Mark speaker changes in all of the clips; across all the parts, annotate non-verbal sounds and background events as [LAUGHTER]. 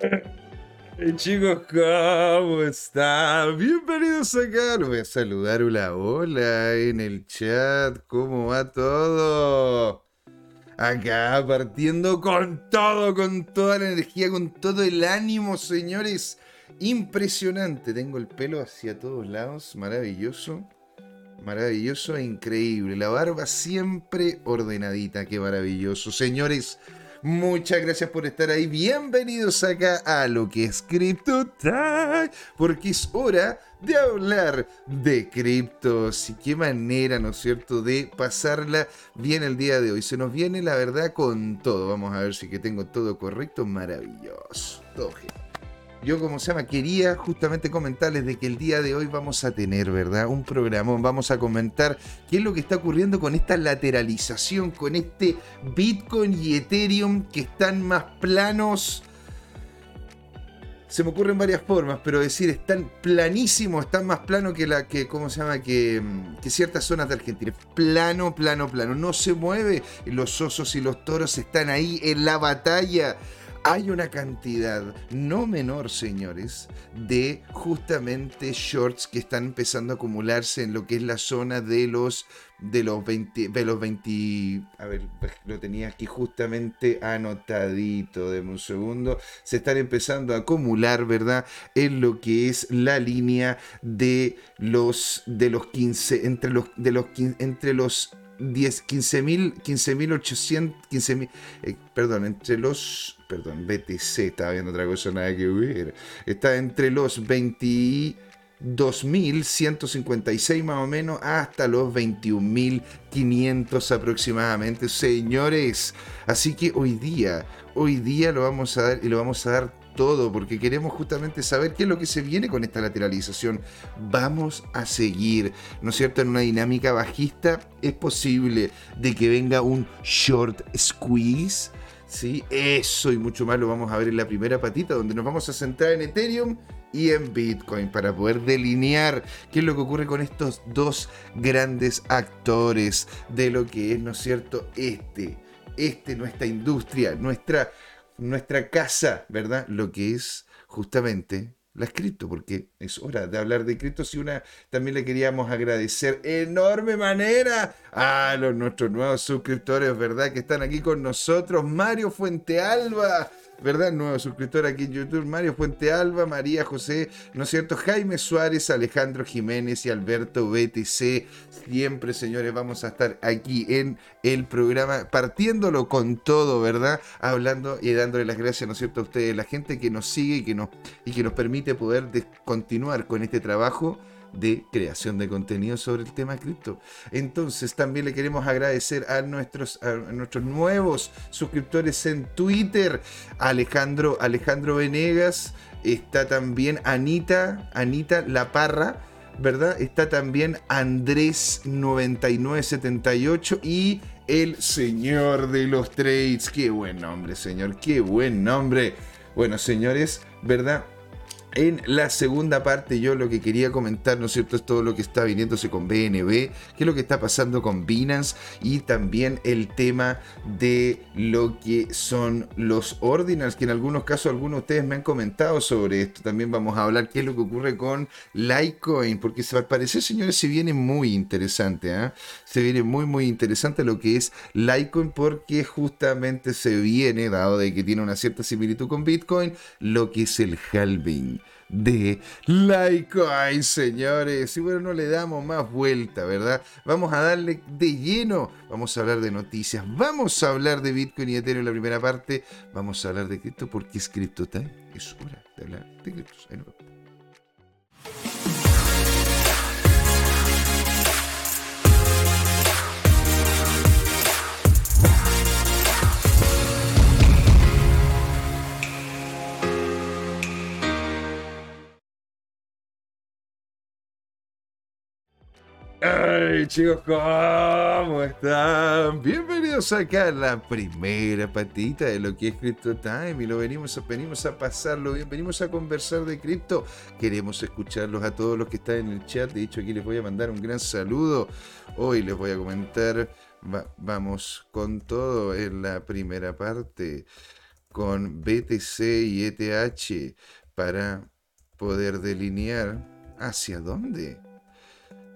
Speaker 1: Hey, chicos, ¿cómo están? Bienvenidos acá. Los voy a saludar hola, hola en el chat. ¿Cómo va todo? Acá partiendo con todo, con toda la energía, con todo el ánimo, señores. Impresionante. Tengo el pelo hacia todos lados. Maravilloso. Maravilloso e increíble. La barba siempre ordenadita. Qué maravilloso. Señores, muchas gracias por estar ahí. Bienvenidos acá a lo que es Crypto. Porque es hora de hablar de criptos y qué manera, ¿no es cierto?, de pasarla bien el día de hoy. Se nos viene la verdad con todo. Vamos a ver si que tengo todo correcto. Maravilloso. Todo yo como se llama, quería justamente comentarles de que el día de hoy vamos a tener, ¿verdad? Un programón, vamos a comentar qué es lo que está ocurriendo con esta lateralización, con este Bitcoin y Ethereum que están más planos. Se me ocurren varias formas, pero decir, están planísimos, están más planos que la que, ¿cómo se llama? Que, que ciertas zonas de Argentina. Plano, plano, plano. No se mueve. Los osos y los toros están ahí en la batalla hay una cantidad no menor, señores, de justamente shorts que están empezando a acumularse en lo que es la zona de los de los 20 de los 20 a ver, lo tenía aquí justamente anotadito, de un segundo, se están empezando a acumular, ¿verdad? En lo que es la línea de los de los 15 entre los de los entre los 10, 15.000, 15.800, 15.000, eh, perdón, entre los, perdón, BTC, estaba viendo otra cosa, nada que ver, está entre los 22.156 más o menos hasta los 21.500 aproximadamente, señores. Así que hoy día, hoy día lo vamos a dar y lo vamos a dar todo, porque queremos justamente saber qué es lo que se viene con esta lateralización. Vamos a seguir, ¿no es cierto?, en una dinámica bajista. Es posible de que venga un short squeeze. ¿Sí? Eso y mucho más lo vamos a ver en la primera patita, donde nos vamos a centrar en Ethereum y en Bitcoin para poder delinear qué es lo que ocurre con estos dos grandes actores de lo que es, ¿no es cierto?, este, este, nuestra industria, nuestra nuestra casa, ¿verdad? Lo que es justamente la cripto, porque es hora de hablar de cripto. Y una también le queríamos agradecer enorme manera a los nuestros nuevos suscriptores, ¿verdad? Que están aquí con nosotros. Mario Fuentealba, ¿verdad? Nuevo suscriptor aquí en YouTube, Mario Fuente Alba, María José, ¿no es cierto? Jaime Suárez, Alejandro Jiménez y Alberto BTC. Siempre, señores, vamos a estar aquí en el programa, partiéndolo con todo, ¿verdad? Hablando y dándole las gracias, ¿no es cierto?, a ustedes, la gente que nos sigue y que nos, y que nos permite poder continuar con este trabajo de creación de contenido sobre el tema cripto. Entonces también le queremos agradecer a nuestros, a nuestros nuevos suscriptores en Twitter, Alejandro, Alejandro Venegas, está también Anita, Anita La Parra. ¿Verdad? Está también Andrés9978 y el señor de los trades. Qué buen nombre, señor. Qué buen nombre. Bueno, señores, ¿verdad? En la segunda parte yo lo que quería comentar, ¿no es cierto?, es todo lo que está viniéndose con BNB, qué es lo que está pasando con Binance y también el tema de lo que son los ordinals, que en algunos casos algunos de ustedes me han comentado sobre esto. También vamos a hablar qué es lo que ocurre con Litecoin, porque al parecer, señores, se viene muy interesante, ¿ah? Se viene muy, muy interesante lo que es Litecoin porque justamente se viene, dado de que tiene una cierta similitud con Bitcoin, lo que es el halving de Litecoin, señores. Y bueno, no le damos más vuelta, ¿verdad? Vamos a darle de lleno. Vamos a hablar de noticias. Vamos a hablar de Bitcoin y Ethereum en la primera parte. Vamos a hablar de cripto porque es cripto time. Es hora de hablar de criptos. Hey chicos, ¿cómo están? Bienvenidos acá a la primera patita de lo que es Crypto Time y lo venimos a, venimos a pasarlo bien, venimos a conversar de cripto. Queremos escucharlos a todos los que están en el chat. De hecho, aquí les voy a mandar un gran saludo. Hoy les voy a comentar, vamos con todo en la primera parte. con BTC y ETH para poder delinear hacia dónde,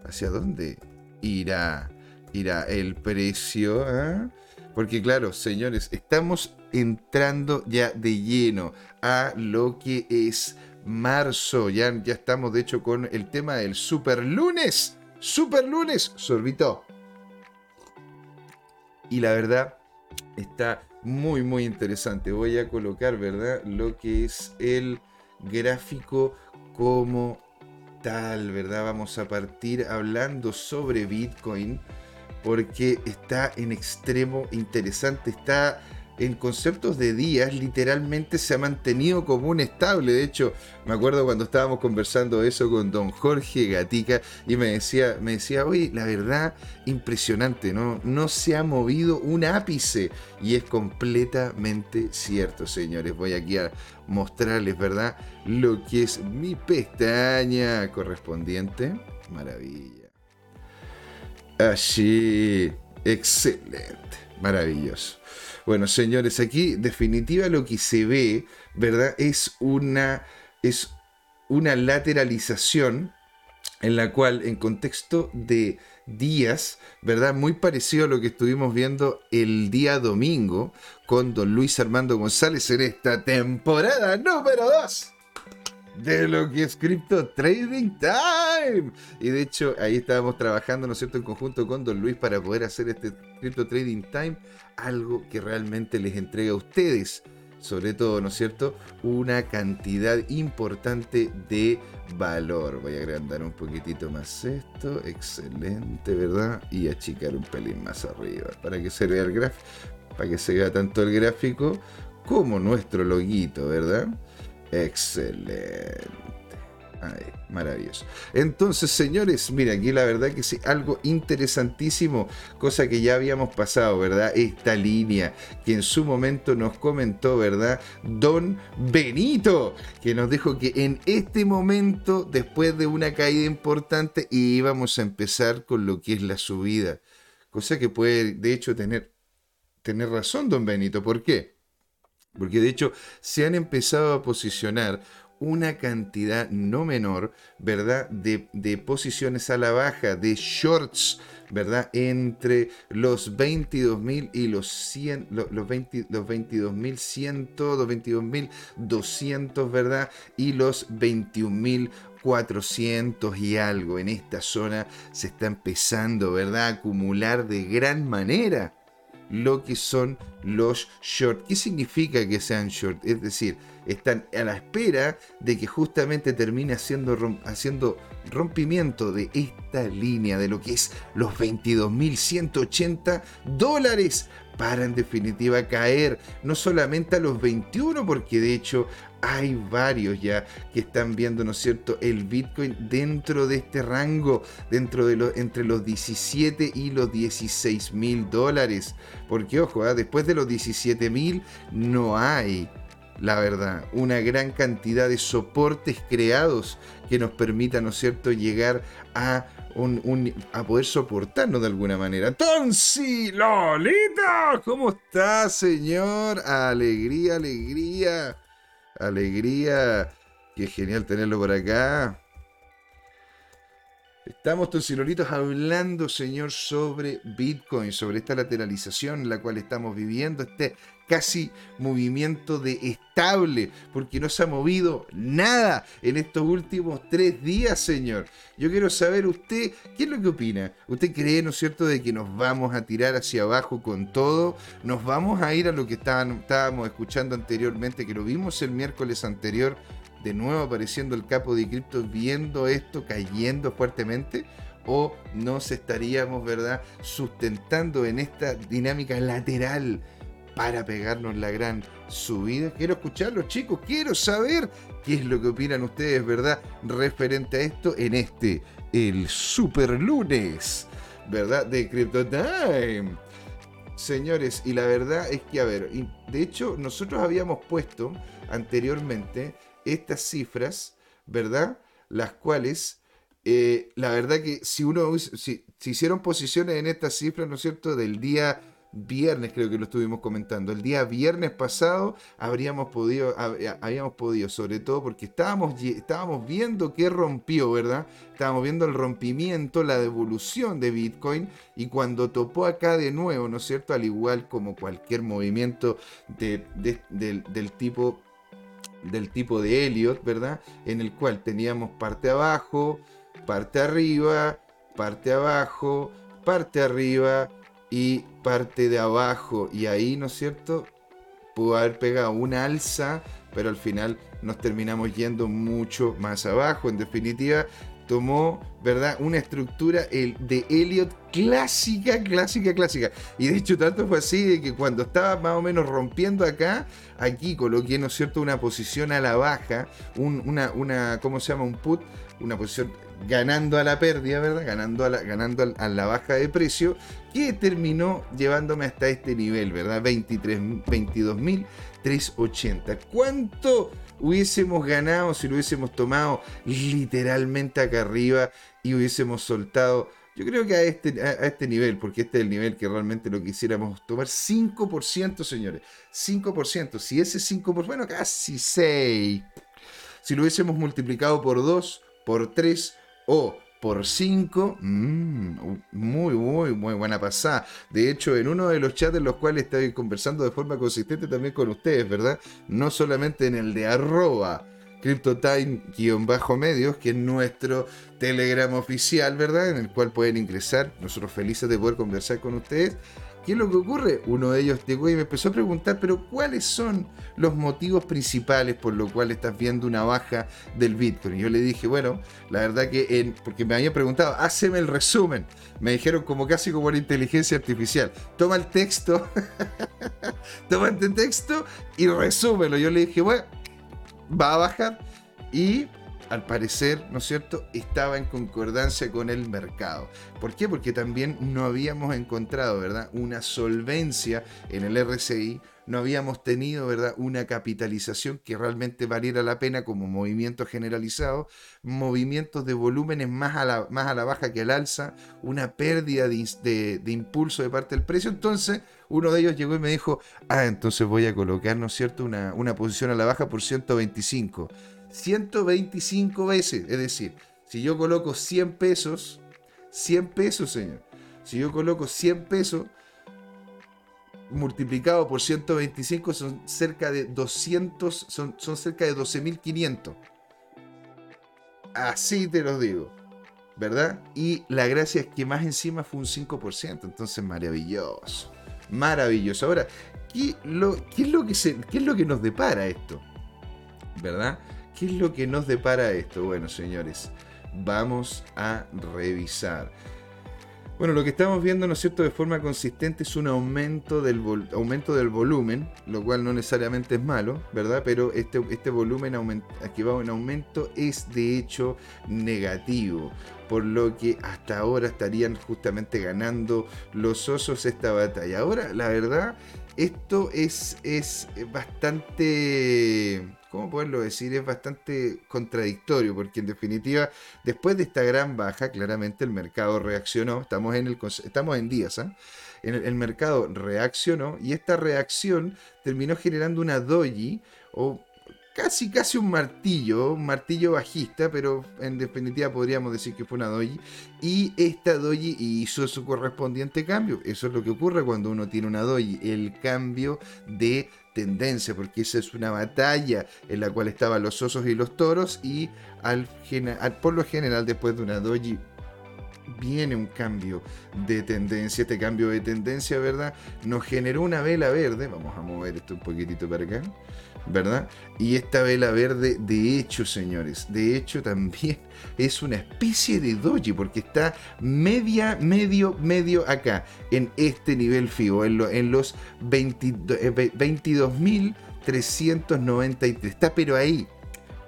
Speaker 1: hacia dónde irá, irá el precio. ¿ah? Porque claro, señores, estamos entrando ya de lleno a lo que es marzo. Ya, ya estamos de hecho con el tema del super lunes. Super lunes, sorbito. Y la verdad está muy, muy interesante. Voy a colocar, ¿verdad? Lo que es el gráfico como tal, ¿verdad? Vamos a partir hablando sobre Bitcoin porque está en extremo interesante. Está en conceptos de días literalmente se ha mantenido como un estable. De hecho, me acuerdo cuando estábamos conversando eso con don Jorge Gatica y me decía, me decía, oye, la verdad, impresionante, ¿no? No se ha movido un ápice. Y es completamente cierto, señores. Voy aquí a mostrarles, ¿verdad? Lo que es mi pestaña correspondiente. Maravilla. Allí. Excelente. Maravilloso. Bueno, señores, aquí definitiva lo que se ve, ¿verdad? Es una, es una lateralización en la cual en contexto de días, ¿verdad? Muy parecido a lo que estuvimos viendo el día domingo con don Luis Armando González en esta temporada número 2 de lo que es Crypto Trading Time. Y de hecho, ahí estábamos trabajando, ¿no es cierto?, en conjunto con Don Luis para poder hacer este Crypto Trading Time, algo que realmente les entrega a ustedes, sobre todo, ¿no es cierto?, una cantidad importante de valor. Voy a agrandar un poquitito más esto, excelente, ¿verdad? Y achicar un pelín más arriba para que se vea el gráfico, para que se vea tanto el gráfico como nuestro loguito, ¿verdad? Excelente. Maravilloso. Entonces, señores, mira, aquí la verdad que sí, algo interesantísimo, cosa que ya habíamos pasado, ¿verdad? Esta línea que en su momento nos comentó, ¿verdad? Don Benito, que nos dijo que en este momento, después de una caída importante, íbamos a empezar con lo que es la subida. Cosa que puede, de hecho, tener, tener razón, don Benito. ¿Por qué? Porque de hecho se han empezado a posicionar una cantidad no menor, ¿verdad? De, posiciones a la baja, de shorts, ¿verdad? Entre los 22.000 y los 100, los, los 22.100, los 22.200, ¿verdad? Y los 21.400 y algo. En esta zona se está empezando, ¿verdad? A acumular de gran manera lo que son los short. ¿Qué significa que sean short? Es decir, están a la espera de que justamente termine haciendo, haciendo rompimiento de esta línea, de lo que es los 22.180 dólares para en definitiva caer no solamente a los 21, porque de hecho hay varios ya que están viendo, ¿no es cierto?, el Bitcoin dentro de este rango, dentro de los, entre los 17 y los 16 mil dólares. Porque ojo, ¿ah? después de los 17 mil no hay la verdad, una gran cantidad de soportes creados que nos permitan, ¿no es cierto?, llegar a, un, a poder soportarnos de alguna manera. Tonsi, Lolita, ¿cómo está, señor? Alegría, alegría, alegría. Qué genial tenerlo por acá. Estamos, tonsilolitos, hablando, señor, sobre Bitcoin, sobre esta lateralización en la cual estamos viviendo, este casi movimiento de estable, porque no se ha movido nada en estos últimos tres días, señor. Yo quiero saber usted, ¿qué es lo que opina? ¿Usted cree, no es cierto, de que nos vamos a tirar hacia abajo con todo? ¿Nos vamos a ir a lo que estábamos escuchando anteriormente, que lo vimos el miércoles anterior? de nuevo apareciendo el capo de cripto viendo esto cayendo fuertemente o nos estaríamos, ¿verdad?, sustentando en esta dinámica lateral para pegarnos la gran subida. Quiero escucharlos, chicos, quiero saber qué es lo que opinan ustedes, ¿verdad?, referente a esto en este, el super lunes, ¿verdad?, de Crypto Time. Señores, y la verdad es que, a ver, de hecho, nosotros habíamos puesto anteriormente estas cifras, ¿verdad? Las cuales, eh, la verdad que si uno, si, hicieron posiciones en estas cifras, ¿no es cierto?, del día viernes, creo que lo estuvimos comentando. El día viernes pasado habríamos podido, habíamos podido, sobre todo porque estábamos, estábamos viendo que rompió, ¿verdad? Estábamos viendo el rompimiento, la devolución de Bitcoin y cuando topó acá de nuevo, ¿no es cierto? Al igual como cualquier movimiento del, del tipo del tipo de Elliot, ¿verdad? En el cual teníamos parte abajo, parte arriba, parte abajo, parte arriba y parte de abajo. Y ahí, ¿no es cierto? Pudo haber pegado una alza, pero al final nos terminamos yendo mucho más abajo. En definitiva, tomó, ¿verdad? Una estructura el, de Elliot clásica, clásica, clásica. Y de hecho, tanto fue así de que cuando estaba más o menos rompiendo acá, aquí coloqué, ¿no es cierto?, una posición a la baja, una, una, ¿cómo se llama? Un put, una posición ganando a la pérdida, ¿verdad? Ganando a la, ganando a la baja de precio, que terminó llevándome hasta este nivel, ¿verdad? 23, 22.380. ¿Cuánto hubiésemos ganado si lo hubiésemos tomado literalmente acá arriba y hubiésemos soltado? Yo creo que a este, a, este nivel, porque este es el nivel que realmente lo quisiéramos tomar, 5%, señores. 5%. Si ese 5%, bueno, casi 6. Si lo hubiésemos multiplicado por 2, por 3, o por 5, mm, muy, muy, muy buena pasada. De hecho, en uno de los chats en los cuales estoy conversando de forma consistente también con ustedes, ¿verdad? No solamente en el de arroba CryptoTime-medios, que es nuestro Telegram oficial, ¿verdad? En el cual pueden ingresar. Nosotros felices de poder conversar con ustedes. ¿Qué es lo que ocurre? Uno de ellos llegó y me empezó a preguntar, pero ¿cuáles son los motivos principales por los cuales estás viendo una baja del Bitcoin? Y yo le dije, bueno, la verdad que, porque me habían preguntado, háceme el resumen. Me dijeron como casi como una inteligencia artificial. Toma el texto, [LAUGHS] toma el texto y resúmelo. Yo le dije, bueno, va a bajar y al parecer, ¿no es cierto?, estaba en concordancia con el mercado. ¿Por qué? Porque también no habíamos encontrado, ¿verdad?, una solvencia en el RCI, no habíamos tenido, ¿verdad?, una capitalización que realmente valiera la pena como movimiento generalizado, movimientos de volúmenes más a la, más a la baja que al alza, una pérdida de, impulso de parte del precio. Entonces, uno de ellos llegó y me dijo, ah, entonces voy a colocar, ¿no es cierto?, una, una posición a la baja por 125. 125 veces. Es decir, si yo coloco 100 pesos, 100 pesos, señor. Si yo coloco 100 pesos multiplicado por 125 son cerca de 200, son, son cerca de 12.500. Así te lo digo. ¿Verdad? Y la gracia es que más encima fue un 5%. Entonces, maravilloso. Maravilloso. Ahora, ¿qué, lo, es, lo que se, qué es lo que nos depara esto? ¿Verdad? ¿Qué es lo que nos depara esto? Bueno, señores, vamos a revisar. Bueno, lo que estamos viendo, ¿no es cierto?, de forma consistente es un aumento del, volumen, lo cual no necesariamente es malo, ¿verdad? Pero este, este volumen que va en aumento es de hecho negativo, por lo que hasta ahora estarían justamente ganando los osos esta batalla. Ahora, la verdad, esto es, es bastante ¿cómo poderlo decir? Es bastante contradictorio, porque en definitiva, después de esta gran baja, claramente el mercado reaccionó, estamos en, el, estamos en días, ¿ah? el, mercado reaccionó y esta reacción terminó generando una doji o casi casi un martillo, un martillo bajista, pero en definitiva podríamos decir que fue una doji. Y esta doji hizo su correspondiente cambio. Eso es lo que ocurre cuando uno tiene una doji, el cambio de tendencia, porque esa es una batalla en la cual estaban los osos y los toros y al, por lo general después de una doji viene un cambio de tendencia. Este cambio de tendencia, ¿verdad? Nos generó una vela verde. Vamos a mover esto un poquitito para acá. ¿Verdad? Y esta vela verde, de hecho, señores, de hecho también [LAUGHS] es una especie de doji, porque está media, medio, medio acá, en este nivel FIBO, en, en los 22.393. Eh, está pero ahí,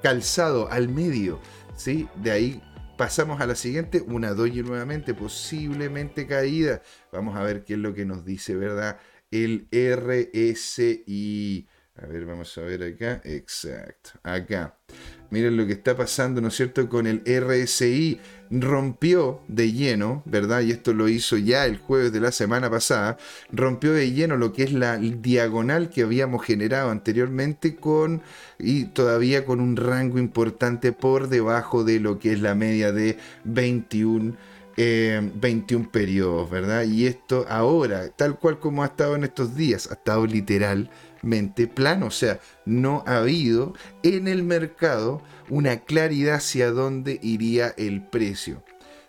Speaker 1: calzado al medio, ¿sí? De ahí pasamos a la siguiente, una doji nuevamente, posiblemente caída. Vamos a ver qué es lo que nos dice, ¿verdad? El RSI A ver, vamos a ver acá. Exacto. Acá. Miren lo que está pasando, ¿no es cierto? Con el RSI. Rompió de lleno, ¿verdad? Y esto lo hizo ya el jueves de la semana pasada. Rompió de lleno lo que es la diagonal que habíamos generado anteriormente con y todavía con un rango importante por debajo de lo que es la media de 21 21 eh, periodos, ¿verdad? Y esto ahora, tal cual como ha estado en estos días, ha estado plano, o sea, no ha habido en el mercado una claridad hacia dónde iría el precio.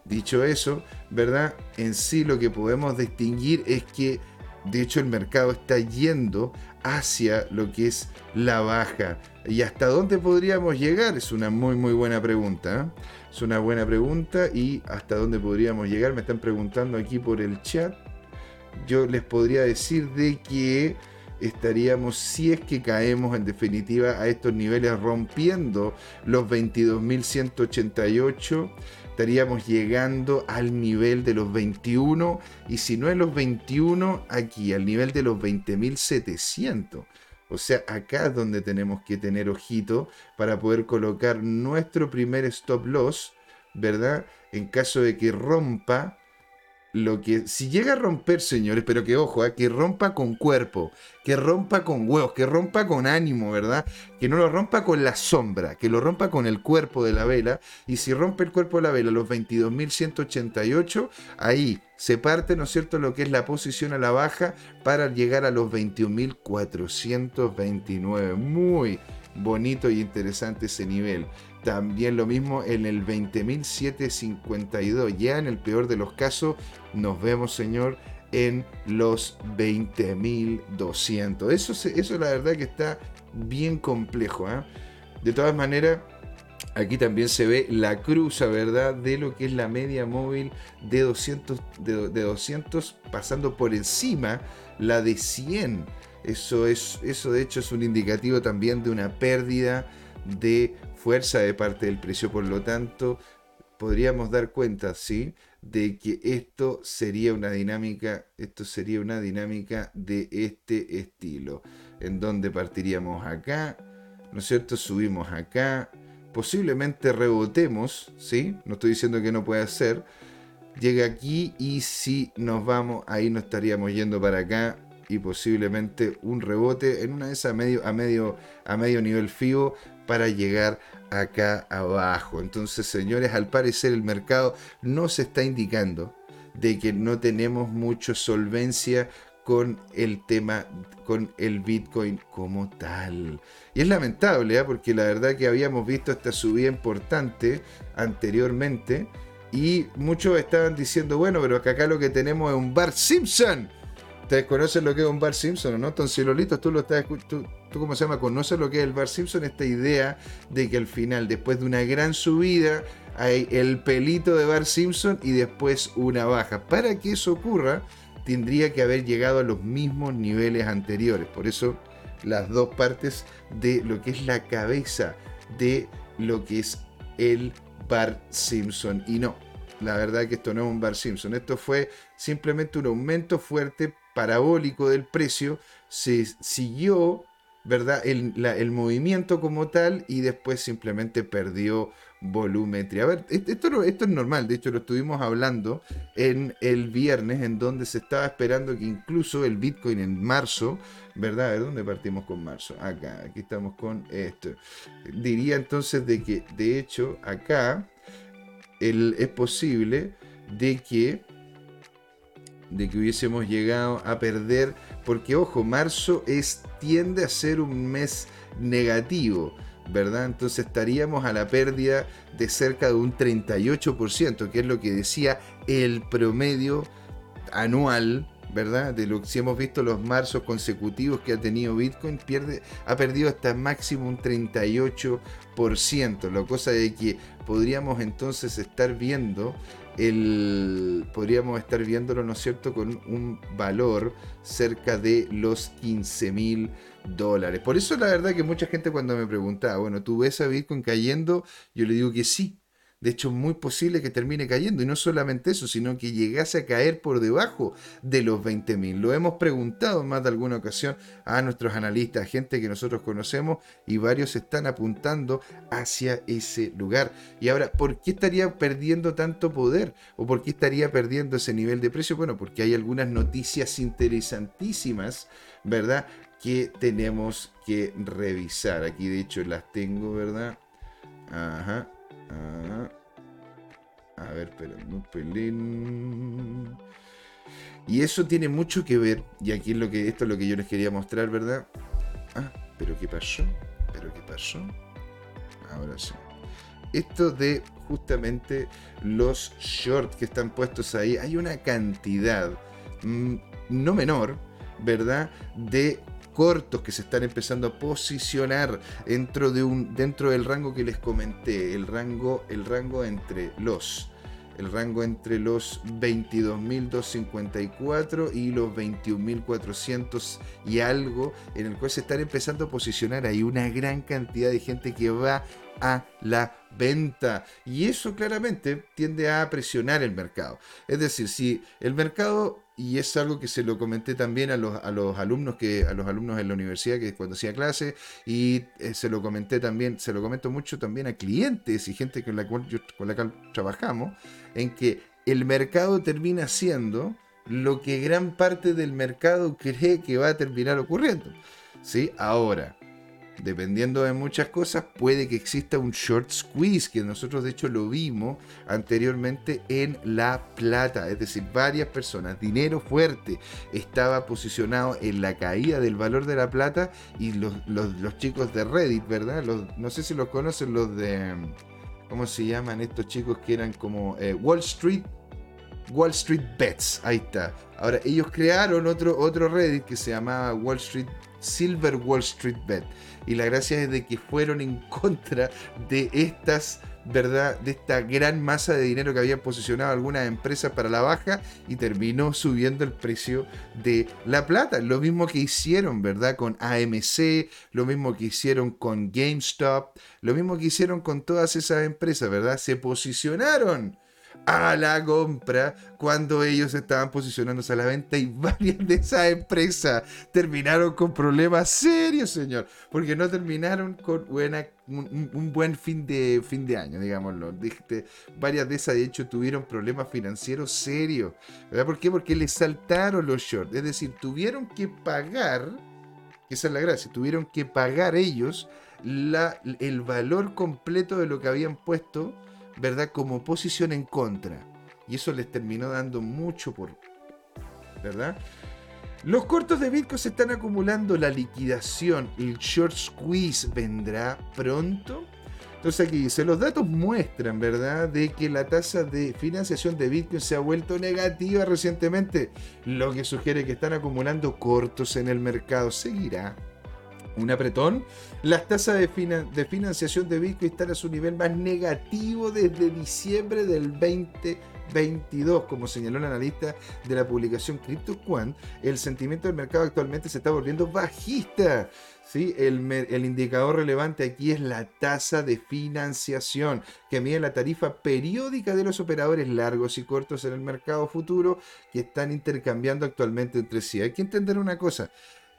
Speaker 1: Dicho eso, ¿verdad? En sí lo que podemos distinguir es que de hecho el mercado está yendo hacia lo que es la baja. ¿Y hasta dónde podríamos llegar? Es una muy muy buena pregunta. ¿eh? Es una buena pregunta y hasta dónde podríamos llegar. Me están preguntando aquí por el chat. Yo les podría decir de que estaríamos, si es que caemos en definitiva a estos niveles rompiendo los 22.188, estaríamos llegando al nivel de los 21 y si no en los 21, aquí al nivel de los 20.700. O sea, acá es donde tenemos que tener ojito para poder colocar nuestro primer stop loss, ¿verdad? En caso de que rompa lo que, si llega a romper, señores, pero que ojo, ¿eh? que rompa con cuerpo, que rompa con huevos, que rompa con ánimo, ¿verdad? Que no lo rompa con la sombra, que lo rompa con el cuerpo de la vela. Y si rompe el cuerpo de la vela, los 22.188, ahí se parte, ¿no es cierto?, lo que es la posición a la baja para llegar a los 21.429. Muy bonito y interesante ese nivel. También lo mismo en el 20.752. Ya en el peor de los casos nos vemos, señor, en los 20.200. Eso, eso la verdad que está bien complejo. ¿eh? De todas maneras, aquí también se ve la cruza, ¿verdad? De lo que es la media móvil de 200, de, de 200 pasando por encima la de 100. Eso, es, eso de hecho es un indicativo también de una pérdida de fuerza de parte del precio. Por lo tanto, podríamos dar cuenta, ¿sí? De que esto sería una dinámica, esto sería una dinámica de este estilo, en donde partiríamos acá, ¿no es cierto? Subimos acá, posiblemente rebotemos, ¿sí? No estoy diciendo que no pueda ser. Llega aquí y si nos vamos, ahí no estaríamos yendo para acá y posiblemente un rebote en una de esas medio, a, medio, a medio nivel FIBO para llegar acá abajo. Entonces, señores, al parecer el mercado no se está indicando de que no tenemos mucha solvencia con el tema, con el Bitcoin como tal. Y es lamentable, ¿eh? porque la verdad que habíamos visto esta subida importante anteriormente y muchos estaban diciendo, bueno, pero acá lo que tenemos es un Bar Simpson. Ustedes conocen lo que es un Bar Simpson, ¿no? Entonces, Lolito, tú lo estás escuchando tú cómo se llama, conoces lo que es el Bar Simpson, esta idea de que al final, después de una gran subida, hay el pelito de Bar Simpson y después una baja. Para que eso ocurra, tendría que haber llegado a los mismos niveles anteriores. Por eso las dos partes de lo que es la cabeza de lo que es el Bar Simpson. Y no, la verdad que esto no es un Bar Simpson. Esto fue simplemente un aumento fuerte parabólico del precio. Se siguió ¿verdad? El, movimiento como tal y después simplemente perdió volumetría. A ver, esto, esto es normal, de hecho lo estuvimos hablando en el viernes en donde se estaba esperando que incluso el Bitcoin en marzo, ¿verdad? A ver, ¿dónde partimos con marzo? Acá, aquí estamos con esto. Diría entonces de que, de hecho, acá el, es posible de que de que hubiésemos llegado a perder, porque ojo, marzo es, tiende a ser un mes negativo, ¿verdad? Entonces estaríamos a la pérdida de cerca de un 38%, que es lo que decía el promedio anual, ¿verdad? De lo que si hemos visto los marzos consecutivos que ha tenido Bitcoin, pierde, ha perdido hasta máximo un 38%, la cosa de que podríamos entonces estar viendo el, podríamos estar viéndolo, ¿no es cierto?, con un valor cerca de los 15 mil dólares. Por eso la verdad que mucha gente cuando me pregunta, bueno, ¿tú ves a Bitcoin cayendo? Yo le digo que sí. De hecho, muy posible que termine cayendo. Y no solamente eso, sino que llegase a caer por debajo de los 20.000. Lo hemos preguntado en más de alguna ocasión a nuestros analistas, gente que nosotros conocemos, y varios están apuntando hacia ese lugar. Y ahora, ¿por qué estaría perdiendo tanto poder? ¿O por qué estaría perdiendo ese nivel de precio? Bueno, porque hay algunas noticias interesantísimas, ¿verdad? Que tenemos que revisar. Aquí, de hecho, las tengo, ¿verdad? Ajá. Ah. a ver, pero un pelín. Y eso tiene mucho que ver, y aquí es lo que, esto es lo que yo les quería mostrar, ¿verdad? Ah, pero ¿qué pasó? ¿Pero qué pasó? Ahora sí. Esto de justamente los shorts que están puestos ahí, hay una cantidad mm, no menor, ¿verdad? De cortos que se están empezando a posicionar dentro, de un, dentro del rango que les comenté, el rango, el rango entre los el rango entre los 22.254 y los 21.400 y algo, en el cual se están empezando a posicionar. Hay una gran cantidad de gente que va a la venta. Y eso claramente tiende a presionar el mercado. Es decir, si el mercado y es algo que se lo comenté también a los, a los alumnos que a los alumnos en la universidad que cuando hacía clase y eh, se lo comenté también se lo comento mucho también a clientes y gente con la cual con la cual trabajamos en que el mercado termina siendo lo que gran parte del mercado cree que va a terminar ocurriendo sí ahora dependiendo de muchas cosas, puede que exista un short squeeze, que nosotros de hecho lo vimos anteriormente en La Plata, es decir, varias personas, dinero fuerte, estaba posicionado en la caída del valor de La Plata y los, chicos de Reddit, ¿verdad? no sé si los conocen los de, ¿cómo se llaman estos chicos que eran como eh, Wall Street? Wall Street Bets, ahí está. Ahora, ellos crearon otro, otro Reddit que se llamaba Wall Street Silver Wall Street Bet. Y la gracia es de que fueron en [LAUGHS] contra de estas, ¿verdad? De esta gran masa de dinero que habían posicionado algunas empresas para la baja y terminó subiendo el precio de la plata. Lo mismo que hicieron, ¿verdad? Con AMC, lo mismo que hicieron con GameStop, lo mismo que hicieron con todas esas empresas, ¿verdad? Se posicionaron a la compra cuando ellos estaban posicionándose a la venta y [LAUGHS] varias de esas empresas terminaron con problemas serios, señor, porque no terminaron con buena, un, buen fin de, fin de año, digámoslo. varias de esas, de hecho, tuvieron problemas financieros serios. ¿verdad? ¿Por qué? Porque les saltaron los shorts, es decir, tuvieron que pagar, esa es la gracia, tuvieron que pagar ellos la, el valor completo de lo que habían puesto ¿verdad? Como posición en contra. Y eso les terminó dando mucho por... ¿Verdad? Los cortos de Bitcoin se están acumulando, la liquidación, el short squeeze vendrá pronto. Entonces aquí dice, los datos muestran, ¿verdad?, de que la tasa de financiación de Bitcoin se ha vuelto negativa recientemente, lo que sugiere que están acumulando cortos en el mercado. ¿Seguirá un apretón. Las tasas de, financiación de Bitcoin están a su nivel más negativo desde diciembre del 2022, como señaló el analista de la publicación CryptoQuant. El sentimiento del mercado actualmente se está volviendo bajista. ¿sí? El, el, indicador relevante aquí es la tasa de financiación, que mide la tarifa periódica de los operadores largos y cortos en el mercado futuro que están intercambiando actualmente entre sí. Hay que entender una cosa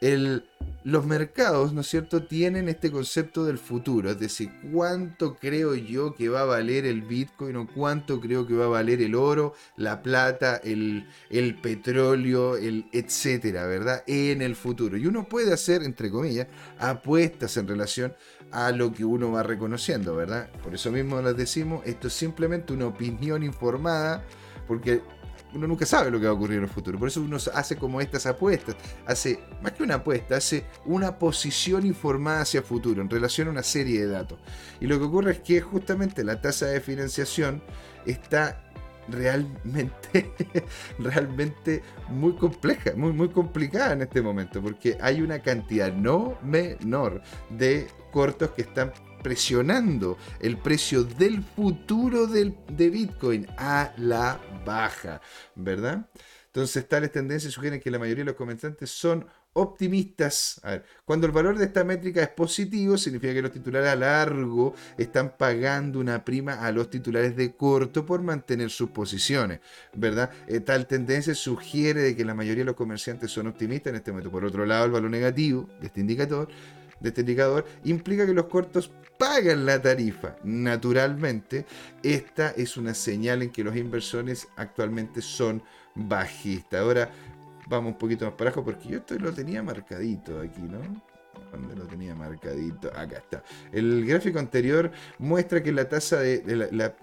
Speaker 1: los mercados, ¿no es cierto?, tienen este concepto del futuro, es decir, cuánto creo yo que va a valer el Bitcoin o cuánto creo que va a valer el oro, la plata, el, el petróleo, el etcétera, ¿verdad?, en el futuro. Y uno puede hacer, entre comillas, apuestas en relación a lo que uno va reconociendo, ¿verdad? Por eso mismo les decimos, esto es simplemente una opinión informada, porque uno nunca sabe lo que va a ocurrir en el futuro. Por eso uno hace como estas apuestas, hace más que una apuesta, hace una posición informada hacia el futuro en relación a una serie de datos. Y lo que ocurre es que justamente la tasa de financiación está realmente, [LAUGHS] realmente muy compleja, muy, muy complicada en este momento, porque hay una cantidad no menor de cortos que están presionando el precio del futuro del, de Bitcoin a la baja, ¿verdad? Entonces, tales tendencias sugieren que la mayoría de los comentantes son optimistas. A ver, cuando el valor de esta métrica es positivo, significa que los titulares a largo están pagando una prima a los titulares de corto por mantener sus posiciones, ¿verdad? Eh, tal tendencia sugiere de que la mayoría de los comerciantes son optimistas en este momento. Por otro lado, el valor negativo de este indicador de este indicador implica que los cortos pagan la tarifa. Naturalmente, esta es una señal en que los inversores actualmente son bajistas. Ahora, vamos un poquito más para abajo porque yo esto lo tenía marcadito aquí, ¿no? ¿Dónde lo tenía marcadito? Acá está. El gráfico anterior muestra que la tasa de, la,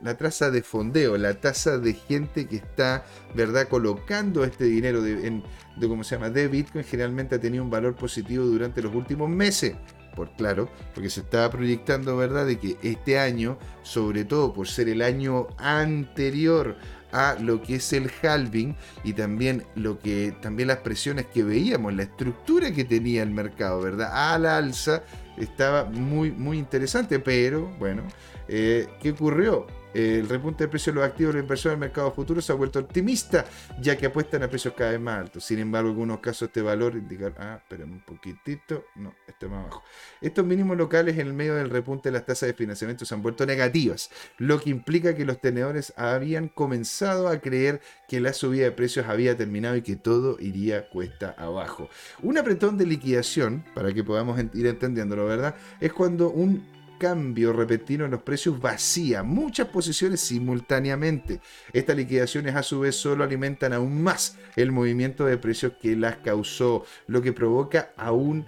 Speaker 1: de fondeo, la tasa de gente que está, ¿verdad?, colocando este dinero de, de, ¿cómo se llama?, de Bitcoin, generalmente ha tenido un valor positivo durante los últimos meses por claro, porque se estaba proyectando, ¿verdad?, de que este año, sobre todo por ser el año anterior a lo que es el halving y también lo que también las presiones que veíamos, la estructura que tenía el mercado, ¿verdad? A la alza estaba muy muy interesante, pero bueno, eh, ¿qué ocurrió? El repunte de precios de los activos de la inversión del mercado futuro se ha vuelto optimista, ya que apuestan a precios cada vez más altos. Sin embargo, en algunos casos este valor indica, ah, espérame un poquitito, no, este más abajo. Estos mínimos locales en el medio del repunte de las tasas de financiamiento se han vuelto negativas, lo que implica que los tenedores habían comenzado a creer que la subida de precios había terminado y que todo iría cuesta abajo. Un apretón de liquidación, para que podamos ir entendiéndolo, ¿verdad? Es cuando un cambio repentino en los precios vacía muchas posiciones simultáneamente. Estas liquidaciones a su vez solo alimentan aún más el movimiento de precios que las causó, lo que provoca aún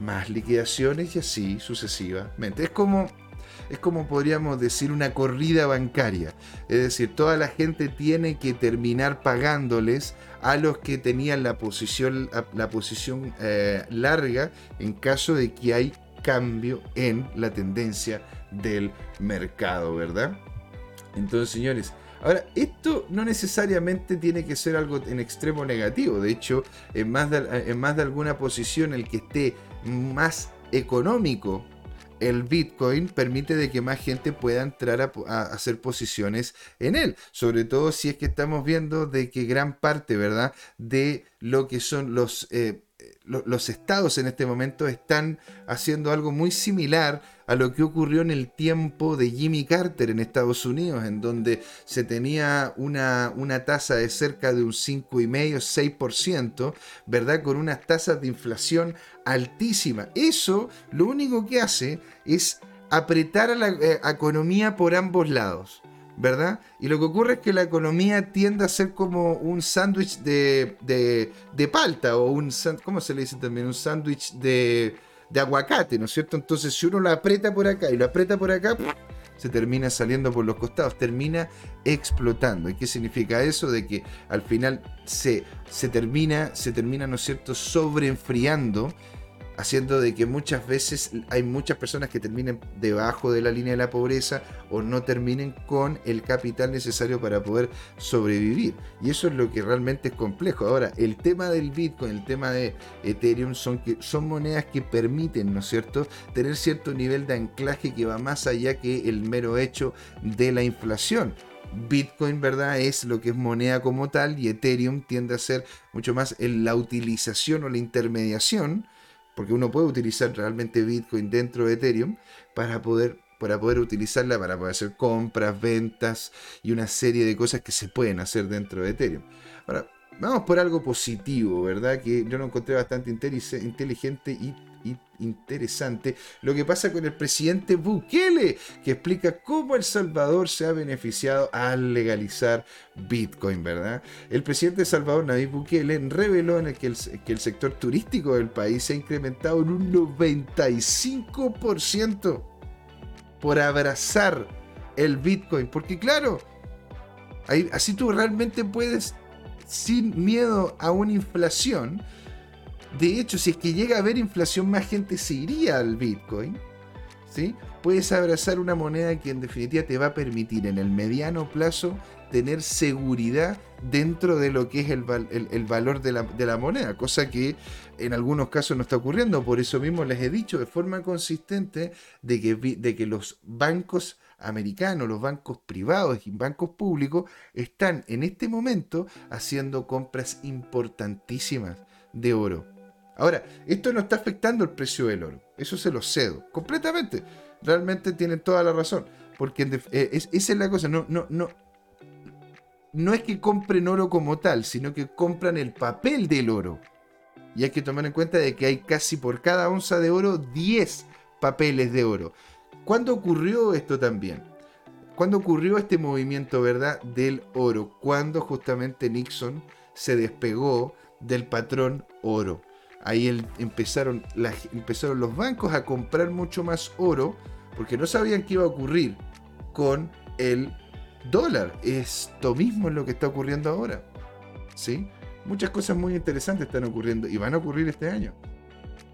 Speaker 1: más liquidaciones y así sucesivamente. Es como es como podríamos decir una corrida bancaria. Es decir, toda la gente tiene que terminar pagándoles a los que tenían la posición, la posición eh, larga en caso de que hay cambio en la tendencia del mercado, ¿verdad? Entonces, señores, ahora, esto no necesariamente tiene que ser algo en extremo negativo. De hecho, en más de, en más de alguna posición, el que esté más económico el Bitcoin permite de que más gente pueda entrar a, hacer posiciones en él. Sobre todo si es que estamos viendo de que gran parte, ¿verdad? De lo que son los... Eh, los estados en este momento están haciendo algo muy similar a lo que ocurrió en el tiempo de Jimmy Carter en Estados Unidos, en donde se tenía una, una tasa de cerca de un 5,5-6%, ¿verdad? Con unas tasas de inflación altísimas. Eso lo único que hace es apretar a la eh, economía por ambos lados. ¿Verdad? Y lo que ocurre es que la economía tiende a ser como un sándwich de, de, palta o un, ¿cómo se le dice también? Un sándwich de, de aguacate, ¿no es cierto? Entonces si uno lo aprieta por acá y lo aprieta por acá, se termina saliendo por los costados, termina explotando. ¿Y qué significa eso? De que al final se, se termina, se termina, ¿no es cierto?, sobreenfriando haciendo de que muchas veces hay muchas personas que terminen debajo de la línea de la pobreza o no terminen con el capital necesario para poder sobrevivir. Y eso es lo que realmente es complejo. Ahora, el tema del Bitcoin, el tema de Ethereum son, que, son monedas que permiten, ¿no es cierto?, tener cierto nivel de anclaje que va más allá que el mero hecho de la inflación. Bitcoin, ¿verdad? Es lo que es moneda como tal y Ethereum tiende a ser mucho más en la utilización o la intermediación porque uno puede utilizar realmente Bitcoin dentro de Ethereum para poder, para poder utilizarla para poder hacer compras, ventas y una serie de cosas que se pueden hacer dentro de Ethereum. Ahora, vamos por algo positivo, ¿verdad? Que yo lo encontré bastante inteligente y interesante lo que pasa con el presidente Bukele, que explica cómo El Salvador se ha beneficiado al legalizar Bitcoin, ¿verdad? El presidente de Salvador, Nayib Bukele, reveló en el que, el, que el sector turístico del país se ha incrementado en un 95% por abrazar el Bitcoin, porque claro, así tú realmente puedes, sin miedo a una inflación, de hecho, si es que llega a haber inflación, más gente se iría al Bitcoin. ¿sí? Puedes abrazar una moneda que en definitiva te va a permitir en el mediano plazo tener seguridad dentro de lo que es el, valor de la, moneda, cosa que en algunos casos no está ocurriendo. Por eso mismo les he dicho de forma consistente de que, de que los bancos americanos, los bancos privados y bancos públicos están en este momento haciendo compras importantísimas de oro Ahora, esto no está afectando el precio del oro. Eso se lo cedo completamente. Realmente tienen toda la razón. Porque eh, esa es la cosa. No, no, no, no es que compren oro como tal, sino que compran el papel del oro. Y hay que tomar en cuenta de que hay casi por cada onza de oro 10 papeles de oro. ¿Cuándo ocurrió esto también? ¿Cuándo ocurrió este movimiento, verdad, del oro? Cuando justamente Nixon se despegó del patrón oro. Ahí empezaron, empezaron los bancos a comprar mucho más oro porque no sabían qué iba a ocurrir con el dólar. Esto mismo es lo que está ocurriendo ahora. ¿Sí? Muchas cosas muy interesantes están ocurriendo y van a ocurrir este año.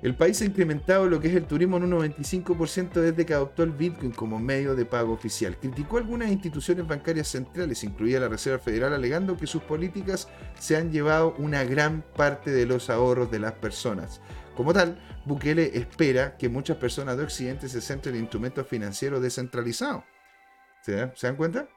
Speaker 1: El país ha incrementado lo que es el turismo en un 95% desde que adoptó el Bitcoin como medio de pago oficial. Criticó algunas instituciones bancarias centrales, incluida la Reserva Federal, alegando que sus políticas se han llevado una gran parte de los ahorros de las personas. Como tal, Bukele espera que muchas personas de Occidente se centren en instrumentos financieros descentralizados. ¿Se dan cuenta?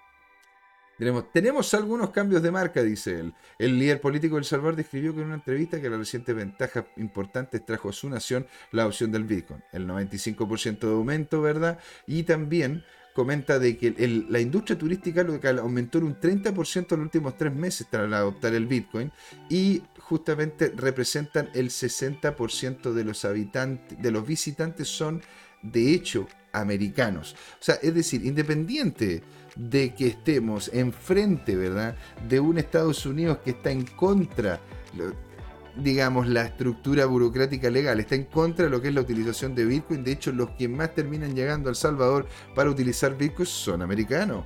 Speaker 1: Tenemos, algunos cambios de marca, dice él. El líder político del Salvador describió que en una entrevista que la reciente ventaja importante trajo a su nación la opción del Bitcoin. El 95% de aumento, ¿verdad? Y también comenta de que la industria turística aumentó en un 30% en los últimos tres meses tras adoptar el Bitcoin y justamente representan el 60% de los habitantes, de los visitantes son de hecho americanos. O sea, es decir, independiente de que estemos enfrente, ¿verdad?, de un Estados Unidos que está en contra, digamos, la estructura burocrática legal, está en contra de lo que es la utilización de Bitcoin. De hecho, los que más terminan llegando a Salvador para utilizar Bitcoin son americanos.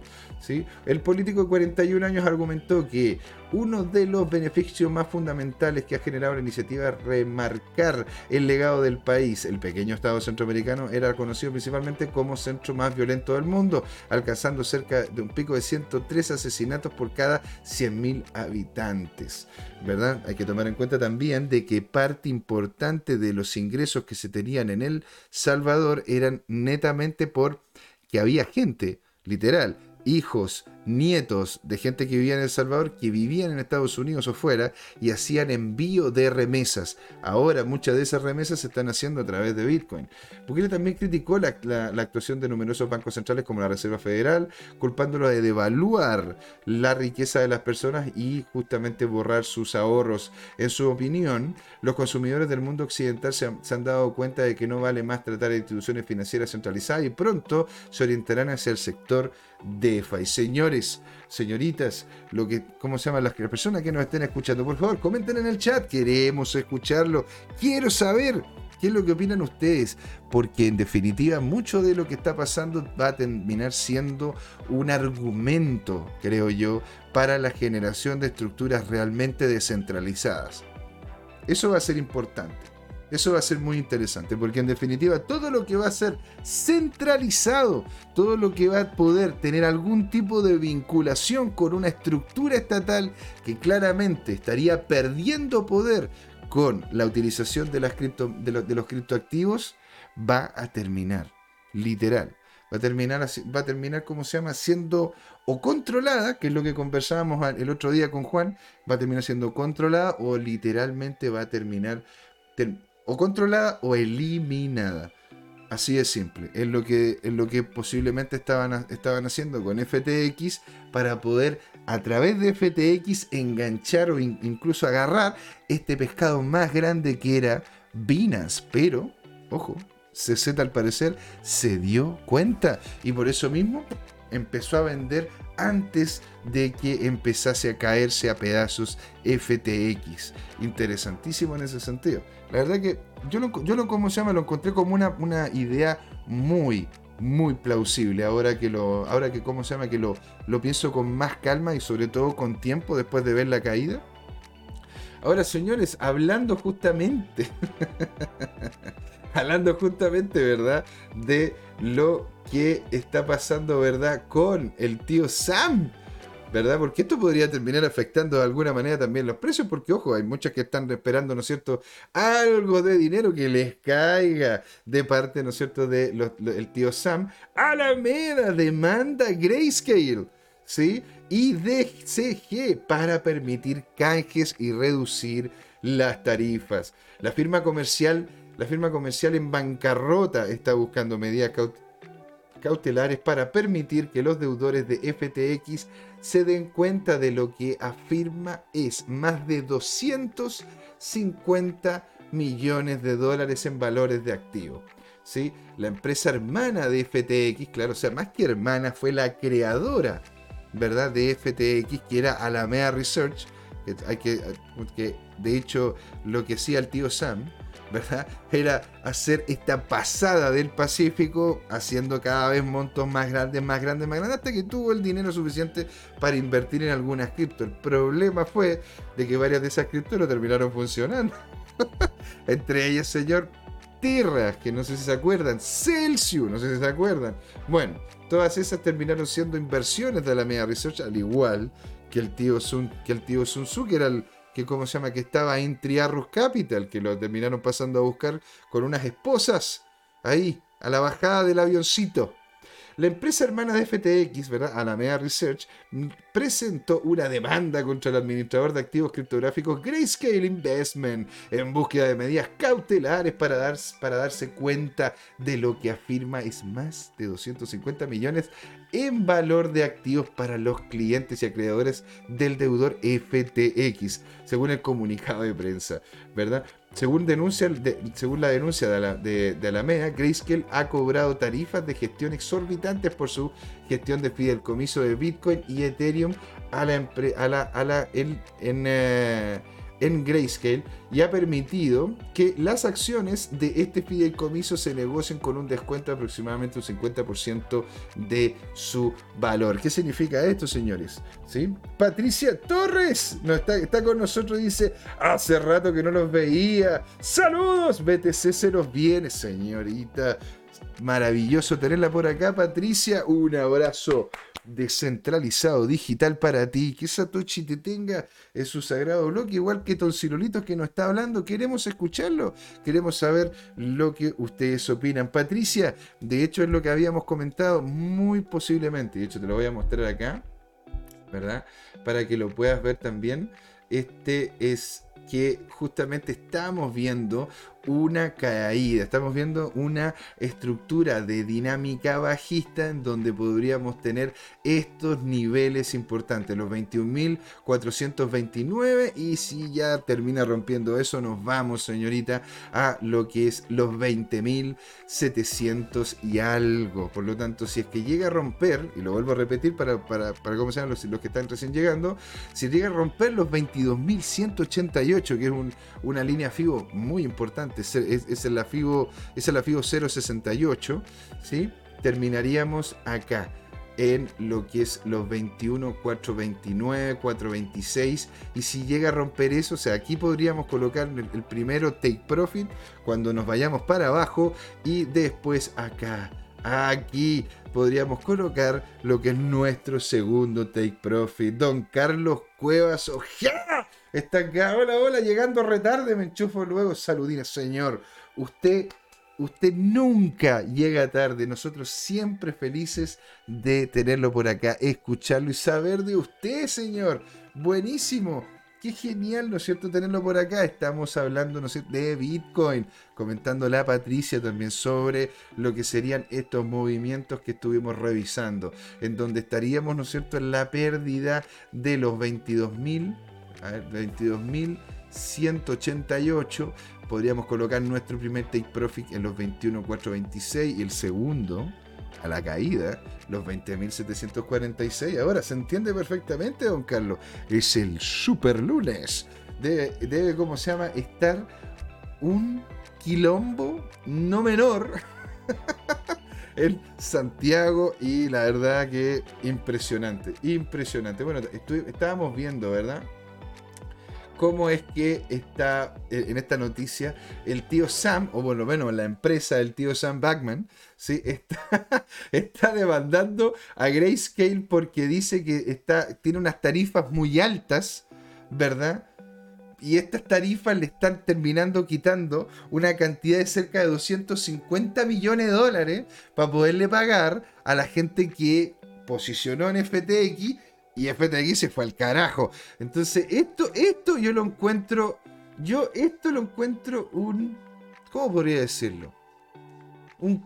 Speaker 1: El político de 41 años argumentó que uno de los beneficios más fundamentales que ha generado la iniciativa es remarcar el legado del país. El pequeño Estado centroamericano era conocido principalmente como centro más violento del mundo, alcanzando cerca de un pico de 103 asesinatos por cada 100.000 habitantes. ¿Verdad? Hay que tomar en cuenta también de que parte importante de los ingresos que se tenían en El Salvador eran netamente por que había gente, literal, hijos, nietos de gente que vivía en El Salvador, que vivían en Estados Unidos o fuera y hacían envío de remesas. Ahora muchas de esas remesas se están haciendo a través de Bitcoin. Bukele también criticó la, actuación de numerosos bancos centrales como la Reserva Federal, culpándolo de devaluar la riqueza de las personas y justamente borrar sus ahorros. En su opinión, los consumidores del mundo occidental se han, dado cuenta de que no vale más tratar de instituciones financieras centralizadas y pronto se orientarán hacia el sector DeFi. Señores, señoritas, lo que, ¿cómo se llaman las, personas que nos estén escuchando? Por favor, comenten en el chat, queremos escucharlo. Quiero saber qué es lo que opinan ustedes, porque en definitiva mucho de lo que está pasando va a terminar siendo un argumento, creo yo, para la generación de estructuras realmente descentralizadas. Eso va a ser importante. Eso va a ser muy interesante, porque en definitiva todo lo que va a ser centralizado, todo lo que va a poder tener algún tipo de vinculación con una estructura estatal que claramente estaría perdiendo poder con la utilización de, de, los, criptoactivos, va a terminar, literal. Va a terminar, va a terminar, como se llama, siendo o controlada, que es lo que conversábamos el otro día con Juan, va a terminar siendo controlada o literalmente va a terminar o controlada o eliminada. Así de simple. Es lo que, es lo que posiblemente estaban, estaban haciendo con FTX para poder a través de FTX enganchar o incluso agarrar este pescado más grande que era Binance. Pero, ojo, CZ al parecer se dio cuenta y por eso mismo empezó a vender antes de que empezase a caerse a pedazos FTX. Interesantísimo en ese sentido. La verdad que yo lo, yo lo ¿cómo se llama? Lo encontré como una, una idea muy, muy plausible. Ahora que lo, ahora que ¿cómo se llama? Que lo, lo pienso con más calma y sobre todo con tiempo después de ver la caída. Ahora, señores, hablando justamente, [LAUGHS] hablando justamente, ¿verdad? De lo que está pasando, ¿verdad? Con el tío Sam. ¿Verdad? Porque esto podría terminar afectando de alguna manera también los precios, porque ojo, hay muchas que están esperando, ¿no es cierto?, algo de dinero que les caiga de parte, ¿no es cierto?, de el tío Sam. Alameda demanda Grayscale, ¿sí? Y DCG para permitir canjes y reducir las tarifas. La firma comercial, la firma comercial en bancarrota está buscando medidas cautelares para permitir que los deudores de FTX se den cuenta de lo que afirma es más de 250 millones de dólares en valores de activos. ¿Sí? La empresa hermana de FTX, claro, o sea, más que hermana, fue la creadora, ¿verdad? De FTX, que era Alameda Research, que, que de hecho lo que hacía el tío Sam, Era hacer esta pasada del Pacífico, haciendo cada vez montos más grandes, más grandes, más grandes, hasta que tuvo el dinero suficiente para invertir en algunas cripto. El problema fue de que varias de esas criptos no terminaron funcionando. [LAUGHS] Entre ellas, señor Terra, que no sé si se acuerdan, Celsius, no sé si se acuerdan. Bueno, todas esas terminaron siendo inversiones de la Media Research, al igual que el tío Sun, que el tío Sun Tzu, que era el, que cómo se llama, que estaba en Triarrus Capital, que lo terminaron pasando a buscar con unas esposas ahí, a la bajada del avioncito. La empresa hermana de FTX, ¿verdad? Alameda Research, presentó una demanda contra el administrador de activos criptográficos Grayscale Investment en búsqueda de medidas cautelares para, dar, para darse cuenta de lo que afirma es más de 250 millones en valor de activos para los clientes y acreedores del deudor FTX, según el comunicado de prensa, ¿verdad? Según, denuncia, según la denuncia de, la, de, Alameda, Grayscale ha cobrado tarifas de gestión exorbitantes por su gestión de fideicomiso de Bitcoin y Ethereum a la, a eh, en Grayscale y ha permitido que las acciones de este fideicomiso se negocien con un descuento de aproximadamente un 50% de su valor. ¿Qué significa esto, señores? ¿Sí? Patricia Torres no está, está con nosotros dice, hace rato que no los veía. Saludos, BTC se los viene, señorita. Maravilloso tenerla por acá, Patricia. Un abrazo descentralizado digital para ti. Que Satoshi te tenga en su sagrado bloque, igual que Toncirolitos que nos está hablando. Queremos escucharlo, queremos saber lo que ustedes opinan. Patricia, de hecho es lo que habíamos comentado muy posiblemente. De hecho, te lo voy a mostrar acá, ¿verdad? Para que lo puedas ver también. Este es que justamente estamos viendo una caída, estamos viendo una estructura de dinámica bajista en donde podríamos tener estos niveles importantes, los 21.429 y si ya termina rompiendo eso nos vamos señorita a lo que es los 20.700 y algo, por lo tanto si es que llega a romper, y lo vuelvo a repetir para, para, para cómo se llaman los, los, que están recién llegando, si llega a romper los 22.188 que es una línea FIBO muy importante, es, es, la FIBO, es la FIBO 068, ¿sí? terminaríamos acá en lo que es los 21, 429, 426 y si llega a romper eso, o sea, aquí podríamos colocar el, el primero take profit cuando nos vayamos para abajo y después acá, aquí podríamos colocar lo que es nuestro segundo take profit. Don Carlos Cuevas Ojeda Está acá, hola, hola, llegando retarde, me enchufo luego. Saludines, señor. Usted, usted nunca llega tarde. Nosotros siempre felices de tenerlo por acá, escucharlo y saber de usted, señor. Buenísimo. Qué genial, ¿no es cierto?, tenerlo por acá. Estamos hablando, ¿no es cierto?, de Bitcoin, comentando la Patricia también sobre lo que serían estos movimientos que estuvimos revisando, en donde estaríamos, ¿no es cierto?, en la pérdida de los 22.000 a ver, 22.188. Podríamos colocar nuestro primer take profit en los 21.426 y el segundo a la caída, los 20.746. Ahora, ¿se entiende perfectamente, don Carlos? Es el super lunes. Debe, debe, ¿cómo se llama? Estar un quilombo no menor [LAUGHS] en Santiago y la verdad que impresionante, impresionante. Bueno, estábamos viendo, ¿verdad? Cómo es que está eh, en esta noticia el tío Sam, o por lo menos la empresa del tío Sam Backman, ¿sí? [LAUGHS] está, está demandando a Grayscale porque dice que está, tiene unas tarifas muy altas, ¿verdad? Y estas tarifas le están terminando quitando una cantidad de cerca de 250 millones de dólares para poderle pagar a la gente que posicionó en FTX y FTX se fue al carajo. Entonces, esto, esto yo lo encuentro Yo esto lo encuentro un... ¿Cómo podría decirlo? Un,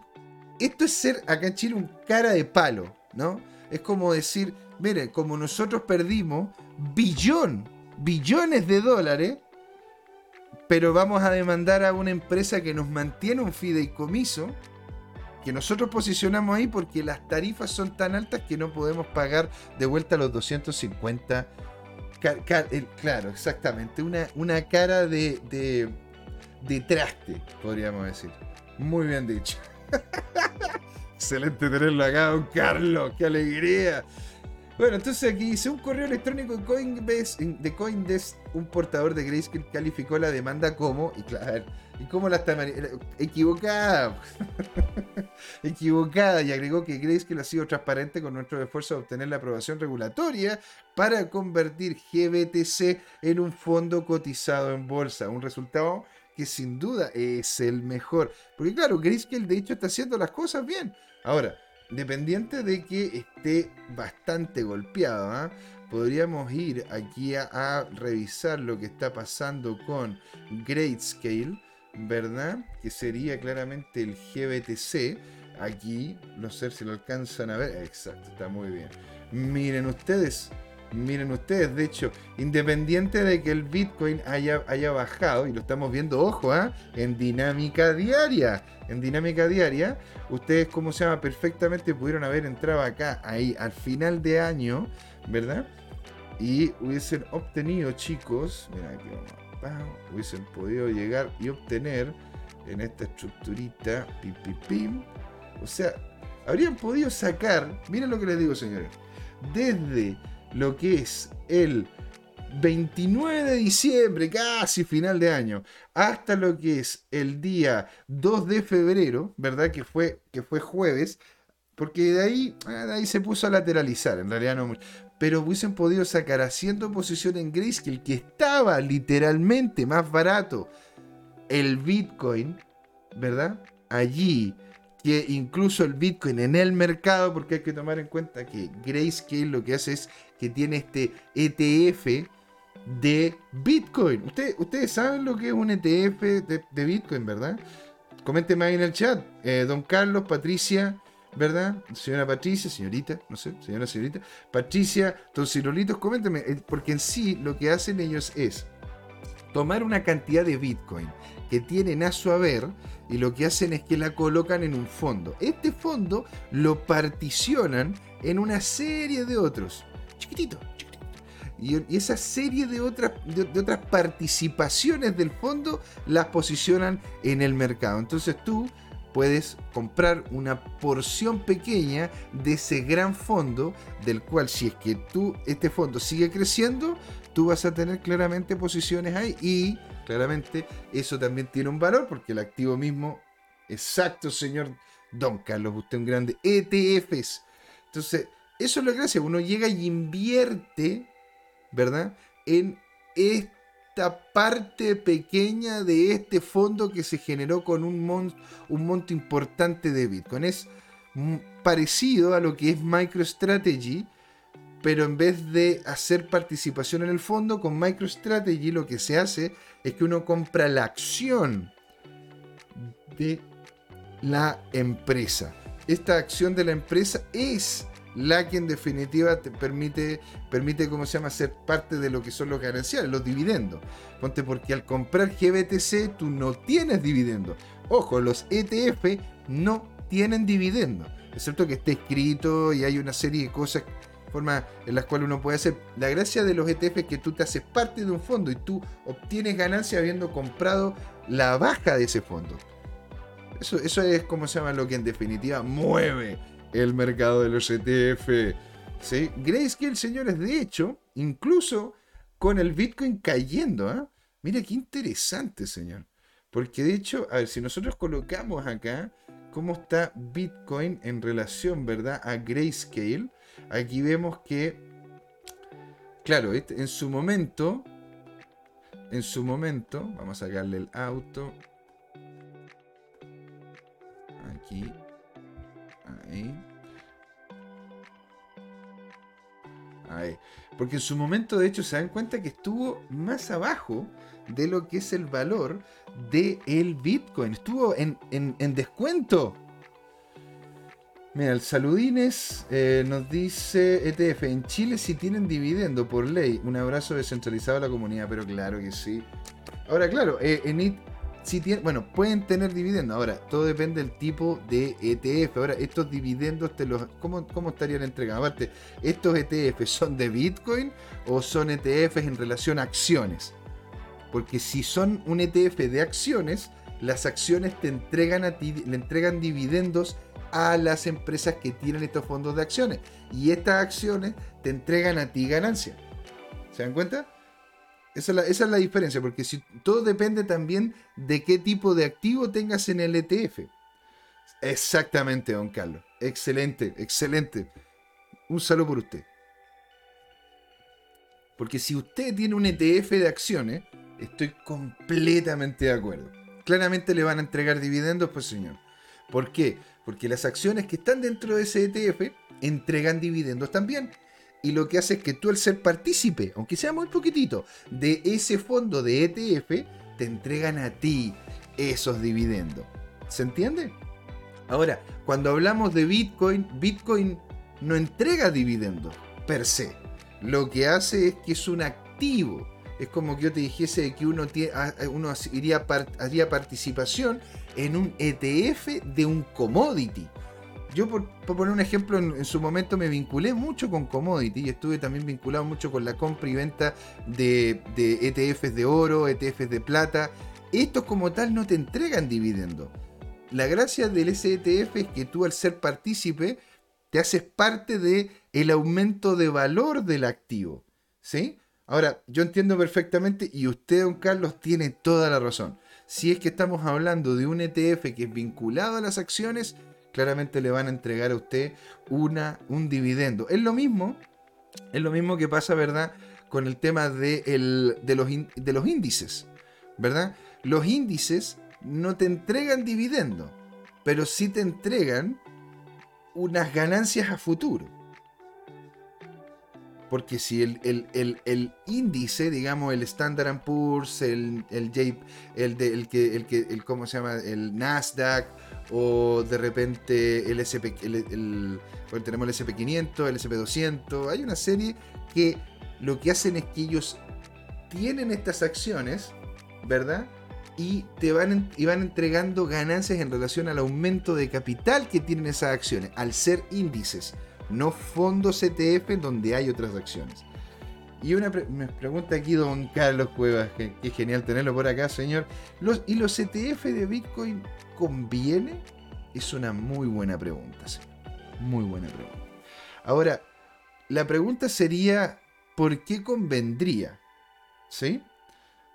Speaker 1: esto es ser acá en Chile un cara de palo, ¿no? Es como decir, mire, como nosotros perdimos billón, billones de dólares, pero vamos a demandar a una empresa que nos mantiene un fideicomiso, que nosotros posicionamos ahí porque las tarifas son tan altas que no podemos pagar de vuelta los 250 claro, exactamente. Una, una cara de, de, de, traste, podríamos decir. Muy bien dicho. [LAUGHS] Excelente tenerlo acá, don Carlos. ¡Qué alegría! Bueno, entonces aquí dice un correo electrónico de Coinbase, de Coindesk, un portador de Grayscale calificó la demanda como, y claro, ¿y cómo la está equivocada? [LAUGHS] equivocada y agregó que Grayscale ha sido transparente con nuestro esfuerzo de obtener la aprobación regulatoria para convertir GBTC en un fondo cotizado en bolsa, un resultado que sin duda es el mejor, porque claro, Grayscale de hecho está haciendo las cosas bien. Ahora, Dependiente de que esté bastante golpeado, ¿ah? podríamos ir aquí a, revisar lo que está pasando con Greatscale, ¿verdad? Que sería claramente el GBTC. Aquí, no sé si lo alcanzan a ver. Exacto, está muy bien. Miren ustedes, Miren ustedes, de hecho, independiente de que el Bitcoin haya, haya bajado, y lo estamos viendo, ojo, ¿ah? en dinámica diaria, en dinámica diaria, ustedes, como se llama, perfectamente pudieron haber entrado acá, ahí, al final de año, ¿verdad? Y hubiesen obtenido, chicos, mira aquí vamos, hubiesen podido llegar y obtener en esta estructurita, pim, pim, pim, o sea, habrían podido sacar, miren lo que les digo, señores, desde lo que es el 29 de diciembre, casi final de año, hasta lo que es el día 2 de febrero, ¿verdad? Que fue, que fue jueves, porque de ahí, ah, de ahí se puso a lateralizar, en realidad no Pero hubiesen podido sacar haciendo posición en Grayscale, que estaba literalmente más barato el Bitcoin, ¿verdad? Allí que incluso el Bitcoin en el mercado, porque hay que tomar en cuenta que Grayscale lo que hace es que tiene este ETF de Bitcoin. Ustedes, ustedes saben lo que es un ETF de, Bitcoin, ¿verdad? Coméntenme ahí en el chat. Eh, don Carlos, Patricia, ¿verdad? Señora Patricia, señorita, no sé, señora, señorita. Patricia, don Cirolitos, coméntenme, eh, porque en sí lo que hacen ellos es tomar una cantidad de Bitcoin que tienen a su haber y lo que hacen es que la colocan en un fondo. Este fondo lo particionan en una serie de otros. Chiquitito, chiquitito. Y, esa serie de otras, de, otras participaciones del fondo las posicionan en el mercado. Entonces tú puedes comprar una porción pequeña de ese gran fondo, del cual si es que tú, este fondo sigue creciendo, tú vas a tener claramente posiciones ahí y claramente eso también tiene un valor porque el activo mismo, exacto, señor Don Carlos, usted un grande, ETFs. Entonces, eso es lo que hace, uno llega y invierte, ¿verdad? En esta parte pequeña de este fondo que se generó con un, un monto importante de Bitcoin. Es parecido a lo que es MicroStrategy, pero en vez de hacer participación en el fondo, con MicroStrategy lo que se hace es que uno compra la acción de la empresa. Esta acción de la empresa es la que en definitiva te permite, permite, ¿cómo se llama?, ser parte de lo que son los gananciales, los dividendos. Ponte porque al comprar GBTC tú no tienes dividendos. Ojo, los ETF no tienen dividendos. Excepto que esté escrito y hay una serie de cosas forma en las cuales uno puede hacer. La gracia de los ETF es que tú te haces parte de un fondo y tú obtienes ganancia habiendo comprado la baja de ese fondo. Eso, eso es como se llama lo que en definitiva mueve el mercado de los ETF. ¿sí? Grayscale, señores, de hecho, incluso con el Bitcoin cayendo, ¿ah? mira qué interesante, señor. Porque de hecho, a ver, si nosotros colocamos acá cómo está Bitcoin en relación, ¿verdad? A Grayscale, aquí vemos que, claro, este, en su momento, en su momento, vamos a sacarle el auto, aquí, ahí, Ahí. Porque en su momento, de hecho, se dan cuenta que estuvo más abajo de lo que es el valor del el Bitcoin. Estuvo en, en, descuento. Mira, el Saludines eh, nos dice ETF, en Chile si tienen dividendo por ley. Un abrazo descentralizado a la comunidad, pero claro que sí. Ahora, claro, eh, en Si tienen, bueno, pueden tener dividendos. Ahora, todo depende del tipo de ETF. Ahora, estos dividendos, te los, ¿cómo, ¿cómo estarían entregados? Aparte, ¿estos ETF son de Bitcoin o son ETFs en relación a acciones? Porque si son un ETF de acciones, las acciones te entregan a ti, le entregan dividendos a las empresas que tienen estos fondos de acciones. Y estas acciones te entregan a ti ganancia. ¿Se dan cuenta? Esa es, la, diferencia, porque si, todo depende también de qué tipo de activo tengas en el ETF. Exactamente, don Carlos. Excelente, excelente. Un saludo por usted. Porque si usted tiene un ETF de acciones, estoy completamente de acuerdo. Claramente le van a entregar dividendos, pues señor. ¿Por qué? Porque las acciones que están dentro de ese ETF entregan dividendos también y lo que hace es que tú al ser partícipe, aunque sea muy poquitito, de ese fondo de ETF, te entregan a ti esos dividendos. ¿Se entiende? Ahora, cuando hablamos de Bitcoin, Bitcoin no entrega dividendos per se. Lo que hace es que es un activo. Es como que yo te dijese que uno, iría haría participación en un ETF de un commodity yo por, poner un ejemplo, en, su momento me vinculé mucho con commodity y estuve también vinculado mucho con la compra y venta de, ETFs de oro, ETFs de plata. Estos como tal no te entregan dividendo. La gracia del ETF es que tú al ser partícipe te haces parte de aumento de valor del activo. ¿Sí? Ahora, yo entiendo perfectamente y usted, don Carlos, tiene toda la razón. Si es que estamos hablando de un ETF que es vinculado a las acciones, claramente le van a entregar a usted una, un dividendo. Es lo mismo, es lo mismo que pasa, ¿verdad? Con el tema de, de, los, de los índices, ¿verdad? Los índices no te entregan dividendo, pero sí te entregan unas ganancias a futuro. Porque si el, índice, digamos, el Standard Poor's, el, el, el, de, el, que, el que, el, ¿cómo se llama? El Nasdaq, o de repente el SP, el, tenemos el SP500, el SP200, hay una serie que lo que hacen es que ellos tienen estas acciones, ¿verdad? Y te van, y van entregando ganancias en relación al aumento de capital que tienen esas acciones, al ser índices, no fondos ETF donde hay otras acciones. Y una me pregunta aquí don Carlos Cuevas, que, que, genial tenerlo por acá, señor. ¿Y los ETF de Bitcoin conviene? Es una muy buena pregunta, sí. Muy buena pregunta. Ahora, la pregunta sería, ¿por qué convendría? ¿Sí?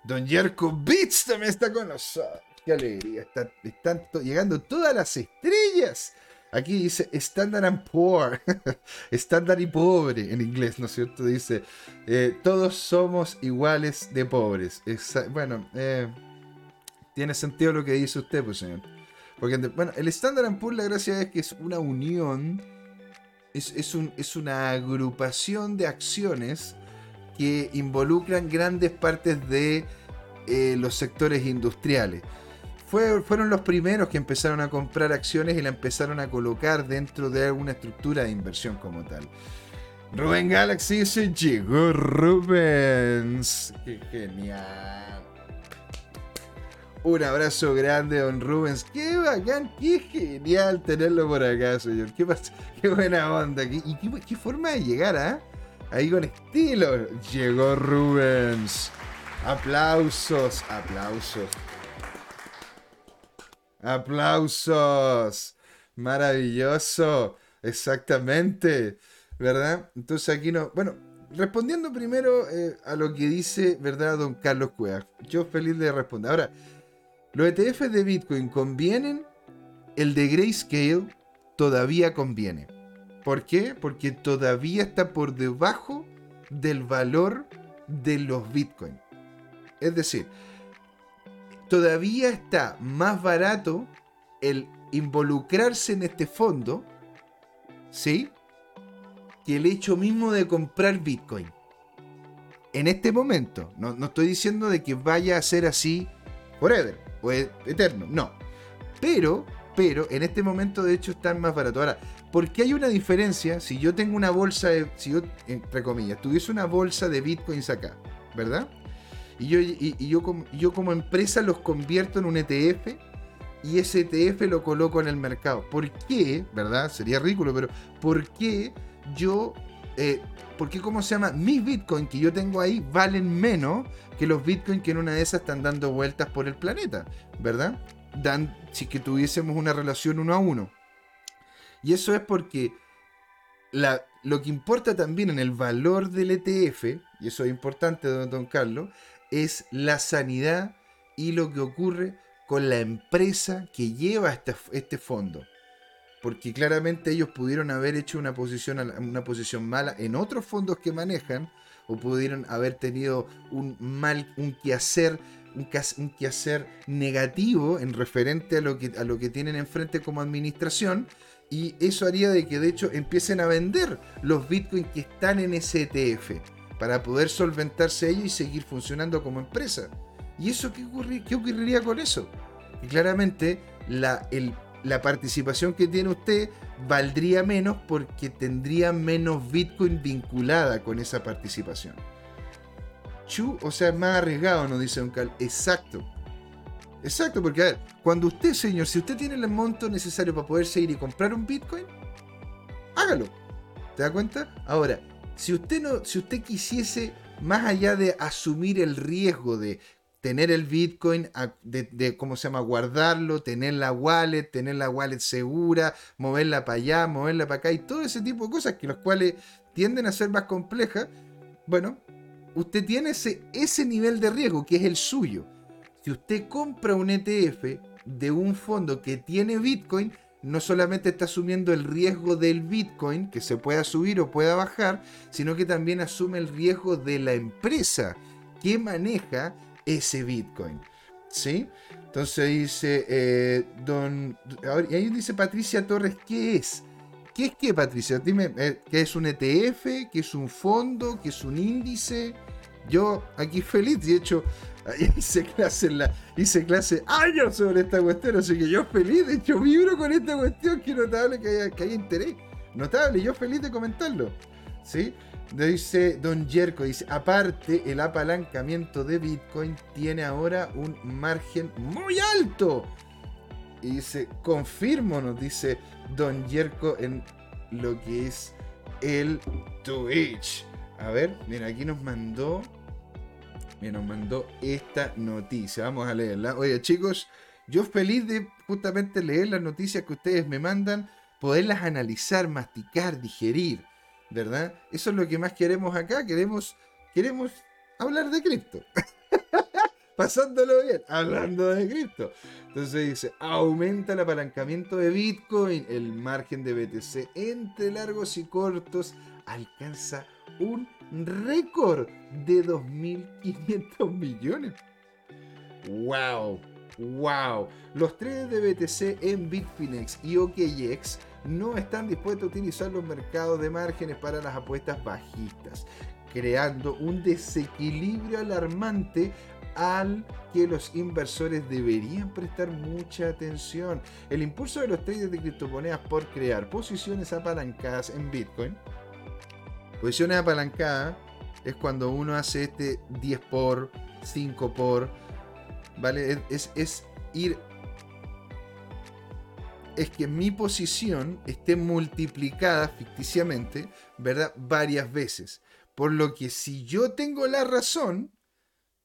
Speaker 1: Don Jerko Beats también está con nosotros. ¡Qué alegría! están llegando todas las estrellas. Aquí dice Standard and Poor. [LAUGHS] Estándar y pobre en inglés, ¿no es cierto? Dice, eh, todos somos iguales de pobres. bueno, eh, tiene sentido lo que dice usted, pues señor. Porque, bueno, el Standard Poor's la gracia es que es una unión, es, un, es una agrupación de acciones que involucran grandes partes de eh, los sectores industriales. Fueron los primeros que empezaron a comprar acciones y la empezaron a colocar dentro de alguna estructura de inversión como tal. Rubén Galaxy se llegó Rubens. Qué genial. Un abrazo grande, don Rubens. Qué bacán, qué genial tenerlo por acá, señor. Qué, qué buena onda. y qué, forma de llegar, ¿ah? Ahí con estilo. Llegó Rubens. Aplausos, aplausos. Aplausos. Maravilloso. Exactamente. ¿Verdad? Entonces aquí no. Bueno, respondiendo primero eh, a lo que dice, ¿verdad, don Carlos Cuevas? Yo feliz de responder. Ahora, ¿Los ETF de Bitcoin convienen? El de Grayscale todavía conviene. ¿Por qué? Porque todavía está por debajo del valor de los Bitcoin. Es decir, todavía está más barato el involucrarse en este fondo, ¿sí? que el hecho mismo de comprar Bitcoin. En este momento, no, no estoy diciendo de que vaya a ser así forever o e, eterno, no. Pero, pero en este momento de hecho están más barato. Ahora, ¿por qué hay una diferencia si yo tengo una bolsa de, si yo, entre comillas, tuviese una bolsa de bitcoins acá, ¿verdad? Y yo, y, yo, como, yo como empresa los convierto en un ETF y ese ETF lo coloco en el mercado. ¿Por qué? ¿Verdad? Sería ridículo, pero ¿por qué yo... Eh, ¿Por qué, cómo se llama? Mis bitcoins que yo tengo ahí valen menos que los bitcoins que en una de esas están dando vueltas por el planeta, ¿verdad? Dan, si que tuviésemos una relación uno a uno. Y eso es porque lo que importa también en el valor del ETF, y eso es importante, don, don Carlos, es la sanidad y lo que ocurre con la empresa que lleva este, este fondo. Porque claramente ellos pudieron haber hecho una posición, una posición mala en otros fondos que manejan, o pudieron haber tenido un mal, un quehacer, un, quehacer negativo en referente a lo, que, a lo que tienen enfrente como administración, y eso haría de que de hecho empiecen a vender los bitcoins que están en ese ETF para poder solventarse ellos y seguir funcionando como empresa. ¿Y eso qué, ocurriría con eso? Claramente la, participación que tiene usted valdría menos porque tendría menos Bitcoin vinculada con esa participación. Chu, o sea, es más arriesgado, nos dice Don Cal. Exacto. Exacto, porque cuando usted, señor, si usted tiene el monto necesario para poder seguir y comprar un Bitcoin, hágalo. ¿Te da cuenta? Ahora, si usted no, si usted quisiese, más allá de asumir el riesgo de tener el Bitcoin, de, cómo se llama, guardarlo, tener la wallet, tener la wallet segura, moverla para allá, moverla para acá y todo ese tipo de cosas que los cuales tienden a ser más complejas, bueno, usted tiene ese, ese nivel de riesgo que es el suyo. Si usted compra un ETF de un fondo que tiene Bitcoin, no solamente está asumiendo el riesgo del Bitcoin, que se pueda subir o pueda bajar, sino que también asume el riesgo de la empresa que maneja ese Bitcoin. ¿Sí? Entonces dice, eh, don, y ahí dice Patricia Torres, ¿qué es? ¿Qué es qué, Patricia? Dime, eh, ¿qué es un ETF? ¿Qué es un fondo? ¿Qué es un índice? Yo aquí feliz, de hecho, hice clase, hice clase años sobre esta cuestión, así que yo feliz, de hecho vibro con esta cuestión, que notable que haya, que haya interés, notable, yo feliz de comentarlo, ¿sí? Dice Don Jerko, dice, aparte el apalancamiento de Bitcoin tiene ahora un margen muy alto. Y dice, confirmo, nos dice Don Jerko en lo que es el Twitch. A ver, mira, aquí nos mandó nos mandó esta noticia. Vamos a leerla. Oye, chicos, yo feliz de justamente leer las noticias que ustedes me mandan, poderlas analizar, masticar, digerir, ¿verdad? Eso es lo que más queremos acá. Queremos, queremos hablar de cripto. [LAUGHS] Pasándolo bien, hablando de cripto. Entonces dice, aumenta el apalancamiento de Bitcoin, el margen de BTC entre largos y cortos alcanza un récord de 2.500 [LAUGHS] millones. ¡Wow! ¡Wow! Los traders de BTC en Bitfinex y OKX no están dispuestos a utilizar los mercados de márgenes para las apuestas bajistas, creando un desequilibrio alarmante al que los inversores deberían prestar mucha atención. El impulso de los traders de criptomonedas por crear posiciones apalancadas en Bitcoin Posiciones apalancadas es cuando uno hace este 10 por, 5 por, ¿vale? Es, es ir... Es que mi posición esté multiplicada ficticiamente, ¿verdad? Varias veces. Por lo que si yo tengo la razón,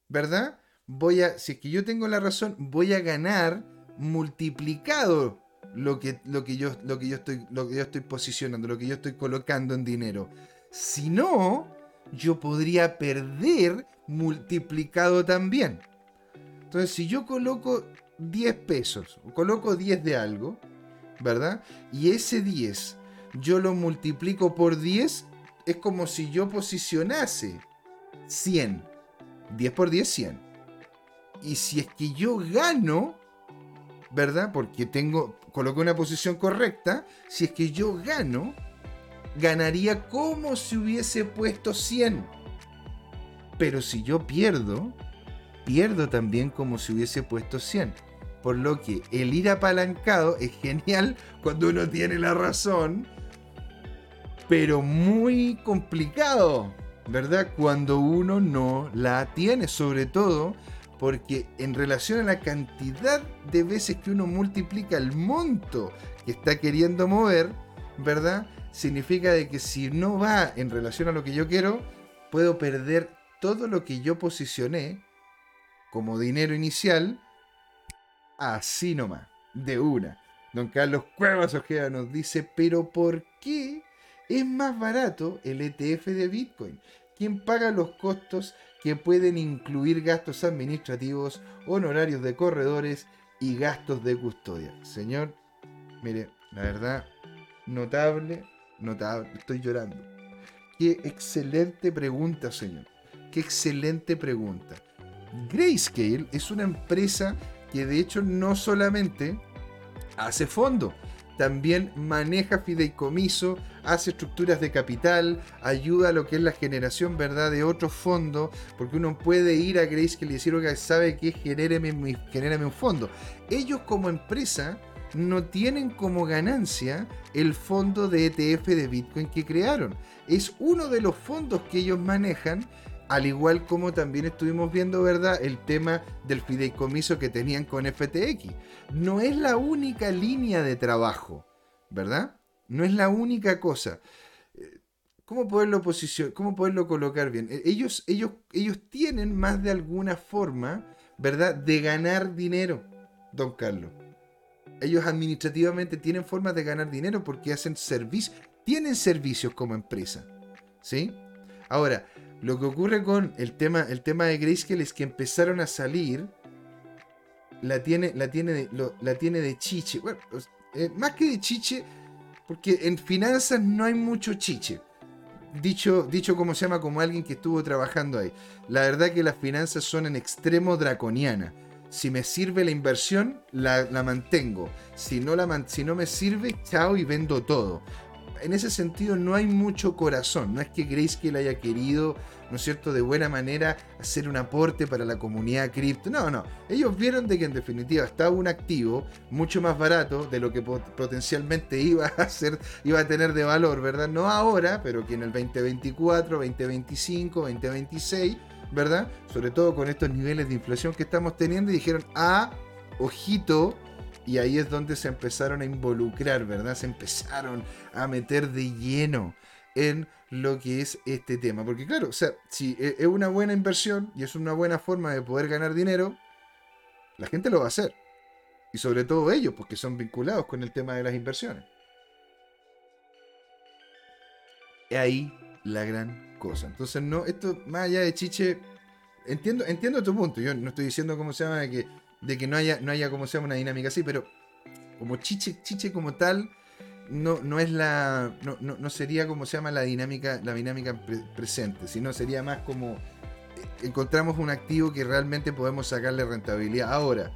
Speaker 1: ¿verdad? Voy a, si es que yo tengo la razón, voy a ganar multiplicado lo que, lo que, yo, lo que, yo, estoy, lo que yo estoy posicionando, lo que yo estoy colocando en dinero. Si no, yo podría perder multiplicado también. Entonces, si yo coloco 10 pesos, coloco 10 de algo, ¿verdad? Y ese 10 yo lo multiplico por 10, es como si yo posicionase 100. 10 por 10, 100. Y si es que yo gano, ¿verdad? Porque tengo, coloco una posición correcta, si es que yo gano, ganaría como si hubiese puesto 100. Pero si yo pierdo, pierdo también como si hubiese puesto 100. Por lo que el ir apalancado es genial [LAUGHS] cuando uno tiene la razón, pero muy complicado, ¿verdad? Cuando uno no la tiene, sobre todo porque en relación a la cantidad de veces que uno multiplica el monto que está queriendo mover, ¿verdad? Significa de que si no va en relación a lo que yo quiero, puedo perder todo lo que yo posicioné como dinero inicial, así nomás, de una. Don Carlos Cuevas Ojeda nos dice, pero ¿por qué es más barato el ETF de Bitcoin? ¿Quién paga los costos que pueden incluir gastos administrativos, honorarios de corredores y gastos de custodia? Señor, mire, la verdad, notable, notable, estoy llorando. Qué excelente pregunta, señor. Qué excelente pregunta. Grayscale es una empresa que de hecho no solamente hace fondo, también maneja fideicomiso, hace estructuras de capital, ayuda a lo que es la generación ¿verdad? de otros fondos, porque uno puede ir a Grayscale y decir, oiga, sabe que genéreme, genéreme un fondo. Ellos como empresa no tienen como ganancia el fondo de ETF de Bitcoin que crearon. Es uno de los fondos que ellos manejan al igual como también estuvimos viendo, ¿verdad? El tema del fideicomiso que tenían con FTX. No es la única línea de trabajo, ¿verdad? No es la única cosa. ¿Cómo poderlo, posicionar? ¿Cómo poderlo colocar bien? Eh, ellos, ellos, ellos tienen más de alguna forma, ¿verdad? De ganar dinero, don Carlos. Ellos administrativamente tienen formas de ganar dinero porque hacen servicios, tienen servicios como empresa. ¿Sí? Ahora, lo que ocurre con el tema, el tema de Grayscale es que empezaron a salir. La tiene, la tiene, de, la tiene de chiche. Bueno, eh, más que de chiche, porque en finanzas no hay mucho chiche. Dicho, dicho como se llama, como alguien que estuvo trabajando ahí. La verdad que las finanzas son en extremo draconiana. Si me sirve la inversión, la, mantengo. Si no, la, si no me sirve, chao y vendo todo en ese sentido no hay mucho corazón. No es que Grayscale haya querido, ¿no es cierto?, de buena manera hacer un aporte para la comunidad cripto. No, no. Ellos vieron de que en definitiva estaba un activo mucho más barato de lo que potencialmente [LAUGHS] iba a iba a tener de valor, ¿verdad? No ahora, pero que en el 2024, 2025, 2026, ¿verdad? Sobre todo con estos niveles de inflación que estamos teniendo y dijeron, ah, ojito, y ahí es donde se empezaron a involucrar, ¿verdad? Se empezaron a meter de lleno en lo que es este tema. Porque claro, o sea, si e, es una buena inversión y es una buena forma de poder ganar dinero, la gente lo va a hacer. Y sobre todo ellos, porque son vinculados con el tema de las inversiones. Ahí la gran cosa. Entonces, no, esto más allá de chiche, entiendo, entiendo tu punto. Yo no estoy diciendo cómo se llama que de que no haya, no haya como se llama una dinámica así, pero como chiche, chiche como tal, no, no es la. No, no, sería como se llama la dinámica, la dinámica presente, sino sería más como eh, encontramos un activo que realmente podemos sacarle rentabilidad. Ahora,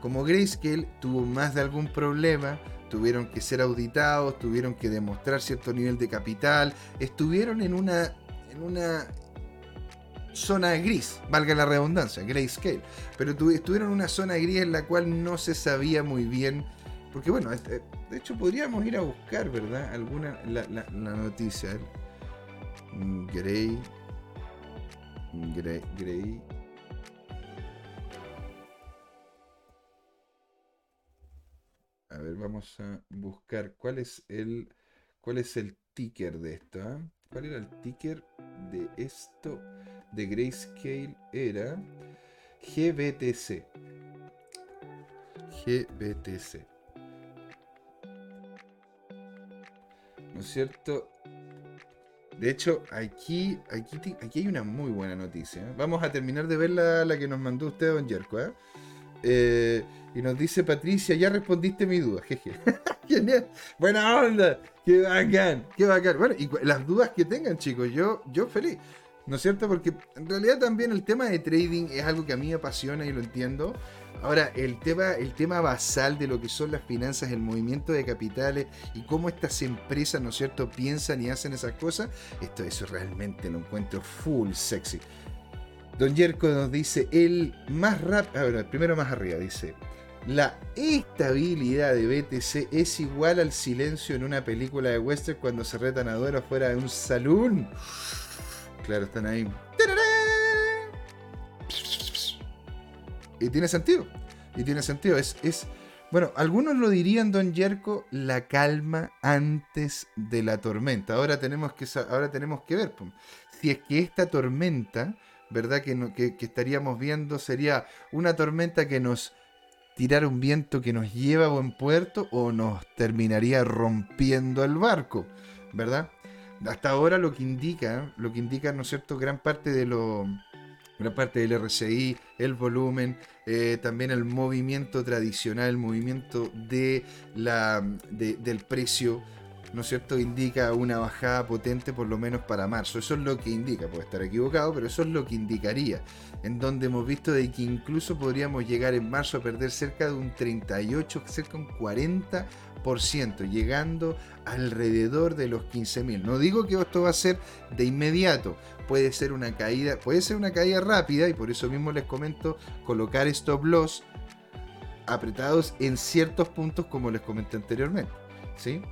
Speaker 1: como Grayscale tuvo más de algún problema, tuvieron que ser auditados, tuvieron que demostrar cierto nivel de capital, estuvieron en una, en una zona gris, valga la redundancia, grayscale. Pero estuvieron en una zona gris en la cual no se sabía muy bien. Porque bueno, este, de hecho podríamos ir a buscar, ¿verdad? Alguna, la, noticia. Gray. Gray. Gray. A ver, vamos a buscar cuál es el cuál es el ticker de esto. ¿Cuál era el ticker de esto? de Grayscale era GBTC. GBTC. ¿No es cierto? De hecho, aquí, aquí, hay una muy buena noticia. Vamos a terminar de ver la, que nos mandó usted, don Yerko. ¿eh? Eh, y nos dice Patricia, ya respondiste mi duda. [LAUGHS] Jeje. Buena onda. Qué bacán. Qué bacán. Bueno, y las dudas que tengan, chicos, yo, yo feliz. ¿No es cierto? Porque en realidad también el tema de trading es algo que a mí me apasiona y lo entiendo. Ahora, el tema, el tema basal de lo que son las finanzas, el movimiento de capitales y cómo estas empresas, ¿no es cierto?, piensan y hacen esas cosas, esto eso realmente lo encuentro full sexy. Don Jerko nos dice, el más rápido, ver, primero más arriba, dice, la estabilidad de BTC es igual al silencio en una película de western cuando se retan a duelo fuera de un salón. Claro, están ahí. Y tiene sentido. Y tiene sentido. Es, es, bueno, algunos lo dirían, don Yerko, la calma antes de la tormenta. Ahora tenemos que, ahora tenemos que ver si es que esta tormenta, ¿verdad? Que, que, que, estaríamos viendo sería una tormenta que nos tirara un viento que nos lleva a buen puerto o nos terminaría rompiendo el barco, ¿verdad? Hasta ahora lo que indica, lo que indica, ¿no es cierto?, gran parte de lo gran parte del RCI, el volumen, eh, también el movimiento tradicional, el movimiento de la, del precio, ¿no es cierto? Indica una bajada potente por lo menos para marzo. Eso es lo que indica, puede estar equivocado, pero eso es lo que indicaría. En donde hemos visto de que incluso podríamos llegar en marzo a perder cerca de un 38, cerca de un 40 llegando alrededor de los 15.000. No digo que esto va a ser de inmediato, puede ser una caída, puede ser una caída rápida y por eso mismo les comento colocar stop loss apretados en ciertos puntos como les comenté anteriormente. ¿sí?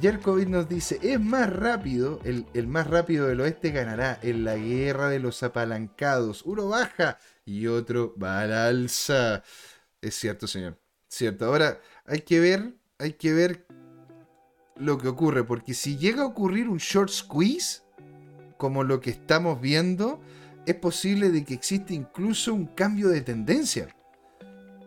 Speaker 1: Jerkovic nos dice, es más rápido, el, el, más rápido del oeste ganará en la guerra de los apalancados. Uno baja y otro va al alza. Es cierto, señor. Cierto. Ahora hay que ver hay que ver lo que ocurre, porque si llega a ocurrir un short squeeze, como lo que estamos viendo, es posible de que existe incluso un cambio de tendencia.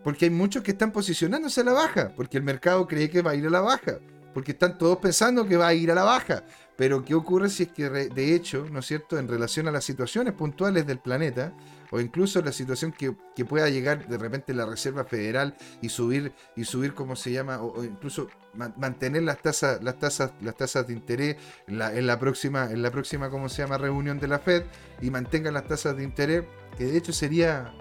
Speaker 1: Porque hay muchos que están posicionándose a la baja, porque el mercado cree que va a ir a la baja, porque están todos pensando que va a ir a la baja. Pero ¿qué ocurre si es que de hecho, ¿no es cierto?, en relación a las situaciones puntuales del planeta, o incluso la situación que, pueda llegar de repente la Reserva Federal y subir, y subir ¿cómo se llama? O, incluso mantener las tasas, las tasas, las tasas de interés en la, próxima, en la próxima, ¿cómo se llama?, reunión de la Fed, y mantengan las tasas de interés, que de hecho sería,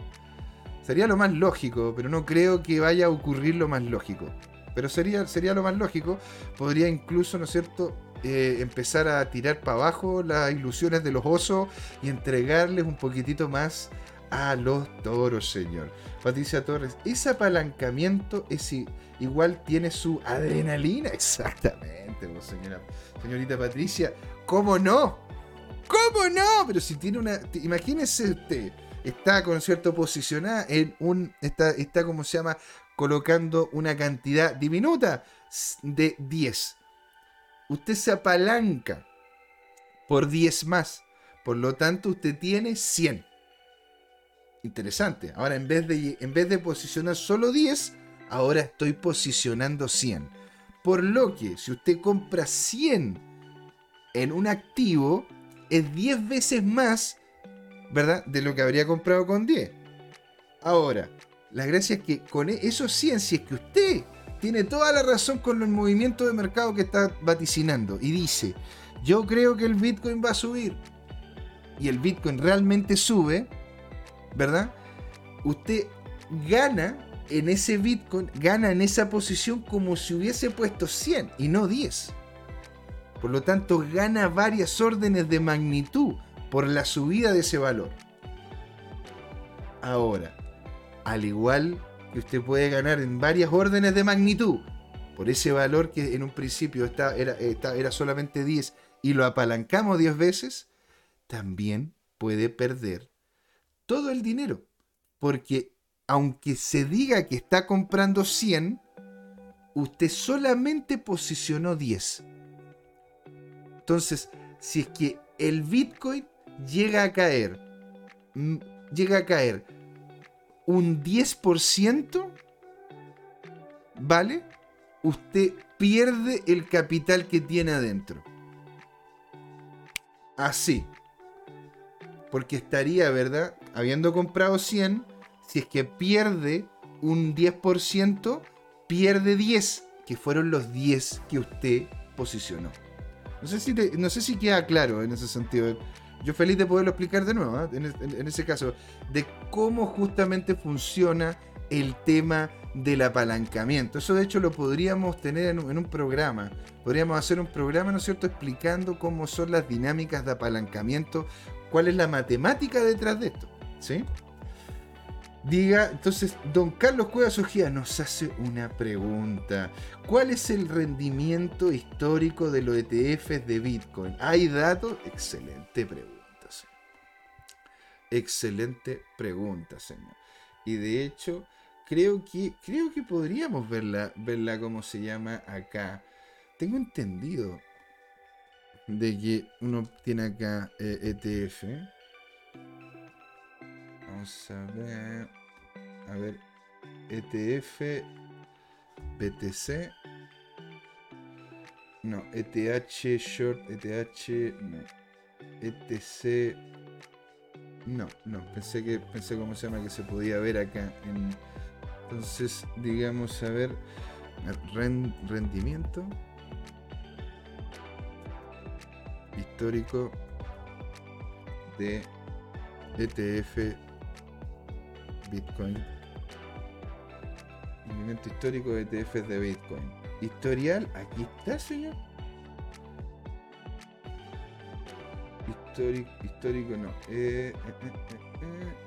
Speaker 1: sería lo más lógico, pero no creo que vaya a ocurrir lo más lógico. Pero sería, sería lo más lógico. Podría incluso, ¿no es cierto?, eh, empezar a tirar para abajo las ilusiones de los osos y entregarles un poquitito más a los toros, señor. Patricia Torres, ese apalancamiento es igual tiene su adrenalina. [LAUGHS] Exactamente, señora, señorita Patricia. ¿Cómo no? ¿Cómo no? Pero si tiene una. Imagínese usted, está con cierto posicionada en un. Está, está como se llama, colocando una cantidad diminuta de 10 usted se apalanca por 10 más. Por lo tanto, usted tiene 100. Interesante. Ahora, en vez de, en vez de posicionar solo 10, ahora estoy posicionando 100. Por lo que, si usted compra 100 en un activo, es 10 veces más, ¿verdad? De lo que habría comprado con 10. Ahora, la gracia es que con e, 100, si es que usted tiene toda la razón con el movimiento de mercado que está vaticinando y dice, yo creo que el Bitcoin va a subir y el Bitcoin realmente sube, ¿verdad? Usted gana en ese Bitcoin, gana en esa posición como si hubiese puesto 100 y no 10. Por lo tanto, gana varias órdenes de magnitud por la subida de ese valor. Ahora, al igual usted puede ganar en varias órdenes de magnitud por ese valor que en un principio era, era solamente 10 y lo apalancamos 10 veces, también puede perder todo el dinero. Porque aunque se diga que está comprando 100, usted solamente posicionó 10. Entonces, si es que el Bitcoin llega a caer, mm, llega a caer un 10%, ¿vale? Usted pierde el capital que tiene adentro. Así. Porque estaría, ¿verdad? Habiendo comprado 100, si es que pierde un 10%, pierde 10, que fueron los 10 que usted posicionó. No sé si, no sé si queda claro en ese sentido yo feliz de poderlo explicar de nuevo, ¿ah? en, ese caso, de cómo justamente funciona el tema del apalancamiento. Eso de hecho lo podríamos tener en un, programa. Podríamos hacer un programa, ¿no es cierto?, explicando cómo son las dinámicas de apalancamiento, cuál es la matemática detrás de esto. ¿Sí? Diga, entonces, don Carlos Cuevas Ojía nos hace una pregunta. ¿Cuál es el rendimiento histórico de los ETFs de Bitcoin? ¿Hay datos? Excelente pregunta, señor. Excelente pregunta, señor. Y de hecho, creo que, creo que podríamos verla, verla como se llama acá. Tengo entendido de que uno tiene acá ETF. Eh, e A ver. A ver. ETF. BTC. No, ETH Short, ETH. No. ETC. No, no, pensé que pensé cómo se llama que se podía ver acá. entonces, digamos, a ver, rendimiento histórico de ETF Bitcoin. Rendimiento histórico de ETFs de Bitcoin. Historial, aquí está, señor. Histórico, histórico no. Eh, eh, eh,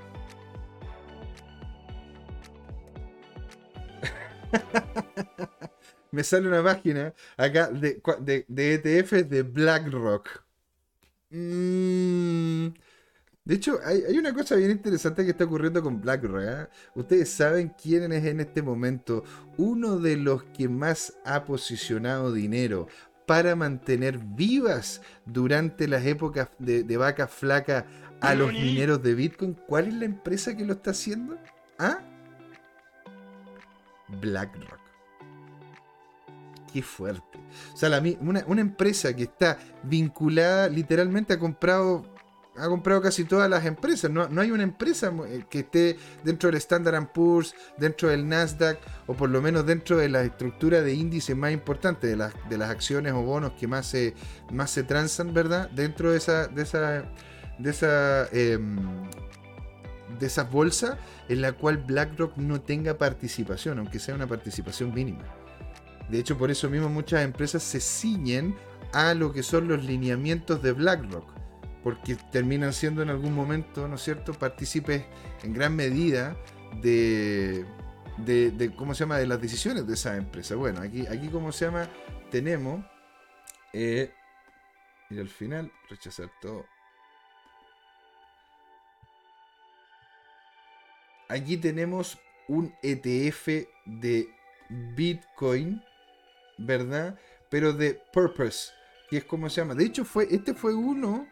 Speaker 1: [LAUGHS] Me sale una página acá de, de, ETFs de BlackRock. Mm. De hecho, hay, una cosa bien interesante que está ocurriendo con BlackRock. Ustedes saben quién es en este momento uno de los que más ha posicionado dinero para mantener vivas durante las épocas de, vaca flaca a los mineros de Bitcoin. ¿Cuál es la empresa que lo está haciendo? ¿Ah? BlackRock. Qué fuerte. O sea, una, una, empresa que está vinculada, literalmente ha comprado ha comprado casi todas las empresas. No, hay una empresa eh, que esté dentro del Standard Poor's, dentro del Nasdaq, o por lo menos dentro de la estructura de índices más importante, de las, de las acciones o bonos que más se, más se transan, ¿verdad? Dentro de esa, de esa, de esa, em, de esa bolsa en la cual BlackRock no tenga participación, aunque sea una participación mínima. De hecho, por eso mismo muchas empresas se ciñen a lo que son los lineamientos de BlackRock porque terminan siendo en algún momento, ¿no es cierto?, partícipes en gran medida de, de, ¿cómo se llama?, de las decisiones de esa empresa. Bueno, aquí, aquí ¿cómo se llama?, tenemos, eh, y al final, rechazar todo. Aquí tenemos un ETF de Bitcoin, ¿verdad? Pero de Purpose, que es como se llama. De hecho, fue, este fue uno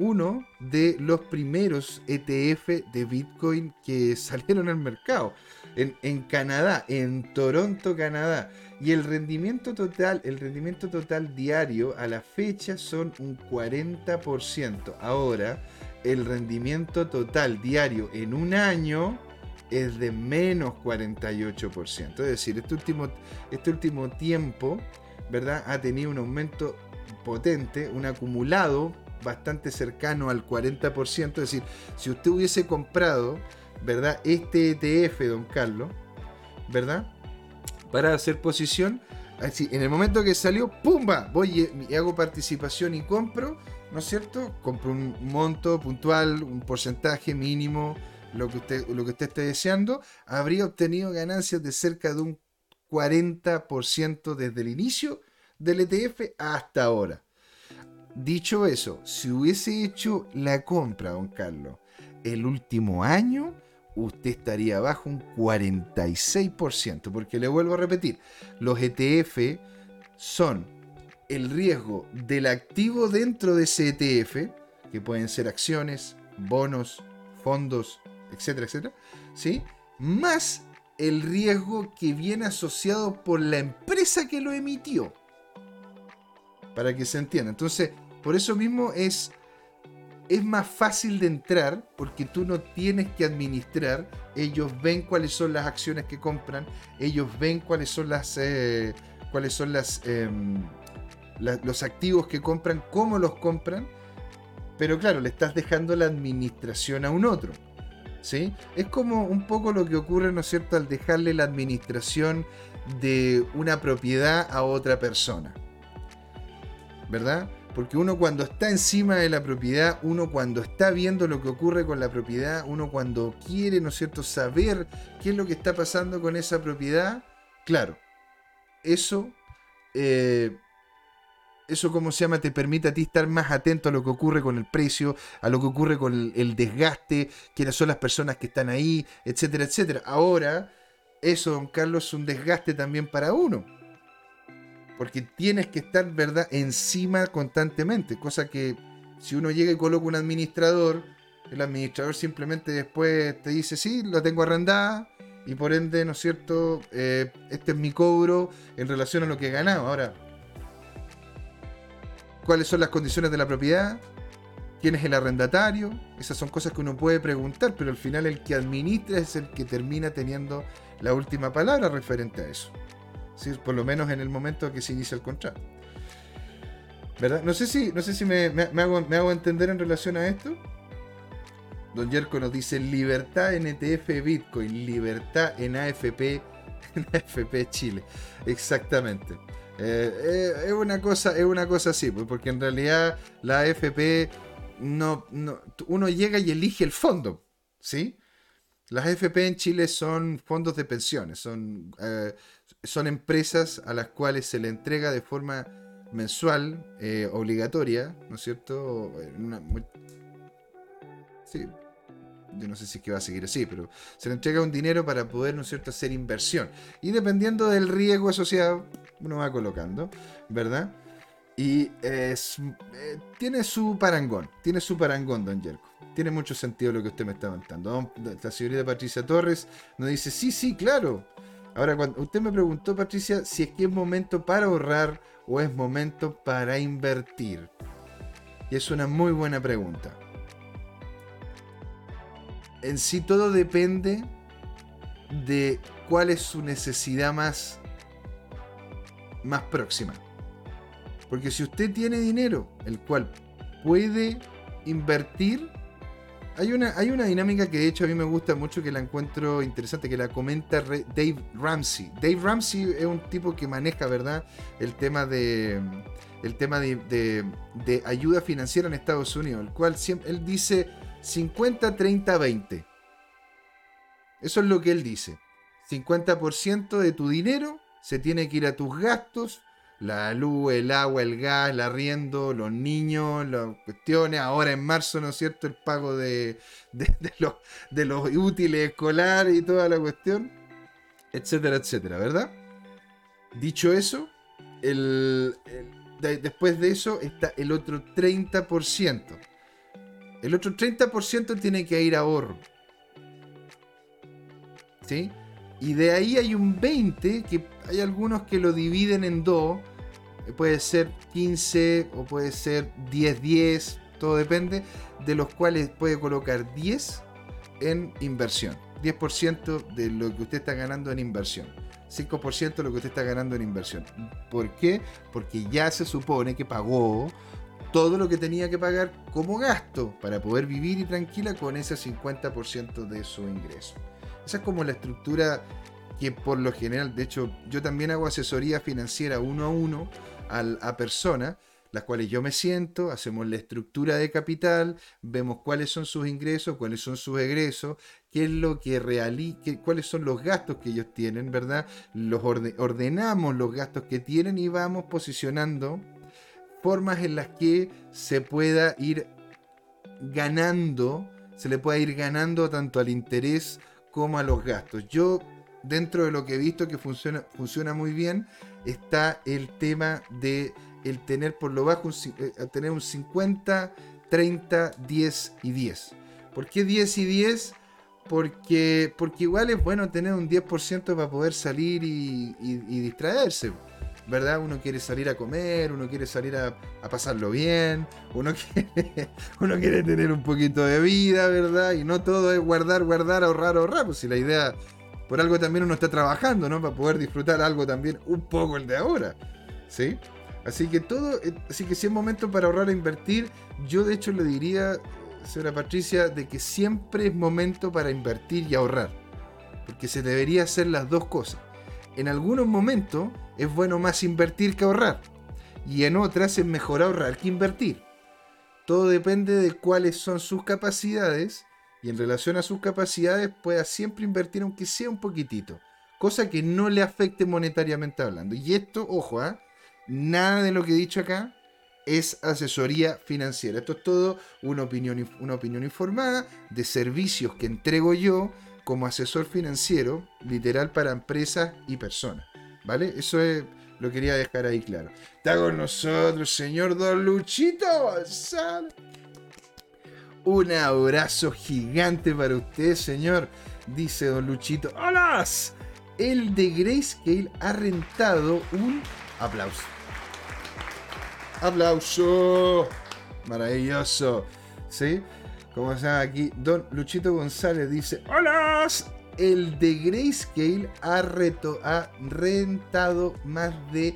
Speaker 1: uno de los primeros ETF de Bitcoin que [LAUGHS] salieron al mercado en, Canadá, en Toronto, Canadá. Y el rendimiento total, el rendimiento total diario a la fecha son un 40%. Ahora, el rendimiento total diario en un año es de menos 48%. Es decir, este último, este último tiempo, ¿verdad? Ha tenido un aumento potente, un acumulado bastante cercano al 40%. Es decir, si usted hubiese comprado, ¿verdad? Este ETF, don Carlos, ¿verdad? Para hacer posición, así, en el momento que salió, ¡pumba! Voy y hago participación y compro, ¿no es cierto? Compro un monto puntual, un porcentaje mínimo, lo que usted, lo que usted esté deseando, habría obtenido ganancias de cerca de un 40% desde el inicio del ETF hasta ahora. Dicho eso, si hubiese hecho la compra, don Carlos, el último año, usted estaría bajo un 46%, porque le vuelvo a repetir, los ETF son el riesgo del activo dentro de ese ETF, que pueden ser acciones, bonos, fondos, etcétera, etcétera, ¿sí? Más el riesgo que viene asociado por la empresa que lo emitió para que se entienda. Entonces, por eso mismo es, es más fácil de entrar porque tú no tienes que administrar. Ellos ven cuáles son las acciones que compran, ellos ven cuáles son las, eh, cuáles son las, em, los activos que compran, cómo los compran. Pero claro, le estás dejando la administración a un otro. ¿sí? Es como un poco lo que ocurre, ¿no es cierto?, al dejarle la administración de una propiedad a otra persona. ¿Verdad? Porque uno cuando está encima de la propiedad, uno cuando está viendo lo que ocurre con la propiedad, uno cuando quiere, ¿no es cierto?, saber qué es lo que está pasando con esa propiedad, claro, eso, eh, eso como se llama, te permite a ti estar más atento a lo que ocurre con el precio, a lo que ocurre con el, el desgaste, quiénes son las personas que están ahí, etcétera, etcétera. Ahora, eso, don Carlos, es un desgaste también para uno porque tienes que estar, ¿verdad?, encima constantemente. Cosa que si uno llega y coloca un administrador, el administrador simplemente después te dice, sí, lo tengo arrendada, y por ende, ¿no es cierto?, eh, este es mi cobro en relación a lo que he ganado. Ahora, ¿cuáles son las condiciones de la propiedad? ¿Quién es el arrendatario? Esas son cosas que uno puede preguntar, pero al final el que administra es el que termina teniendo la última palabra referente a eso por lo menos en el momento que se inicia el contrato. ¿Verdad? No sé si, no sé si me, hago, entender en relación a esto. Don Jerko nos dice libertad en ETF Bitcoin, libertad en AFP, [LAUGHS] en AFP Chile. Exactamente. Eh, eh, es una cosa, es una cosa así, pues, porque en realidad la AFP no, no, uno llega y elige el fondo, ¿sí? Las AFP en Chile son fondos de pensiones, son, eh, son empresas a las cuales se le entrega de forma mensual, eh, obligatoria, ¿no es cierto? sí, yo no sé si es que va a seguir así, pero se le entrega un dinero para poder, ¿no es cierto?, hacer inversión. Y dependiendo del riesgo asociado, uno va colocando, ¿verdad? Y es, eh, tiene su parangón, tiene su parangón, don Jerko. Tiene mucho sentido lo que usted me está contando. La señorita Patricia Torres nos dice, sí, sí, claro. Ahora, cuando usted me preguntó, Patricia, si es que es momento para ahorrar o es momento para invertir. Y es una muy buena pregunta. En sí todo depende de cuál es su necesidad más, más próxima. Porque si usted tiene dinero, el cual puede invertir, hay una, hay una dinámica que de hecho a mí me gusta mucho, que la encuentro interesante, que la comenta Dave Ramsey. Dave Ramsey es un tipo que maneja, ¿verdad? El tema de, el tema de, de, ayuda financiera en Estados Unidos, el cual siempre, él dice 50, 30, 20. Eso es lo que él dice. 50% de tu dinero se tiene que ir a tus gastos la luz, el agua, el gas, el arriendo, los niños, las cuestiones. Ahora en marzo, ¿no es cierto? El pago de, los, de los útiles escolares y toda la cuestión, etcétera, etcétera, ¿verdad? Dicho eso, el, después de eso está el otro 30%. El otro 30% tiene que ir a ahorro. ¿Sí? Y de ahí hay un 20 que hay algunos que lo dividen en dos puede ser 15 o puede ser 10-10, todo depende, de los cuales puede colocar 10 en inversión. 10% de lo que usted está ganando en inversión. 5% de lo que usted está ganando en inversión. ¿Por qué? Porque ya se supone que pagó todo lo que tenía que pagar como gasto para poder vivir y tranquila con ese 50% de su ingreso. Esa es como la estructura que por lo general, de hecho, yo también hago asesoría financiera uno a uno a, personas, las cuales yo me siento, hacemos la estructura de capital, vemos cuáles son sus ingresos, cuáles son sus egresos, qué es lo que realiza, cuáles son los gastos que ellos tienen, ¿verdad? Los ordenamos los gastos que tienen y vamos posicionando formas en las que se pueda ir ganando, se le pueda ir ganando tanto al interés como a los gastos. Yo dentro de lo que he visto que funciona, funciona muy bien, está el tema de el tener por lo bajo un, eh, tener un 50, 30, 10 y 10. ¿Por qué 10 y 10? Porque, porque igual es bueno tener un 10% para poder salir y, distraerse. ¿Verdad? Uno quiere salir a comer, uno quiere salir a, pasarlo bien, uno [LAUGHS] quiere, uno quiere tener un poquito de vida, ¿verdad? Y no todo es guardar, guardar, ahorrar, ahorrar. Pues si la idea por algo también uno está trabajando, ¿no? Para poder disfrutar algo también un poco el de ahora, ¿sí? Así que todo, eh, así que si es momento para ahorrar e invertir, yo de hecho le diría, señora Patricia, de que siempre es momento para invertir y ahorrar. Porque se debería hacer las dos cosas. En algunos momentos es bueno más invertir que ahorrar. Y en otras es mejor ahorrar que invertir. Todo depende de cuáles son sus capacidades. Y en relación a sus capacidades pueda siempre invertir aunque sea un poquitito. Cosa que no le afecte monetariamente hablando. Y esto, ojo, ¿ah? nada de lo que he dicho acá es asesoría financiera. Esto es todo una opinión, una opinión informada de servicios que entrego yo como asesor financiero, literal para empresas y personas. ¿Vale? Eso es, lo quería dejar ahí claro. Está con nosotros, señor Don Luchito. Un abrazo gigante para usted, señor. Dice Don Luchito. ¡Hola! El de Grayscale ha rentado un aplauso. Aplauso. Maravilloso. ¿Sí? Como se aquí? Don Luchito González dice: ¡Hola! El de Grayscale ha, reto, ha rentado más de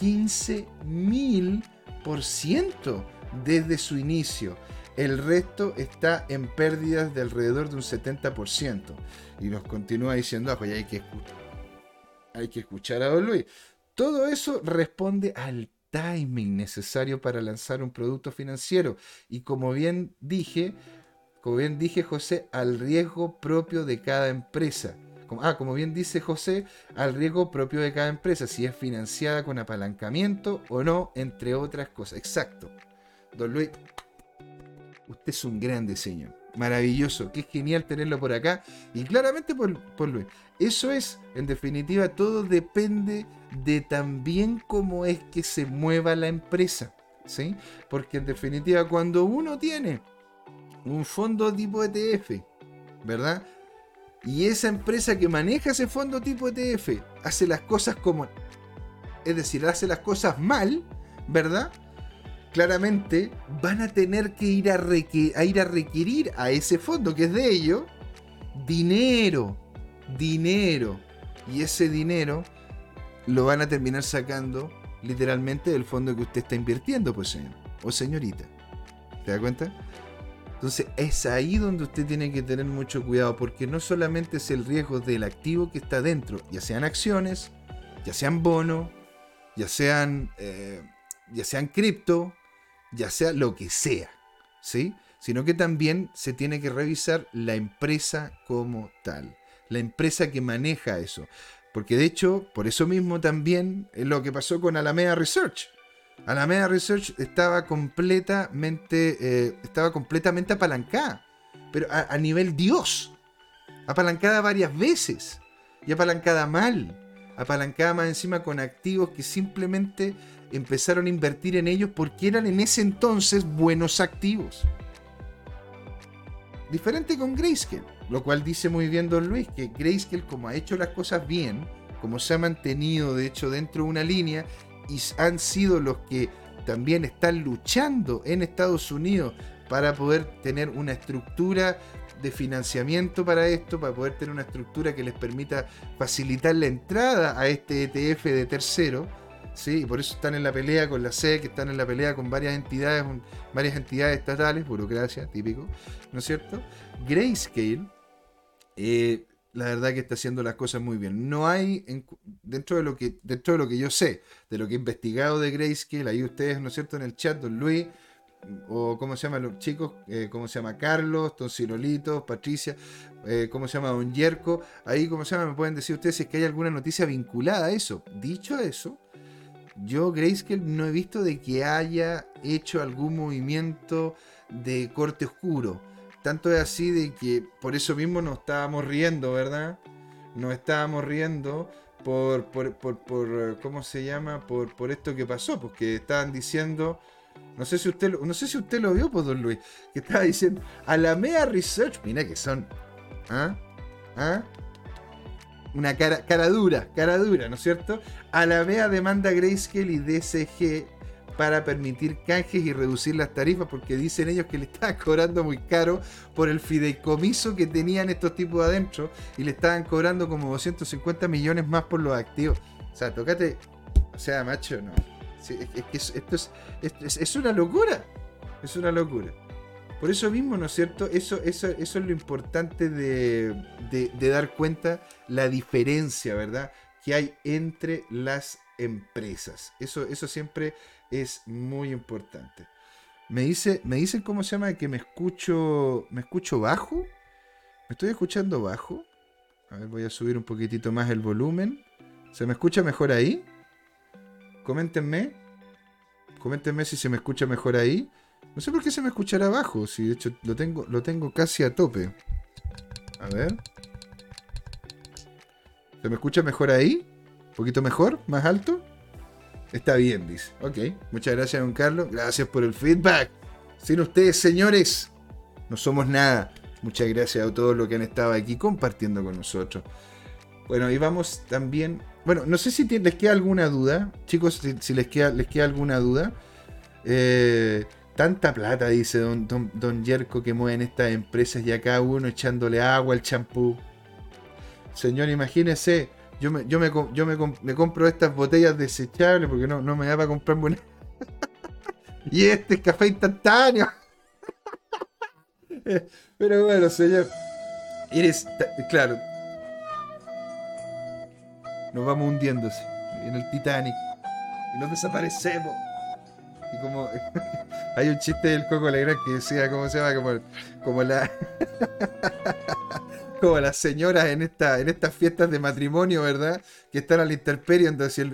Speaker 1: 15 mil por ciento desde su inicio. El resto está en pérdidas de alrededor de un 70%. Y nos continúa diciendo, ah, pues hay que, hay que escuchar a Don Luis. Todo eso responde al timing necesario para lanzar un producto financiero. Y como bien dije, como bien dije José, al riesgo propio de cada empresa. Ah, como bien dice José, al riesgo propio de cada empresa, si es financiada con apalancamiento o no, entre otras cosas. Exacto. Don Luis, usted es un gran diseño. Maravilloso, qué genial tenerlo por acá. Y claramente por, por Luis. Eso es, en definitiva, todo depende de también cómo es que se mueva la empresa. ¿sí? Porque en definitiva, cuando uno tiene un fondo tipo ETF, ¿verdad? Y esa empresa que maneja ese fondo tipo ETF hace las cosas como... Es decir, hace las cosas mal, ¿verdad? Claramente van a tener que ir a, ir a requerir a ese fondo que es de ellos dinero dinero. Y ese dinero lo van a terminar sacando literalmente del fondo que usted está invirtiendo, pues señor. O señorita. ¿Te da cuenta? Entonces es ahí donde usted tiene que tener mucho cuidado porque no solamente es el riesgo del activo que está dentro, ya sean acciones, ya sean bonos, ya sean, eh, ya sean cripto, ya sea lo que sea, ¿sí? Sino que también se tiene que revisar la empresa como tal la empresa que maneja eso. Porque de hecho, por eso mismo también es lo que pasó con Alameda Research. Alameda Research estaba completamente, eh, estaba completamente apalancada, pero a, nivel Dios. Apalancada varias veces y apalancada mal. Apalancada más encima con activos que simplemente empezaron a invertir en ellos porque eran en ese entonces buenos activos. Diferente con Grayscale, lo cual dice muy bien Don Luis, que Grayscale como ha hecho las cosas bien, como se ha mantenido de hecho dentro de una línea y han sido los que también están luchando en Estados Unidos para poder tener una estructura de financiamiento para esto, para poder tener una estructura que les permita facilitar la entrada a este ETF de tercero ¿sí? Y por eso están en la pelea con la SEC, están en la pelea con varias entidades, varias entidades estatales, burocracia, típico, ¿no es cierto? Grayscale, eh, la verdad que está haciendo las cosas muy bien. No hay, dentro, de lo que, dentro de lo que yo sé, de lo que he investigado de Grayscale, ahí ustedes, ¿no es cierto?, en el chat, don Luis, o cómo se llaman los chicos, eh, cómo se llama Carlos, Don Cirolito, Patricia, eh, cómo se llama Don Yerko, ahí cómo se llama, me pueden decir ustedes si es que hay alguna noticia vinculada a eso. Dicho eso, yo Grayscale no he visto de que haya hecho algún movimiento de corte oscuro. Tanto es así de que por eso mismo nos estábamos riendo, ¿verdad? Nos estábamos riendo por, por, por, ¿cómo se llama? Por, por esto que pasó, porque estaban diciendo, no sé si usted, no sé si usted lo vio, pues, don Luis, que estaba diciendo, Alameda Research, mira que son, ¿ah? ¿ah? Una cara, cara dura, cara dura, ¿no es cierto? A la vez demanda Grayscale y DCG para permitir canjes y reducir las tarifas porque dicen ellos que le estaban [LAUGHS] cobrando muy caro por el fideicomiso que tenían estos tipos adentro y le estaban cobrando como 250 millones más por los activos. O sea, tócate, o sea, macho, no. es, que esto es, es una locura, es una locura. Por eso mismo, ¿no es cierto? Eso, eso, eso es lo importante de, de, dar cuenta la diferencia, ¿verdad? Que hay entre las empresas. Eso, eso siempre es muy importante. Me dice, me dicen cómo se llama que me escucho, me escucho bajo. ¿Me estoy escuchando bajo? A ver, voy a subir un poquitito más el volumen. ¿Se me escucha mejor ahí? Coméntenme. Coméntenme si se me escucha mejor ahí. No sé por qué se me escuchará abajo, si de hecho lo tengo, lo tengo casi a tope. A ver. ¿Se me escucha mejor ahí? ¿Un poquito mejor? ¿Más alto? Está bien, dice. Ok. Muchas gracias, don Carlos. Gracias por el feedback. Sin ustedes, señores, no somos nada. Muchas gracias a todos los que han estado aquí compartiendo con nosotros. Bueno, y vamos también. Bueno, no sé si les queda alguna duda. Chicos, si, les, queda, les queda alguna duda. Eh, Tanta plata, dice don, don, Yerko, que mueven estas empresas y acá uno echándole agua al champú. Señor, imagínese, yo me, yo me, yo me, compro estas botellas desechables porque no, no me da para comprar buenas. [LAUGHS] y este es café instantáneo. [LAUGHS] Pero bueno, señor. Eres. Claro. Nos vamos hundiéndose en el Titanic. Y nos desaparecemos. Y como [LAUGHS] hay un chiste del Coco Legrand que decía, ¿cómo se llama? Como, como la [LAUGHS] como las señoras en esta en estas fiestas de matrimonio, ¿verdad? Que están al interperio entonces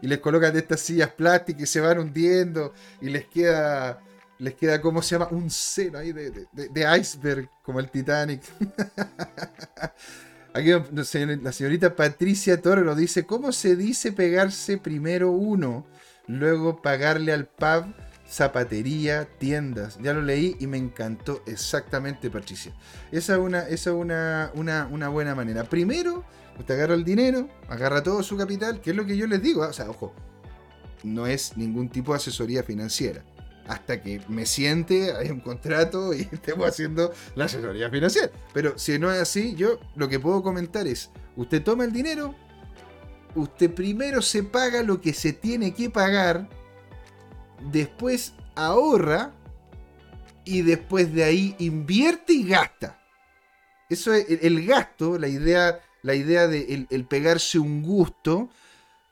Speaker 1: y les colocan estas sillas plásticas y se van hundiendo y les queda les queda, ¿cómo se llama? Un seno ahí de, de iceberg, como el Titanic. [LAUGHS] Aquí la señorita Patricia Toro nos dice, ¿cómo se dice pegarse primero uno? Luego pagarle al pub, zapatería, tiendas. Ya lo leí y me encantó exactamente, Patricia. Esa es una, una, buena manera. Primero, usted agarra el dinero, agarra todo su capital, que es lo que yo les digo. ¿ah? O sea, ojo, no es ningún tipo de asesoría financiera. Hasta que me siente, hay un contrato y [LAUGHS] estemos haciendo la asesoría financiera. Pero si no es así, yo lo que puedo comentar es, usted toma el dinero, usted primero se paga lo que se tiene que pagar, después ahorra y después de ahí invierte y gasta. Eso es el, gasto, la idea, la idea de el, pegarse un gusto,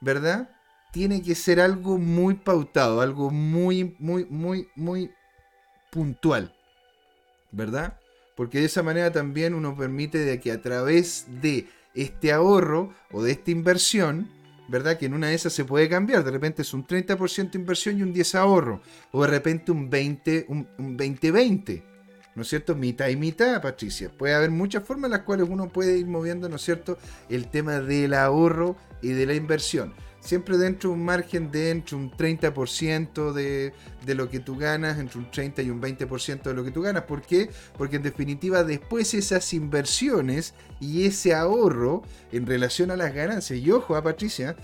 Speaker 1: ¿verdad? Tiene que ser algo muy pautado, algo muy, muy, muy, muy puntual, ¿verdad? Porque de esa manera también uno permite de que a través de este ahorro o de esta inversión, ¿verdad? Que en una de esas se puede cambiar. De repente es un 30% inversión y un 10 ahorro. O de repente un 20, un, 20-20. ¿No es cierto? Mitad y mitad, Patricia. Puede haber muchas formas en las cuales uno puede ir moviendo, ¿no es cierto? El tema del ahorro y de la inversión siempre dentro de un margen de entre un 30% de, de, lo que tú ganas, entre un 30 y un 20% de lo que tú ganas. ¿Por qué? Porque en definitiva después esas inversiones y ese ahorro en relación a las ganancias, y ojo a ah, Patricia,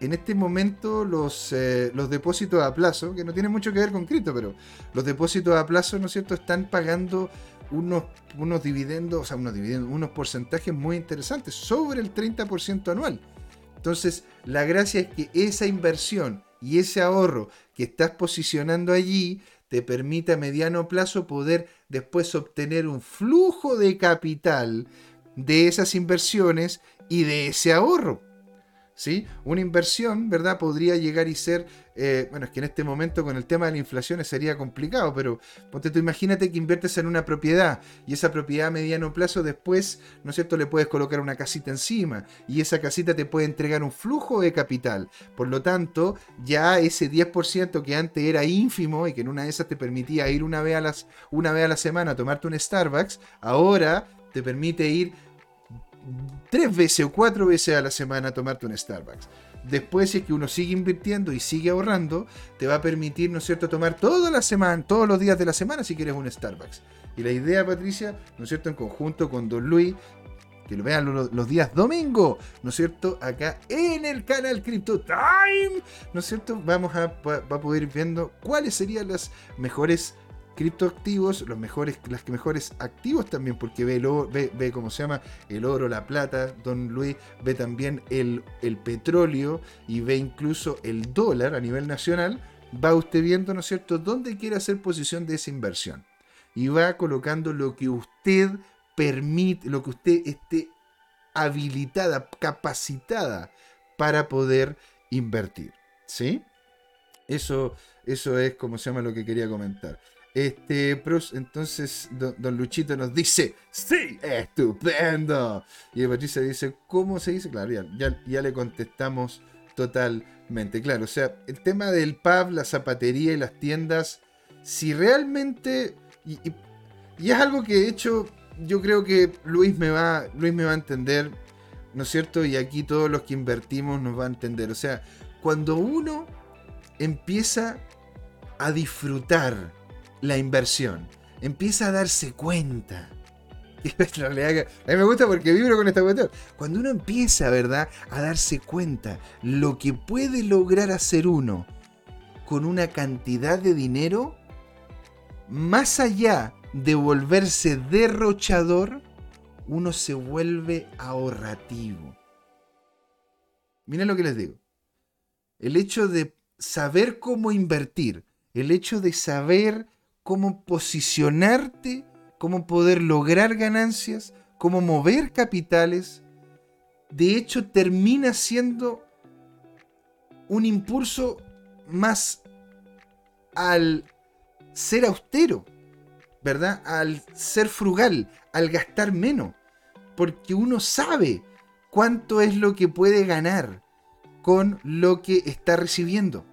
Speaker 1: en este momento los, eh, los depósitos a plazo, que no tienen mucho que ver con cripto, pero los depósitos a plazo, ¿no es cierto?, están pagando unos, unos dividendos, o sea, unos dividendos, unos porcentajes muy interesantes, sobre el 30% anual. Entonces, la gracia es que esa inversión y ese ahorro que estás posicionando allí te permite a mediano plazo poder después obtener un flujo de capital de esas inversiones y de ese ahorro. ¿Sí? Una inversión, ¿verdad? Podría llegar y ser, eh, bueno, es que en este momento con el tema de la inflación sería complicado, pero ponte tú, imagínate que inviertes en una propiedad y esa propiedad a mediano plazo después, ¿no es cierto?, le puedes colocar una casita encima y esa casita te puede entregar un flujo de capital. Por lo tanto, ya ese 10% que antes era ínfimo y que en una de esas te permitía ir una vez a, las, una vez a la semana a tomarte un Starbucks, ahora te permite ir tres veces o cuatro veces a la semana tomarte un Starbucks. Después, si es que uno sigue invirtiendo y sigue ahorrando, te va a permitir, ¿no es cierto?, tomar toda la semana, todos los días de la semana si quieres un Starbucks. Y la idea, Patricia, ¿no es cierto?, en conjunto con Don Luis, que lo vean los, días domingo, ¿no es cierto? Acá en el canal Crypto Time, ¿no es cierto? Vamos a, a poder ir viendo cuáles serían las mejores criptoactivos, los mejores, las mejores activos también, porque ve, ve, ve cómo se llama el oro, la plata, don Luis, ve también el, el petróleo y ve incluso el dólar a nivel nacional, va usted viendo, ¿no es cierto?, dónde quiere hacer posición de esa inversión. y va colocando lo que usted permite, lo que usted esté habilitada, capacitada para poder invertir. ¿Sí? Eso, eso es como se llama lo que quería comentar. Este, entonces don, Luchito nos dice, sí, estupendo. Y Patricia dice, ¿cómo se dice? Claro, ya, le contestamos totalmente. Claro, o sea, el tema del pub, la zapatería y las tiendas, si realmente, y, y, es algo que de hecho yo creo que Luis me, va, Luis me va a entender, ¿no es cierto? Y aquí todos los que invertimos nos va a entender. O sea, cuando uno empieza a disfrutar la inversión, empieza a darse cuenta. [LAUGHS] a mí me gusta porque vibro con esta cuestión. Cuando uno empieza, ¿verdad?, a darse cuenta lo que puede lograr hacer uno con una cantidad de dinero, más allá de volverse derrochador, uno se vuelve ahorrativo. Miren lo que les digo. El hecho de saber cómo invertir, el hecho de saber cómo posicionarte, cómo poder lograr ganancias, cómo mover capitales, de hecho termina siendo un impulso más al ser austero, ¿verdad? Al ser frugal, al gastar menos, porque uno sabe cuánto es lo que puede ganar con lo que está recibiendo.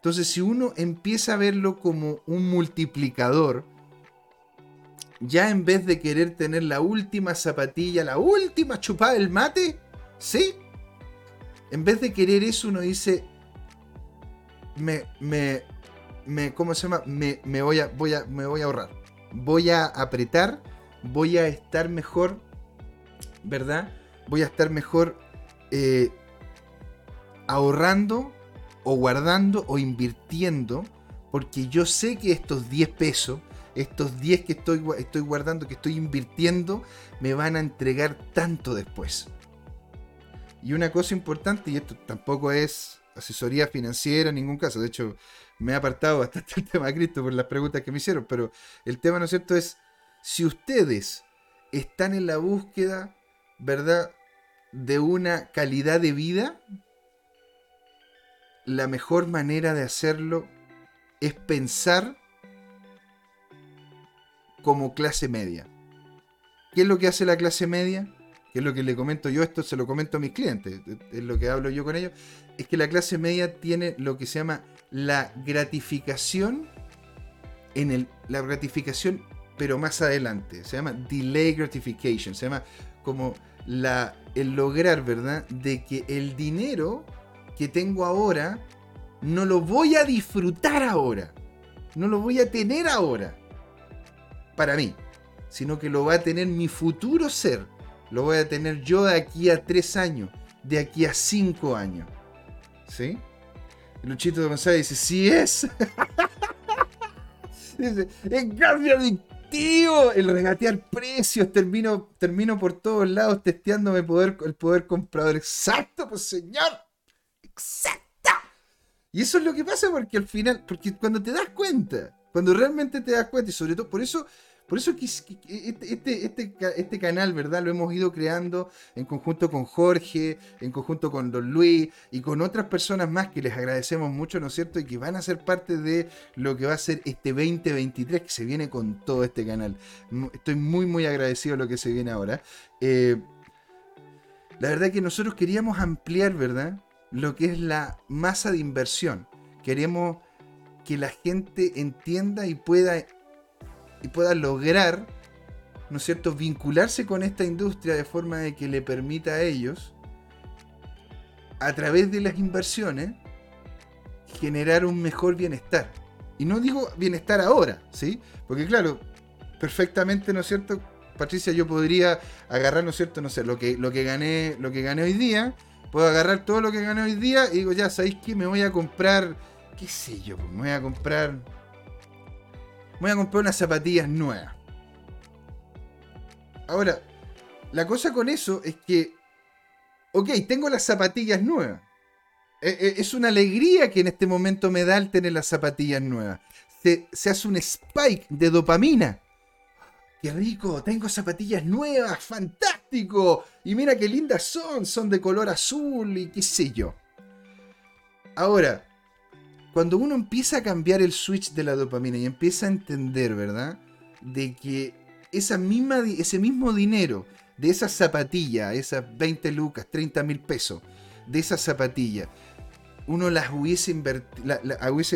Speaker 1: Entonces, si uno empieza a verlo como un multiplicador, ya en vez de querer tener la última zapatilla, la última chupada del mate, ¿sí? En vez de querer eso, uno dice, me, me, me ¿cómo se llama? Me, me, voy a, voy a, me voy a ahorrar. Voy a apretar, voy a estar mejor, ¿verdad? Voy a estar mejor eh, ahorrando o guardando o invirtiendo, porque yo sé que estos 10 pesos, estos 10 que estoy, estoy guardando, que estoy invirtiendo, me van a entregar tanto después. Y una cosa importante, y esto tampoco es asesoría financiera en ningún caso, de hecho me he apartado [LAUGHS] bastante el tema de Cristo por las preguntas que me hicieron, pero el tema, ¿no es cierto?, es si ustedes están en la búsqueda, ¿verdad?, de una calidad de vida, la mejor manera de hacerlo es pensar como clase media. ¿Qué es lo que hace la clase media? ¿Qué es lo que le comento yo? Esto se lo comento a mis clientes, es lo que hablo yo con ellos. Es que la clase media tiene lo que se llama la gratificación en el, la gratificación, pero más adelante. Se llama delay gratification. Se llama como la, el lograr, ¿verdad? De que el dinero que tengo ahora, no lo voy a disfrutar ahora. No lo voy a tener ahora. Para mí. Sino que lo va a tener mi futuro ser. Lo voy a tener yo de aquí a tres años. De aquí a cinco años. ¿Sí? Luchito de González dice, sí es. [LAUGHS] dice, es cambio adictivo. El regatear precios. Termino, termino por todos lados testeándome poder, el poder comprador. Exacto, pues señor Y eso es lo que pasa porque al final, porque cuando te das cuenta, cuando realmente te das cuenta, y sobre todo, por eso, por eso este, este, este, este, canal, ¿verdad? Lo hemos ido creando en conjunto con Jorge, en conjunto con Don Luis y con otras personas más que les agradecemos mucho, ¿no es cierto? Y que van a ser parte de lo que va a ser este 2023 que se viene con todo este canal. Estoy muy, muy agradecido a lo que se viene ahora. Eh, la verdad que nosotros queríamos ampliar, ¿verdad? Lo que es la masa de inversión. Queremos que la gente entienda y pueda, y pueda lograr, ¿no es cierto?, vincularse con esta industria de forma de que le permita a ellos, a través de las inversiones, generar un mejor bienestar. Y no digo bienestar ahora, ¿sí? Porque claro, perfectamente, ¿no es cierto? Patricia, yo podría agarrar, ¿no es cierto? No sé, lo que, lo que gané, lo que gané hoy día Puedo agarrar todo lo que gané hoy día y digo, ya, ¿sabéis qué? Me voy a comprar, qué sé yo, me voy a comprar, me voy a comprar unas zapatillas nuevas. Ahora, la cosa con eso es que, ok, tengo las zapatillas nuevas. E, e, es una alegría que en este momento me da el tener las zapatillas nuevas. Se, se hace un spike de dopamina qué rico, tengo zapatillas nuevas, fantástico. Y mira qué lindas son, son de color azul y qué sé yo. Ahora, cuando uno empieza a cambiar el switch de la dopamina y empieza a entender, ¿verdad? De que esa misma, ese mismo dinero de esa zapatilla, esas 20 lucas, 30 mil pesos, de esa zapatilla, uno las hubiese invertido,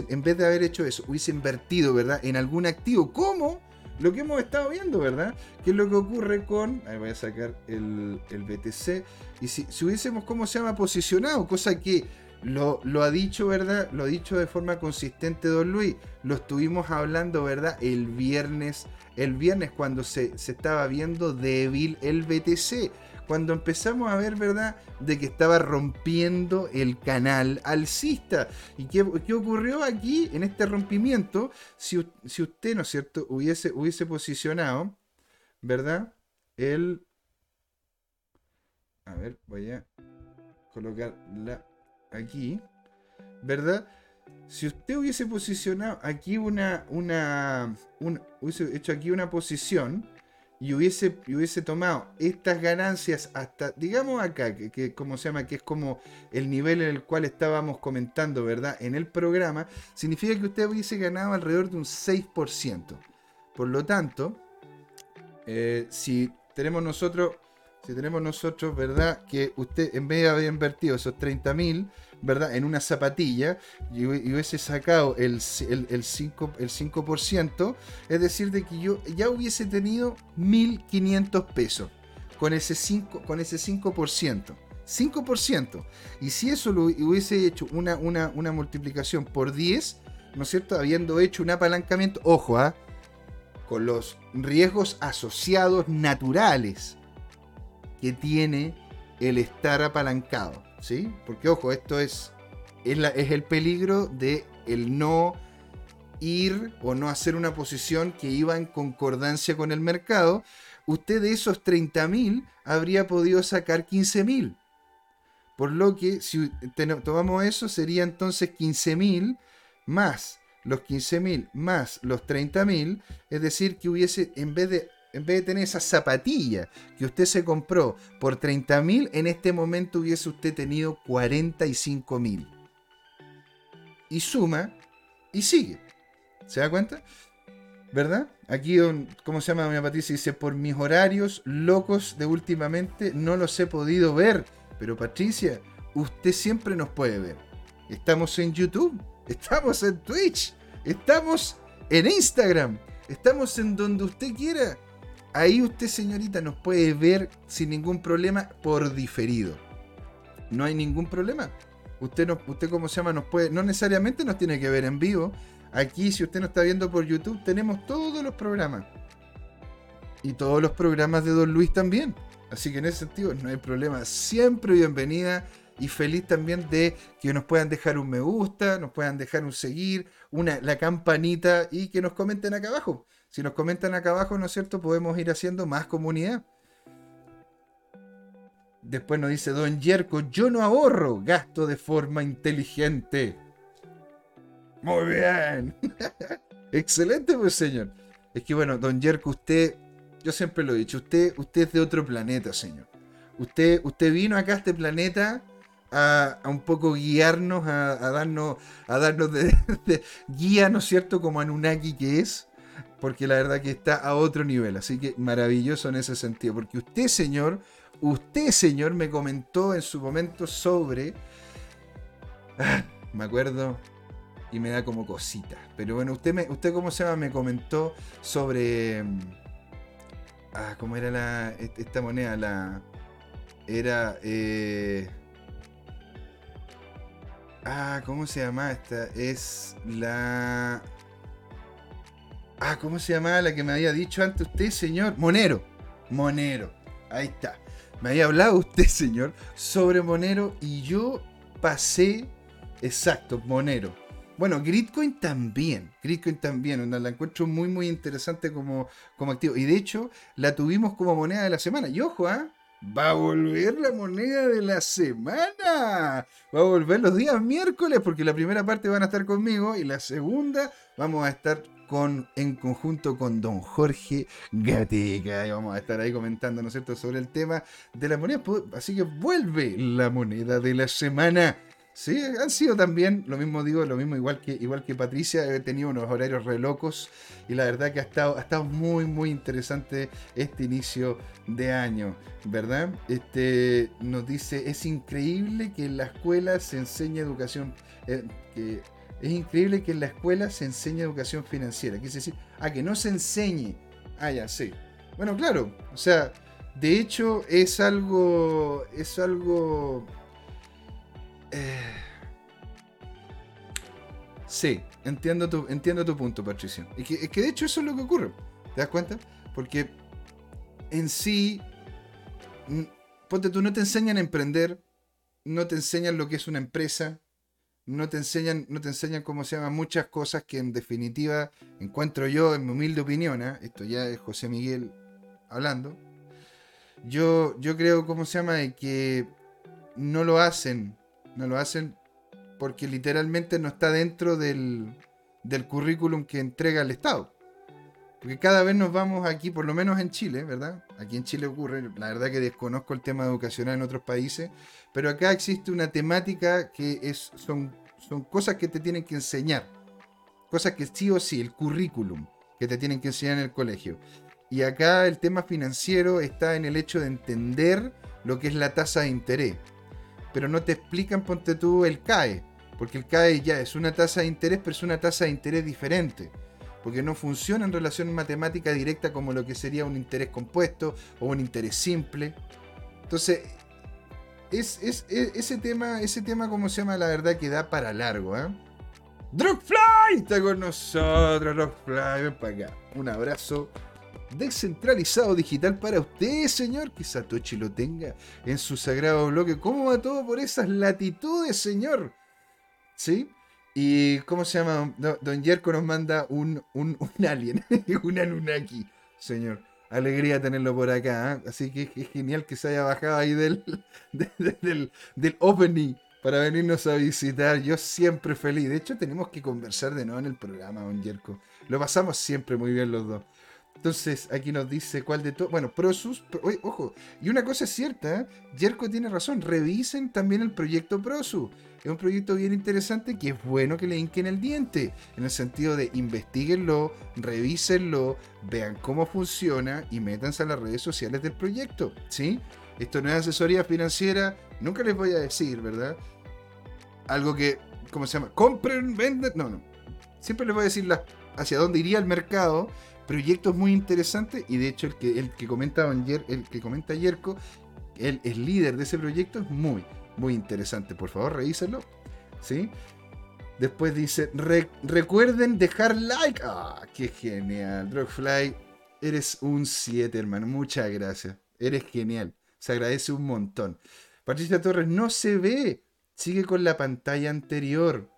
Speaker 1: en vez de haber hecho eso, hubiese invertido, ¿verdad? En algún activo, como lo que hemos estado viendo, ¿verdad? Que es lo que ocurre con, ahí voy a sacar el, BTC, y si, si hubiésemos, ¿cómo se llama? Posicionado, cosa que lo, ha dicho, ¿verdad? Lo ha dicho de forma consistente Don Luis. Lo estuvimos hablando, ¿verdad? El viernes, el viernes cuando se, estaba viendo débil el BTC. Cuando empezamos a ver, ¿verdad? De que estaba rompiendo el canal alcista. ¿Y qué, ocurrió aquí en este rompimiento? Si, si, usted, ¿no es cierto?, hubiese, hubiese posicionado, ¿verdad? El... A ver, voy a colocar la aquí, ¿verdad? Si usted hubiese posicionado aquí una, una, hubiese hecho aquí una posición y hubiese, hubiese tomado estas ganancias hasta, digamos acá, que, como se llama, que es como el nivel en el cual estábamos comentando, ¿verdad? En el programa, significa que usted hubiese ganado alrededor de un 6%. Por lo tanto, eh, si tenemos nosotros si tenemos nosotros, ¿verdad? Que usted en vez de haber invertido esos 30 mil, ¿verdad? En una zapatilla y, hubiese sacado el, el, 5, el 5%, es decir, de que yo ya hubiese tenido 1.500 pesos con ese 5%. Con ese 5%. 5%. Y si eso lo hubiese hecho una, una, una multiplicación por 10, ¿no es cierto? Habiendo hecho un apalancamiento, ojo, ¿ah? con los riesgos asociados naturales que tiene el estar apalancado, ¿sí? Porque ojo, esto es, es, el peligro de el no ir o no hacer una posición que iba en concordancia con el mercado, usted de esos 30.000 habría podido sacar 15.000. Por lo que si tomamos eso, sería entonces 15.000 más los 15.000 más los 30.000, es decir, que hubiese, en vez de en vez de tener esa zapatilla que usted se compró por 30 mil, en este momento hubiese usted tenido 45 mil. Y suma y sigue. ¿Se da cuenta? ¿Verdad? Aquí, ¿cómo se llama doña Patricia? Dice, por mis horarios locos de últimamente no los he podido ver. Pero Patricia, usted siempre nos puede ver. Estamos en YouTube, estamos en Twitch, estamos en Instagram, estamos en donde usted quiera ahí usted, señorita, nos puede ver sin ningún problema por diferido. No hay ningún problema. Usted, no, usted ¿cómo se llama? Nos puede, no necesariamente nos tiene que ver en vivo. Aquí, si usted nos está viendo por YouTube, tenemos todos los programas. Y todos los programas de Don Luis también. Así que en ese sentido no hay problema. Siempre bienvenida y feliz también de que nos puedan dejar un me gusta, nos puedan dejar un seguir, una, la campanita y que nos comenten acá abajo. Si nos comentan acá abajo, ¿no es cierto? Podemos ir haciendo más comunidad. Después nos dice Don Yerko, yo no ahorro, gasto de forma inteligente. Muy bien. [LAUGHS] Excelente, pues señor. Es que bueno, Don Yerko, usted, yo siempre lo he dicho, usted, usted es de otro planeta, señor. Usted, usted vino acá a este planeta a, un poco guiarnos, a, darnos, a darnos [LAUGHS] de, guía, ¿no es cierto? Como Anunnaki que es porque la verdad que está a otro nivel. Así que maravilloso en ese sentido. Porque usted, señor, usted, señor, me comentó en su momento sobre... Ah, me acuerdo y me da como cosita. Pero bueno, usted, me, usted ¿cómo se llama? Me comentó sobre... Ah, ¿cómo era la, esta moneda? La... Era... Eh, ah, ¿cómo se llama esta? Es la... Ah, ¿cómo se llamaba la que me había dicho antes usted, señor? Monero. Monero. Ahí está. Me había hablado usted, señor, sobre Monero y yo pasé. Exacto, Monero. Bueno, Gritcoin también. Gritcoin también. La encuentro muy, muy interesante como, como activo. Y de hecho, la tuvimos como moneda de la semana. Y ojo, ¿ah? Va a volver la moneda de la semana. Va a volver los días miércoles porque la primera parte van a estar conmigo y la segunda vamos a estar en conjunto con don Jorge Gatica. Y vamos a estar ahí comentando, ¿no es cierto?, sobre el tema de la moneda. Así que vuelve la moneda de la semana. Sí, han sido también, lo mismo digo, lo mismo igual que, igual que Patricia, he tenido unos horarios re locos y la verdad que ha estado, ha estado muy, muy interesante este inicio de año, ¿verdad? Este, nos dice, es increíble que en la escuela se enseñe educación, eh, es increíble que en la escuela se enseñe educación financiera, quise decir, a que no se enseñe, ah, ya, sí. Bueno, claro, o sea, de hecho es algo, es algo eh, sí, entiendo tu, entiendo tu punto, Patricio. Y que, que de hecho eso es lo que ocurre. ¿Te das cuenta? Porque en sí, ponte tú, no te enseñan a emprender, no te enseñan lo que es una empresa, no te enseñan, no te enseñan cómo se llaman muchas cosas que en definitiva encuentro yo, en mi humilde opinión, ¿eh? esto ya es José Miguel hablando, yo, yo creo, ¿cómo se llama?, que no lo hacen no lo hacen porque literalmente no está dentro del, del currículum que entrega el Estado. Porque cada vez nos vamos aquí, por lo menos en Chile, ¿verdad? Aquí en Chile ocurre, la verdad que desconozco el tema educacional en otros países, pero acá existe una temática que es, son, son cosas que te tienen que enseñar. Cosas que sí o sí, el currículum que te tienen que enseñar en el colegio. Y acá el tema financiero está en el hecho de entender lo que es la tasa de interés pero no te explican, ponte tú, el CAE. Porque el CAE ya es una tasa de interés, pero es una tasa de interés diferente. Porque no funciona en relación matemática directa como lo que sería un interés compuesto o un interés simple. Entonces, es, ese tema, ese tema, ¿cómo se llama? La verdad que da para largo, ¿eh? Dropfly está con nosotros, Dropfly, ven para acá. Un abrazo descentralizado digital para usted, señor. Que Satoshi lo tenga en su sagrado bloque. ¿Cómo va todo por esas latitudes, señor? ¿Sí? Y ¿cómo se llama? Don Yerko nos manda un, un, [LAUGHS] un alien, [LAUGHS] un Anunnaki, señor. Alegría tenerlo por acá. ¿eh? Así que es genial que se haya bajado ahí del, [LAUGHS] del, del opening para venirnos a visitar. Yo siempre feliz. De hecho, tenemos que conversar de nuevo en el programa, don Yerko. Lo pasamos siempre muy bien los dos. Entonces, aquí nos dice cuál de todo. Bueno, Prosus. ojo, y una cosa es cierta, ¿eh? Tiene razón. Revisen también el proyecto Prosus. Es un proyecto bien interesante que es bueno que le hinquen el diente. En el sentido de investiguenlo, revísenlo, vean cómo funciona y métanse a las redes sociales del proyecto. ¿Sí? Esto no es asesoría financiera. Nunca les voy a decir, ¿verdad? Algo que, ¿cómo se llama? Compren, venden. No, no. Siempre les voy a decir hacia dónde iría el mercado proyectos muy interesantes y de hecho el que, el que comenta el que comenta Yerko, él es líder de ese proyecto, es muy, muy interesante. Por favor, revísenlo. ¿Sí? Después dice, recuerden dejar like. ¡Ah, qué genial! Drogfly, eres un 7, hermano. Muchas gracias. Eres genial. Se agradece un montón. Patricia Torres, no se ve. Sigue con la pantalla anterior.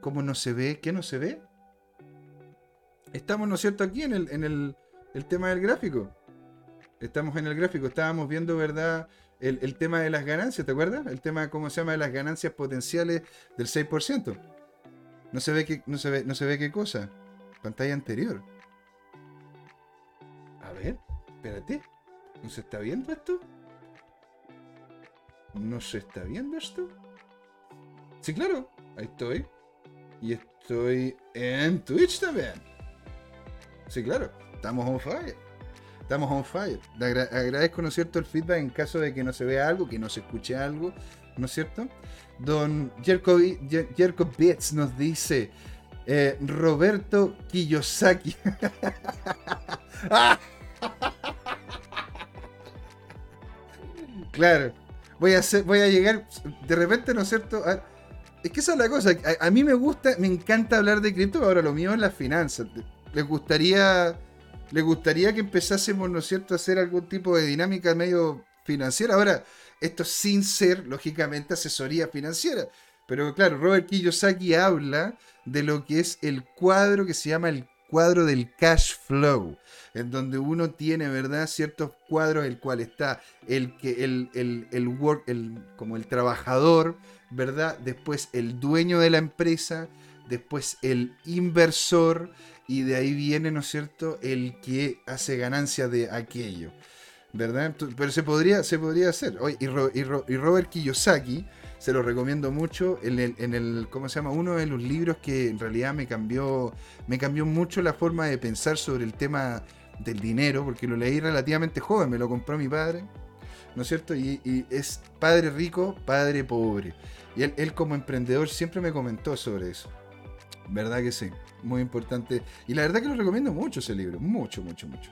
Speaker 1: ¿Cómo no se ve? ¿Qué no se ve? Estamos, ¿no es cierto?, aquí en el, en el, tema del gráfico. Estamos en el gráfico, estábamos viendo, ¿verdad?, el, tema de las ganancias, ¿te acuerdas? El tema, ¿cómo se llama?, de las ganancias potenciales del 6%. No se ve qué, no se ve, no se ve qué cosa. Pantalla anterior. A ver, espérate. ¿No se está viendo esto? ¿No se está viendo esto? Sí, claro. Ahí estoy. Y estoy en Twitch también. Sí, claro, estamos on fire. Estamos on fire. Le agradezco, ¿no es cierto?, el feedback en caso de que no se vea algo, que no se escuche algo, ¿no es cierto? Don Jerko, Bits nos dice, eh, Roberto Kiyosaki. [LAUGHS] claro. Voy a, hacer, voy a llegar, de repente, ¿no es cierto? es que esa es la cosa. A, a, mí me gusta, me encanta hablar de cripto, ahora lo mío es las finanzas les gustaría, les gustaría que empezásemos, ¿no es cierto?, a hacer algún tipo de dinámica medio financiera. Ahora, esto sin ser, lógicamente, asesoría financiera. Pero claro, Robert Kiyosaki habla de lo que es el cuadro que se llama el cuadro del cash flow, en donde uno tiene, ¿verdad?, ciertos cuadros, el cual está el que el, el, el work, el, como el trabajador, ¿verdad? Después el dueño de la empresa, después el inversor y de ahí viene, ¿no es cierto?, el que hace ganancia de aquello. ¿Verdad? Pero se podría, se podría hacer. y, y, Robert Kiyosaki, se lo recomiendo mucho, en el, en el, ¿cómo se llama? Uno de los libros que en realidad me cambió, me cambió mucho la forma de pensar sobre el tema del dinero, porque lo leí relativamente joven, me lo compró mi padre, ¿no es cierto? Y, es padre rico, padre pobre. Y él, él como emprendedor siempre me comentó sobre eso. ¿Verdad que sí? Muy importante. Y la verdad que lo recomiendo mucho ese libro. Mucho, mucho, mucho.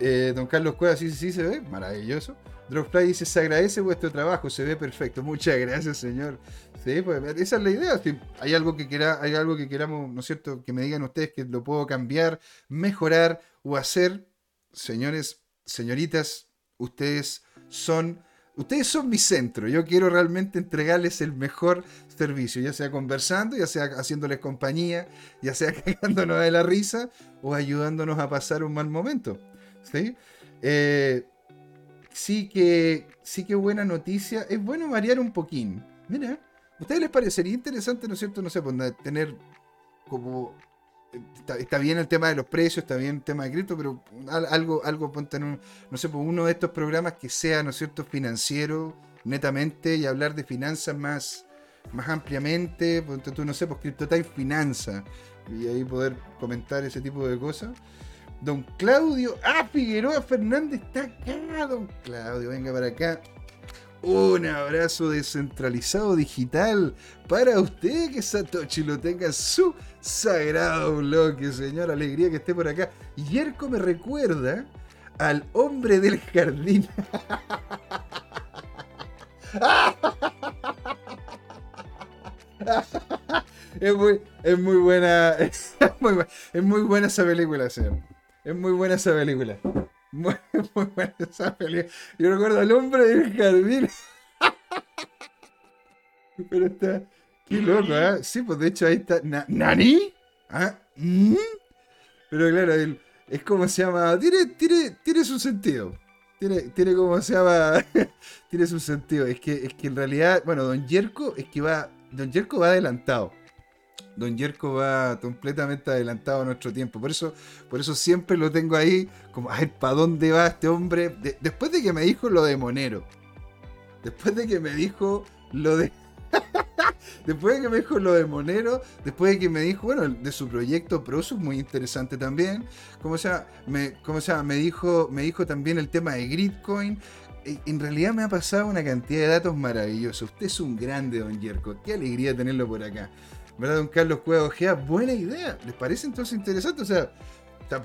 Speaker 1: Eh, don Carlos Cueva, sí, sí, sí, se ve. Maravilloso. Dropfly dice, se agradece vuestro trabajo, se ve perfecto. Muchas gracias, señor. Sí, pues esa es la idea. Hay algo que quiera, hay algo que queramos, ¿no es cierto? Que me digan ustedes que lo puedo cambiar, mejorar o hacer. Señores, señoritas, ustedes son Ustedes son mi centro. Yo quiero realmente entregarles el mejor servicio, ya sea conversando, ya sea haciéndoles compañía, ya sea [LAUGHS] cagándonos de la risa o ayudándonos a pasar un mal momento. ¿Sí? Eh, sí que sí que buena noticia. Es bueno variar un poquín. Mira, ¿a ustedes les parecería interesante, ¿no es cierto? No sé, pues, tener como Está, bien el tema de los precios, está bien el tema de cripto, pero algo, algo ponte no sé, pues uno de estos programas que sea, ¿no es cierto?, financiero, netamente, y hablar de finanzas más, más ampliamente, ponte tú, no sé, pues CryptoTime Finanza, y ahí poder comentar ese tipo de cosas. Don Claudio, ah, Figueroa Fernández está acá, don Claudio, venga para acá. Un abrazo descentralizado digital para usted, que Satoshi lo tenga en su sagrado bloque, señor. Alegría que esté por acá. Yerko me recuerda al hombre del jardín. [LAUGHS] es, muy, es muy buena. [LAUGHS] Es muy, buena esa película, señor. Es muy buena esa película. Muy, [LAUGHS] buena esa película. Yo recuerdo al hombre del jardín. [LAUGHS] Pero está. Qué loco, ¿eh? Sí, pues de hecho ahí está. ¿Nani? ¿Ah? ¿Mm? Pero claro, es como se llama. Tiene, tiene, tiene su sentido. Tiene, tiene como se llama. tiene su sentido. Es que, es que en realidad, bueno, Don Yerko es que va. Don Yerko va adelantado. Don Yerko va completamente adelantado a nuestro tiempo. Por eso, por eso siempre lo tengo ahí, como, ay, ¿para dónde va este hombre? después de que me dijo lo de Monero. Después de que me dijo lo de. [LAUGHS] después de que me dijo lo de Monero, después de que me dijo, bueno, de su proyecto Prosus, muy interesante también. Como sea, me, como sea, me dijo, me dijo también el tema de Gridcoin. En realidad me ha pasado una cantidad de datos maravillosos. Usted es un grande, don Yerko. Qué alegría tenerlo por acá. ¿Verdad, don Carlos Cueva Ojea? Buena idea. ¿Les parece entonces interesante? O sea,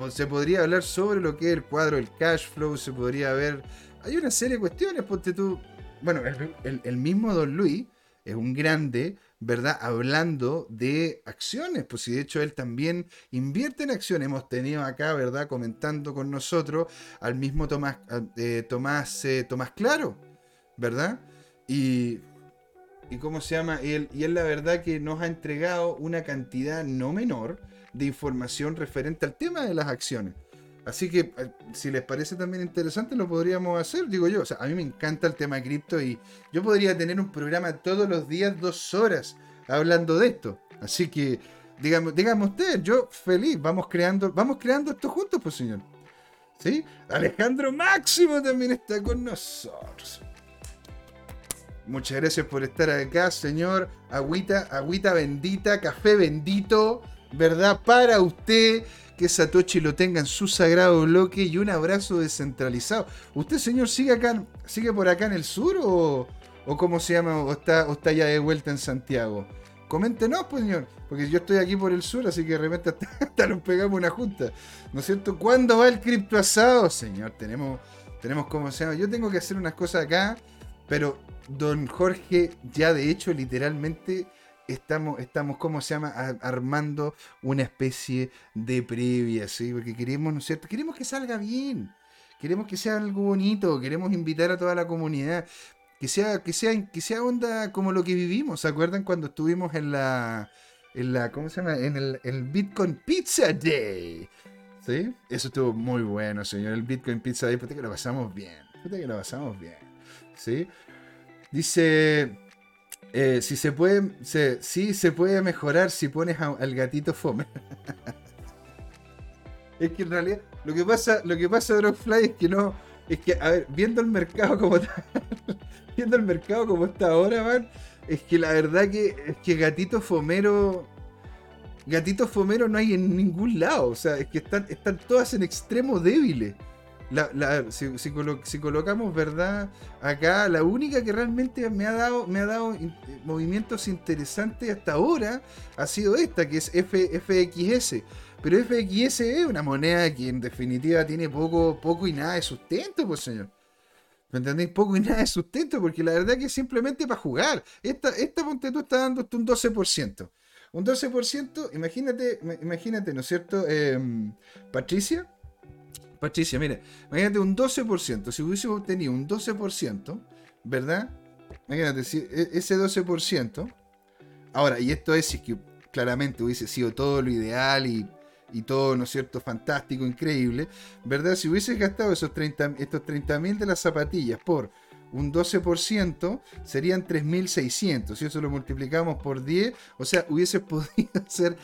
Speaker 1: se podría hablar sobre lo que es el cuadro del cash flow, se podría ver. Hay una serie de cuestiones, ponte tú. Bueno, el, mismo Don Luis es un grande, ¿verdad? Hablando de acciones, pues si de hecho él también invierte en acciones. Hemos tenido acá, ¿verdad? Comentando con nosotros al mismo Tomás, eh, Tomás, eh, Tomás Claro, ¿verdad? Y y cómo se llama, y él, y él la verdad que nos ha entregado una cantidad no menor de información referente al tema de las acciones. Así que eh, si les parece también interesante lo podríamos hacer, digo yo. O sea, a mí me encanta el tema cripto y yo podría tener un programa todos los días, dos horas, hablando de esto. Así que, digamos, dígame usted, yo feliz, vamos creando, vamos creando esto juntos, pues señor. ¿Sí? Alejandro Máximo también está con nosotros. Muchas gracias por estar acá, señor. Agüita, agüita bendita, café bendito, ¿verdad? Para usted, que Satoshi lo tenga en su sagrado bloque y un abrazo descentralizado. ¿Usted, señor, sigue acá, sigue por acá en el sur o, o cómo se llama? ¿O está, o está ya de vuelta en Santiago? Coméntenos, pues, señor, porque yo estoy aquí por el sur, así que de repente hasta, [LAUGHS] nos pegamos una junta. ¿No es cierto? ¿Cuándo va el cripto asado, señor? Tenemos, tenemos, ¿cómo se llama? Yo tengo que hacer unas cosas acá, pero don Jorge, ya de hecho, literalmente estamos, estamos ¿cómo se llama? armando una especie de previa, ¿sí? Porque queremos, ¿no es cierto? Queremos que salga bien. Queremos que sea algo bonito, queremos invitar a toda la comunidad, que sea, que sea, que sea onda como lo que vivimos. ¿Se acuerdan cuando estuvimos en la, en la, ¿cómo se llama? En el, Bitcoin Pizza Day. ¿Sí? Eso estuvo muy bueno, señor. El Bitcoin Pizza Day, puta que lo pasamos bien. Puta que lo pasamos bien. ¿Sí? Dice Eh, si se puede, se, se puede mejorar si pones al gatito fome. [LAUGHS] es que en realidad lo que pasa, lo que pasa Dropfly es que no, es que a ver, viendo el mercado como está, [LAUGHS] viendo el mercado como está ahora, man, es que la verdad que que gatito fomero gatito fomero no hay en ningún lado, o sea, es que están están todas en extremo débiles si, colocamos verdad acá, la única que realmente me ha dado, me ha dado movimientos interesantes hasta ahora ha sido esta, que es FXS. Pero FXS es una moneda que en definitiva tiene poco, poco y nada de sustento, pues señor. ¿Me entendéis? Poco y nada de sustento, porque la verdad que es simplemente para jugar. Esta, esta ponte tú está dando un 12%. Un 12%, imagínate, imagínate, ¿no es cierto? Em, Patricia, Patricia, mire, imagínate un 12%. Si hubiésemos tenido un 12%, ¿verdad? Imagínate, si e, ese 12%. Ahora, y esto es que claramente hubiese sido todo lo ideal y, todo, ¿no es cierto?, fantástico, increíble, ¿verdad? Si hubieses gastado esos 30, estos 30.000 de las zapatillas por un 12%, serían 3.600. Si eso lo multiplicamos por 10, o sea, hubiese [LAUGHS] podido ser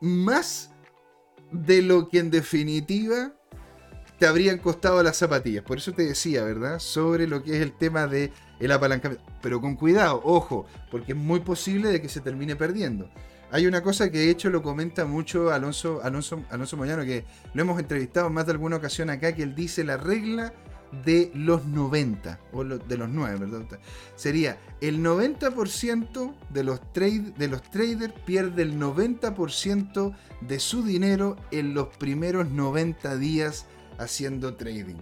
Speaker 1: más de lo que en definitiva te habrían costado las zapatillas. Por eso te decía, ¿verdad? Sobre lo que es el tema de el apalancamiento. Pero con cuidado, ojo, porque es muy posible de que se termine perdiendo. Hay una cosa que de hecho lo comenta mucho Alonso, Alonso, Alonso Moyano, que lo hemos entrevistado en más de alguna ocasión acá, que él dice la regla de los 90, o de los 9, ¿verdad? Sería el 90% de los, trade, de los traders pierde el 90% de su dinero en los primeros 90 días haciendo trading.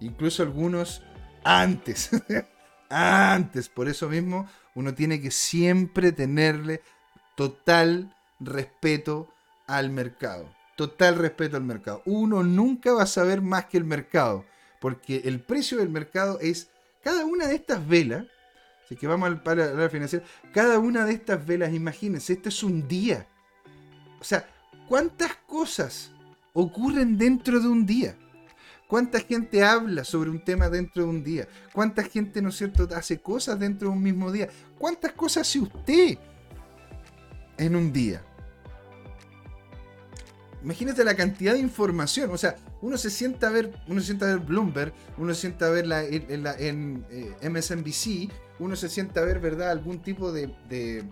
Speaker 1: Incluso algunos antes. [LAUGHS] antes. Por eso mismo uno tiene que siempre tenerle total respeto al mercado. Total respeto al mercado. Uno nunca va a saber más que el mercado. Porque el precio del mercado es cada una de estas velas. Así que vamos al la financiera. Cada una de estas velas, imagínense, esto es un día. O sea, ¿cuántas cosas ocurren dentro de un día? ¿Cuánta gente habla sobre un tema dentro de un día? ¿Cuánta gente, ¿no es cierto?, hace cosas dentro de un mismo día. ¿Cuántas cosas hace usted en un día? Imagínate la cantidad de información. O sea, uno se sienta a ver, uno se sienta a ver Bloomberg, uno se sienta a ver la, en, eh, MSNBC, uno se sienta a ver, ¿verdad?, algún tipo de de,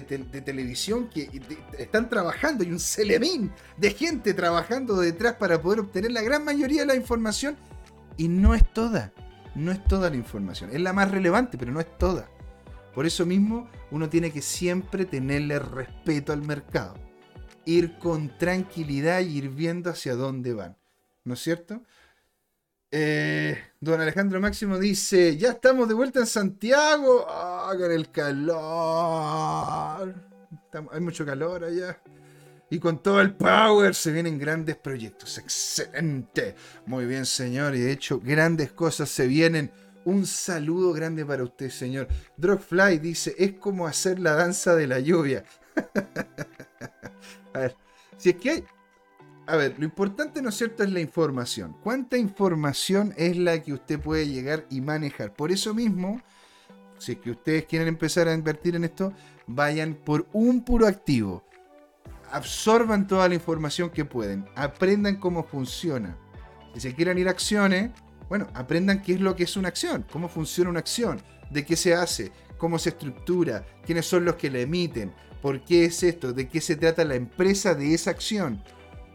Speaker 1: televisión que están trabajando y un celemín de gente trabajando detrás para poder obtener la gran mayoría de la información y no es toda, no es toda la información, es la más relevante, pero no es toda. Por eso mismo uno tiene que siempre tenerle respeto al mercado, ir con tranquilidad y ir viendo hacia dónde van, ¿no es cierto? Eh, don Alejandro Máximo dice, ya estamos de vuelta en Santiago. Con el calor. hay mucho calor allá. Y con todo el power se vienen grandes proyectos. Excelente. Muy bien, señor. Y de hecho, grandes cosas se vienen. Un saludo grande para usted, señor. Drogfly dice, es como hacer la danza de la lluvia. [LAUGHS] A ver, si es que hay, a ver, lo importante, ¿no es cierto?, es la información. ¿Cuánta información es la que usted puede llegar y manejar? Por eso mismo, si es que ustedes quieren empezar a invertir en esto, vayan por un puro activo. Absorban toda la información que pueden. Aprendan cómo funciona. Si se quieren ir a acciones, bueno, aprendan qué es lo que es una acción, cómo funciona una acción, de qué se hace, cómo se estructura, quiénes son los que la emiten, por qué es esto, de qué se trata la empresa de esa acción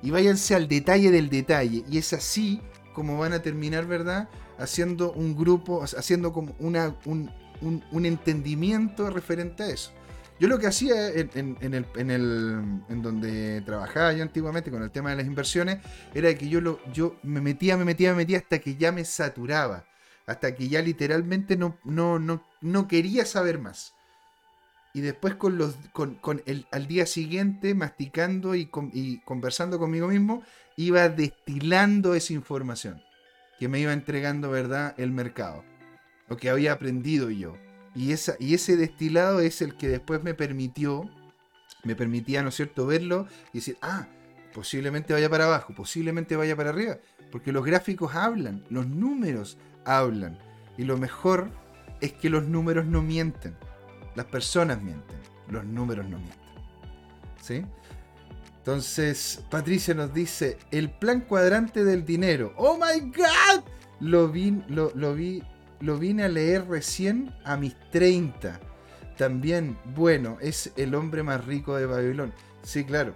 Speaker 1: y váyanse al detalle del detalle. Y es así como van a terminar, ¿verdad? Haciendo un grupo, haciendo como una, un, entendimiento referente a eso. Yo lo que hacía en, el, en, el, en donde trabajaba yo antiguamente con el tema de las inversiones era que yo, lo, yo me metía, me metía, me metía hasta que ya me saturaba. Hasta que ya literalmente no, no, no, no quería saber más y después con los con, el, al día siguiente masticando y, conversando conmigo mismo iba destilando esa información que me iba entregando verdad el mercado lo que había aprendido yo. Y esa y ese destilado es el que después me permitió me permitía no es cierto verlo y decir ah posiblemente vaya para abajo posiblemente vaya para arriba porque los gráficos hablan los números hablan y lo mejor es que los números no mienten Las personas mienten, los números no mienten. ¿Sí? Entonces, Patricia nos dice, el plan cuadrante del dinero. ¡Oh, my God! Lo vi, lo, vi, lo vine a leer recién a mis 30. También, bueno, es el hombre más rico de Babilón. Sí, claro.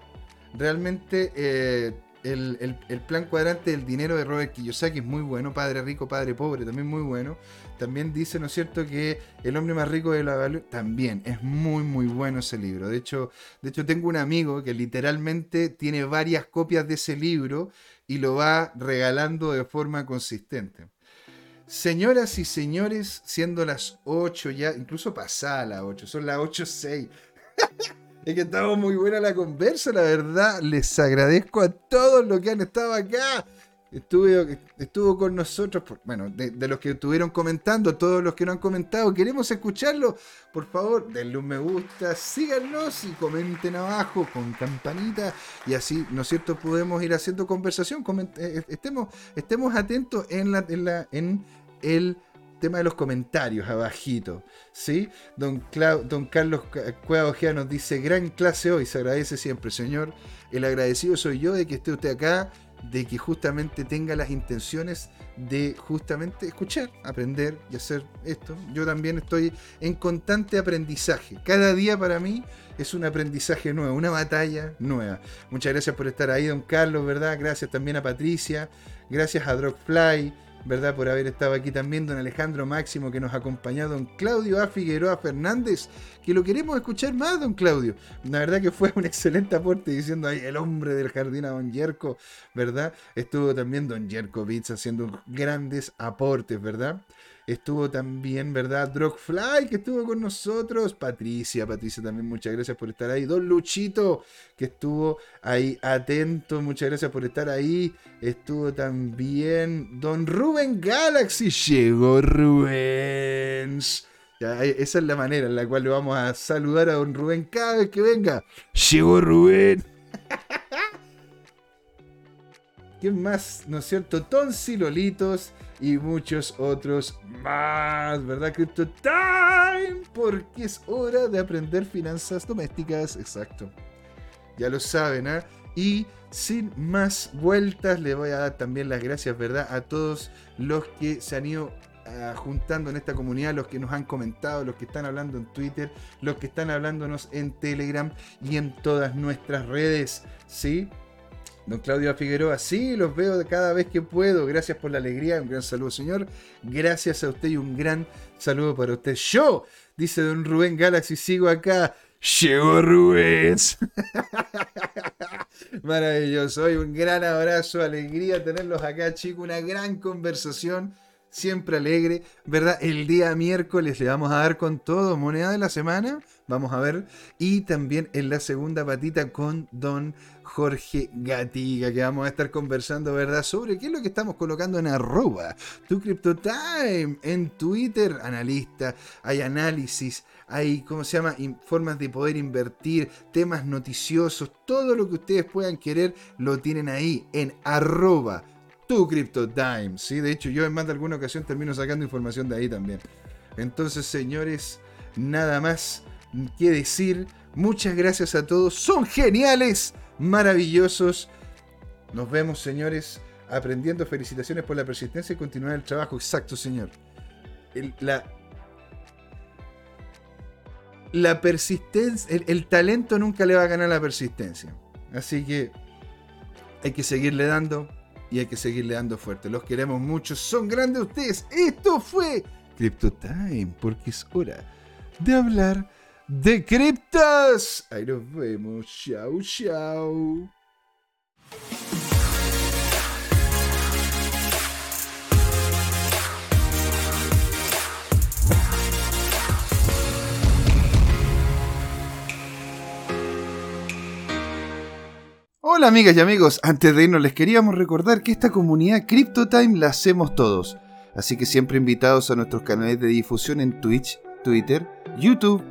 Speaker 1: Realmente eh, el, plan cuadrante del dinero de Robert Kiyosaki es muy bueno. Padre rico, padre pobre, también muy bueno. También dice, ¿no es cierto?, que el hombre más rico de la Babilón también es muy, muy bueno ese libro. De hecho, de hecho, tengo un amigo que literalmente tiene varias copias de ese libro y lo va regalando de forma consistente. Señoras y señores, siendo las 8 ya, incluso pasada las 8, son las 8.06. [LAUGHS] es que estamos muy buena la conversa, la verdad. Les agradezco a todos los que han estado acá. Estuve, estuvo con nosotros, bueno, de, los que estuvieron comentando, todos los que no han comentado, queremos escucharlo. Por favor, denle un me gusta, síganos y comenten abajo con campanita y así, ¿no es cierto?, podemos ir haciendo conversación. Eh, eh, estemos, estemos atentos en, la, en, la, en el tema de los comentarios abajito, ¿sí? Don, don Carlos Cueva Ojea nos dice, gran clase hoy, se agradece siempre, señor. El agradecido soy yo de que esté usted acá de que justamente tenga las intenciones de justamente escuchar, aprender y hacer esto. Yo también estoy en constante aprendizaje. Cada día para mí es un aprendizaje nuevo, una batalla nueva. Muchas gracias por estar ahí, don Carlos, ¿verdad? Gracias también a Patricia, gracias a Drogfly, ¿verdad? Por haber estado aquí también, don Alejandro Máximo, que nos ha acompañado, don Claudio A. Figueroa Fernández, que lo queremos escuchar más, don Claudio. La verdad que fue un excelente aporte diciendo ahí el hombre del jardín a don Yerko, ¿verdad? Estuvo también don Yerko Bits haciendo grandes aportes, ¿verdad? Estuvo también, ¿verdad? Drogfly, que estuvo con nosotros. Patricia, Patricia también, muchas gracias por estar ahí. Don Luchito, que estuvo ahí atento, muchas gracias por estar ahí. Estuvo también Don Rubén Galaxy. Llegó Rubens. esa es la manera en la cual le vamos a saludar a Don Rubén cada vez que venga. Llegó Rubén. [LAUGHS] ¿Quién más? ¿No es cierto? Tonsilolitos y muchos otros más, ¿verdad? Crypto Time, porque es hora de aprender finanzas domésticas, exacto. Ya lo saben, ¿eh? Y sin más vueltas, le voy a dar también las gracias, ¿verdad? A todos los que se han ido ah, juntando en esta comunidad, los que nos han comentado, los que están hablando en Twitter, los que están hablándonos en Telegram y en todas nuestras redes, ¿sí? Don Claudio Figueroa, sí, los veo cada vez que puedo. Gracias por la alegría. Un gran saludo, señor. Gracias a usted y un gran saludo para usted. Yo, dice don Rubén Galaxy, sigo acá. Llegó Rubén. [LAUGHS] Maravilloso. Hoy un gran abrazo, alegría tenerlos acá, chicos. Una gran conversación. Siempre alegre, ¿verdad? El día miércoles le vamos a dar con todo, moneda de la semana, vamos a ver. Y también en la segunda patita con Don Jorge Gatiga, que vamos a estar conversando, ¿verdad? Sobre qué es lo que estamos colocando en arroba, tu CryptoTime, en Twitter, analista, hay análisis, hay, ¿cómo se llama? Formas de poder invertir, temas noticiosos, todo lo que ustedes puedan querer lo tienen ahí en arroba, tu CryptoTime, ¿sí? De hecho, yo en más de alguna ocasión termino sacando información de ahí también. Entonces, señores, nada más que decir. Muchas gracias a todos. Son geniales maravillosos. Nos vemos, señores, aprendiendo. Felicitaciones por la persistencia y continuar el trabajo. Exacto, señor. la, la persistencia, el, talento nunca le va a ganar la persistencia. Así que hay que seguirle dando y hay que seguirle dando fuerte. Los queremos mucho, son grandes ustedes. Esto fue Crypto Time, porque es hora de hablar de criptas. Ahí nos vemos. Chau, chau. Hola amigas y amigos, antes de irnos les queríamos recordar que esta comunidad CryptoTime la hacemos todos, así que siempre invitados a nuestros canales de difusión en Twitch, Twitter, YouTube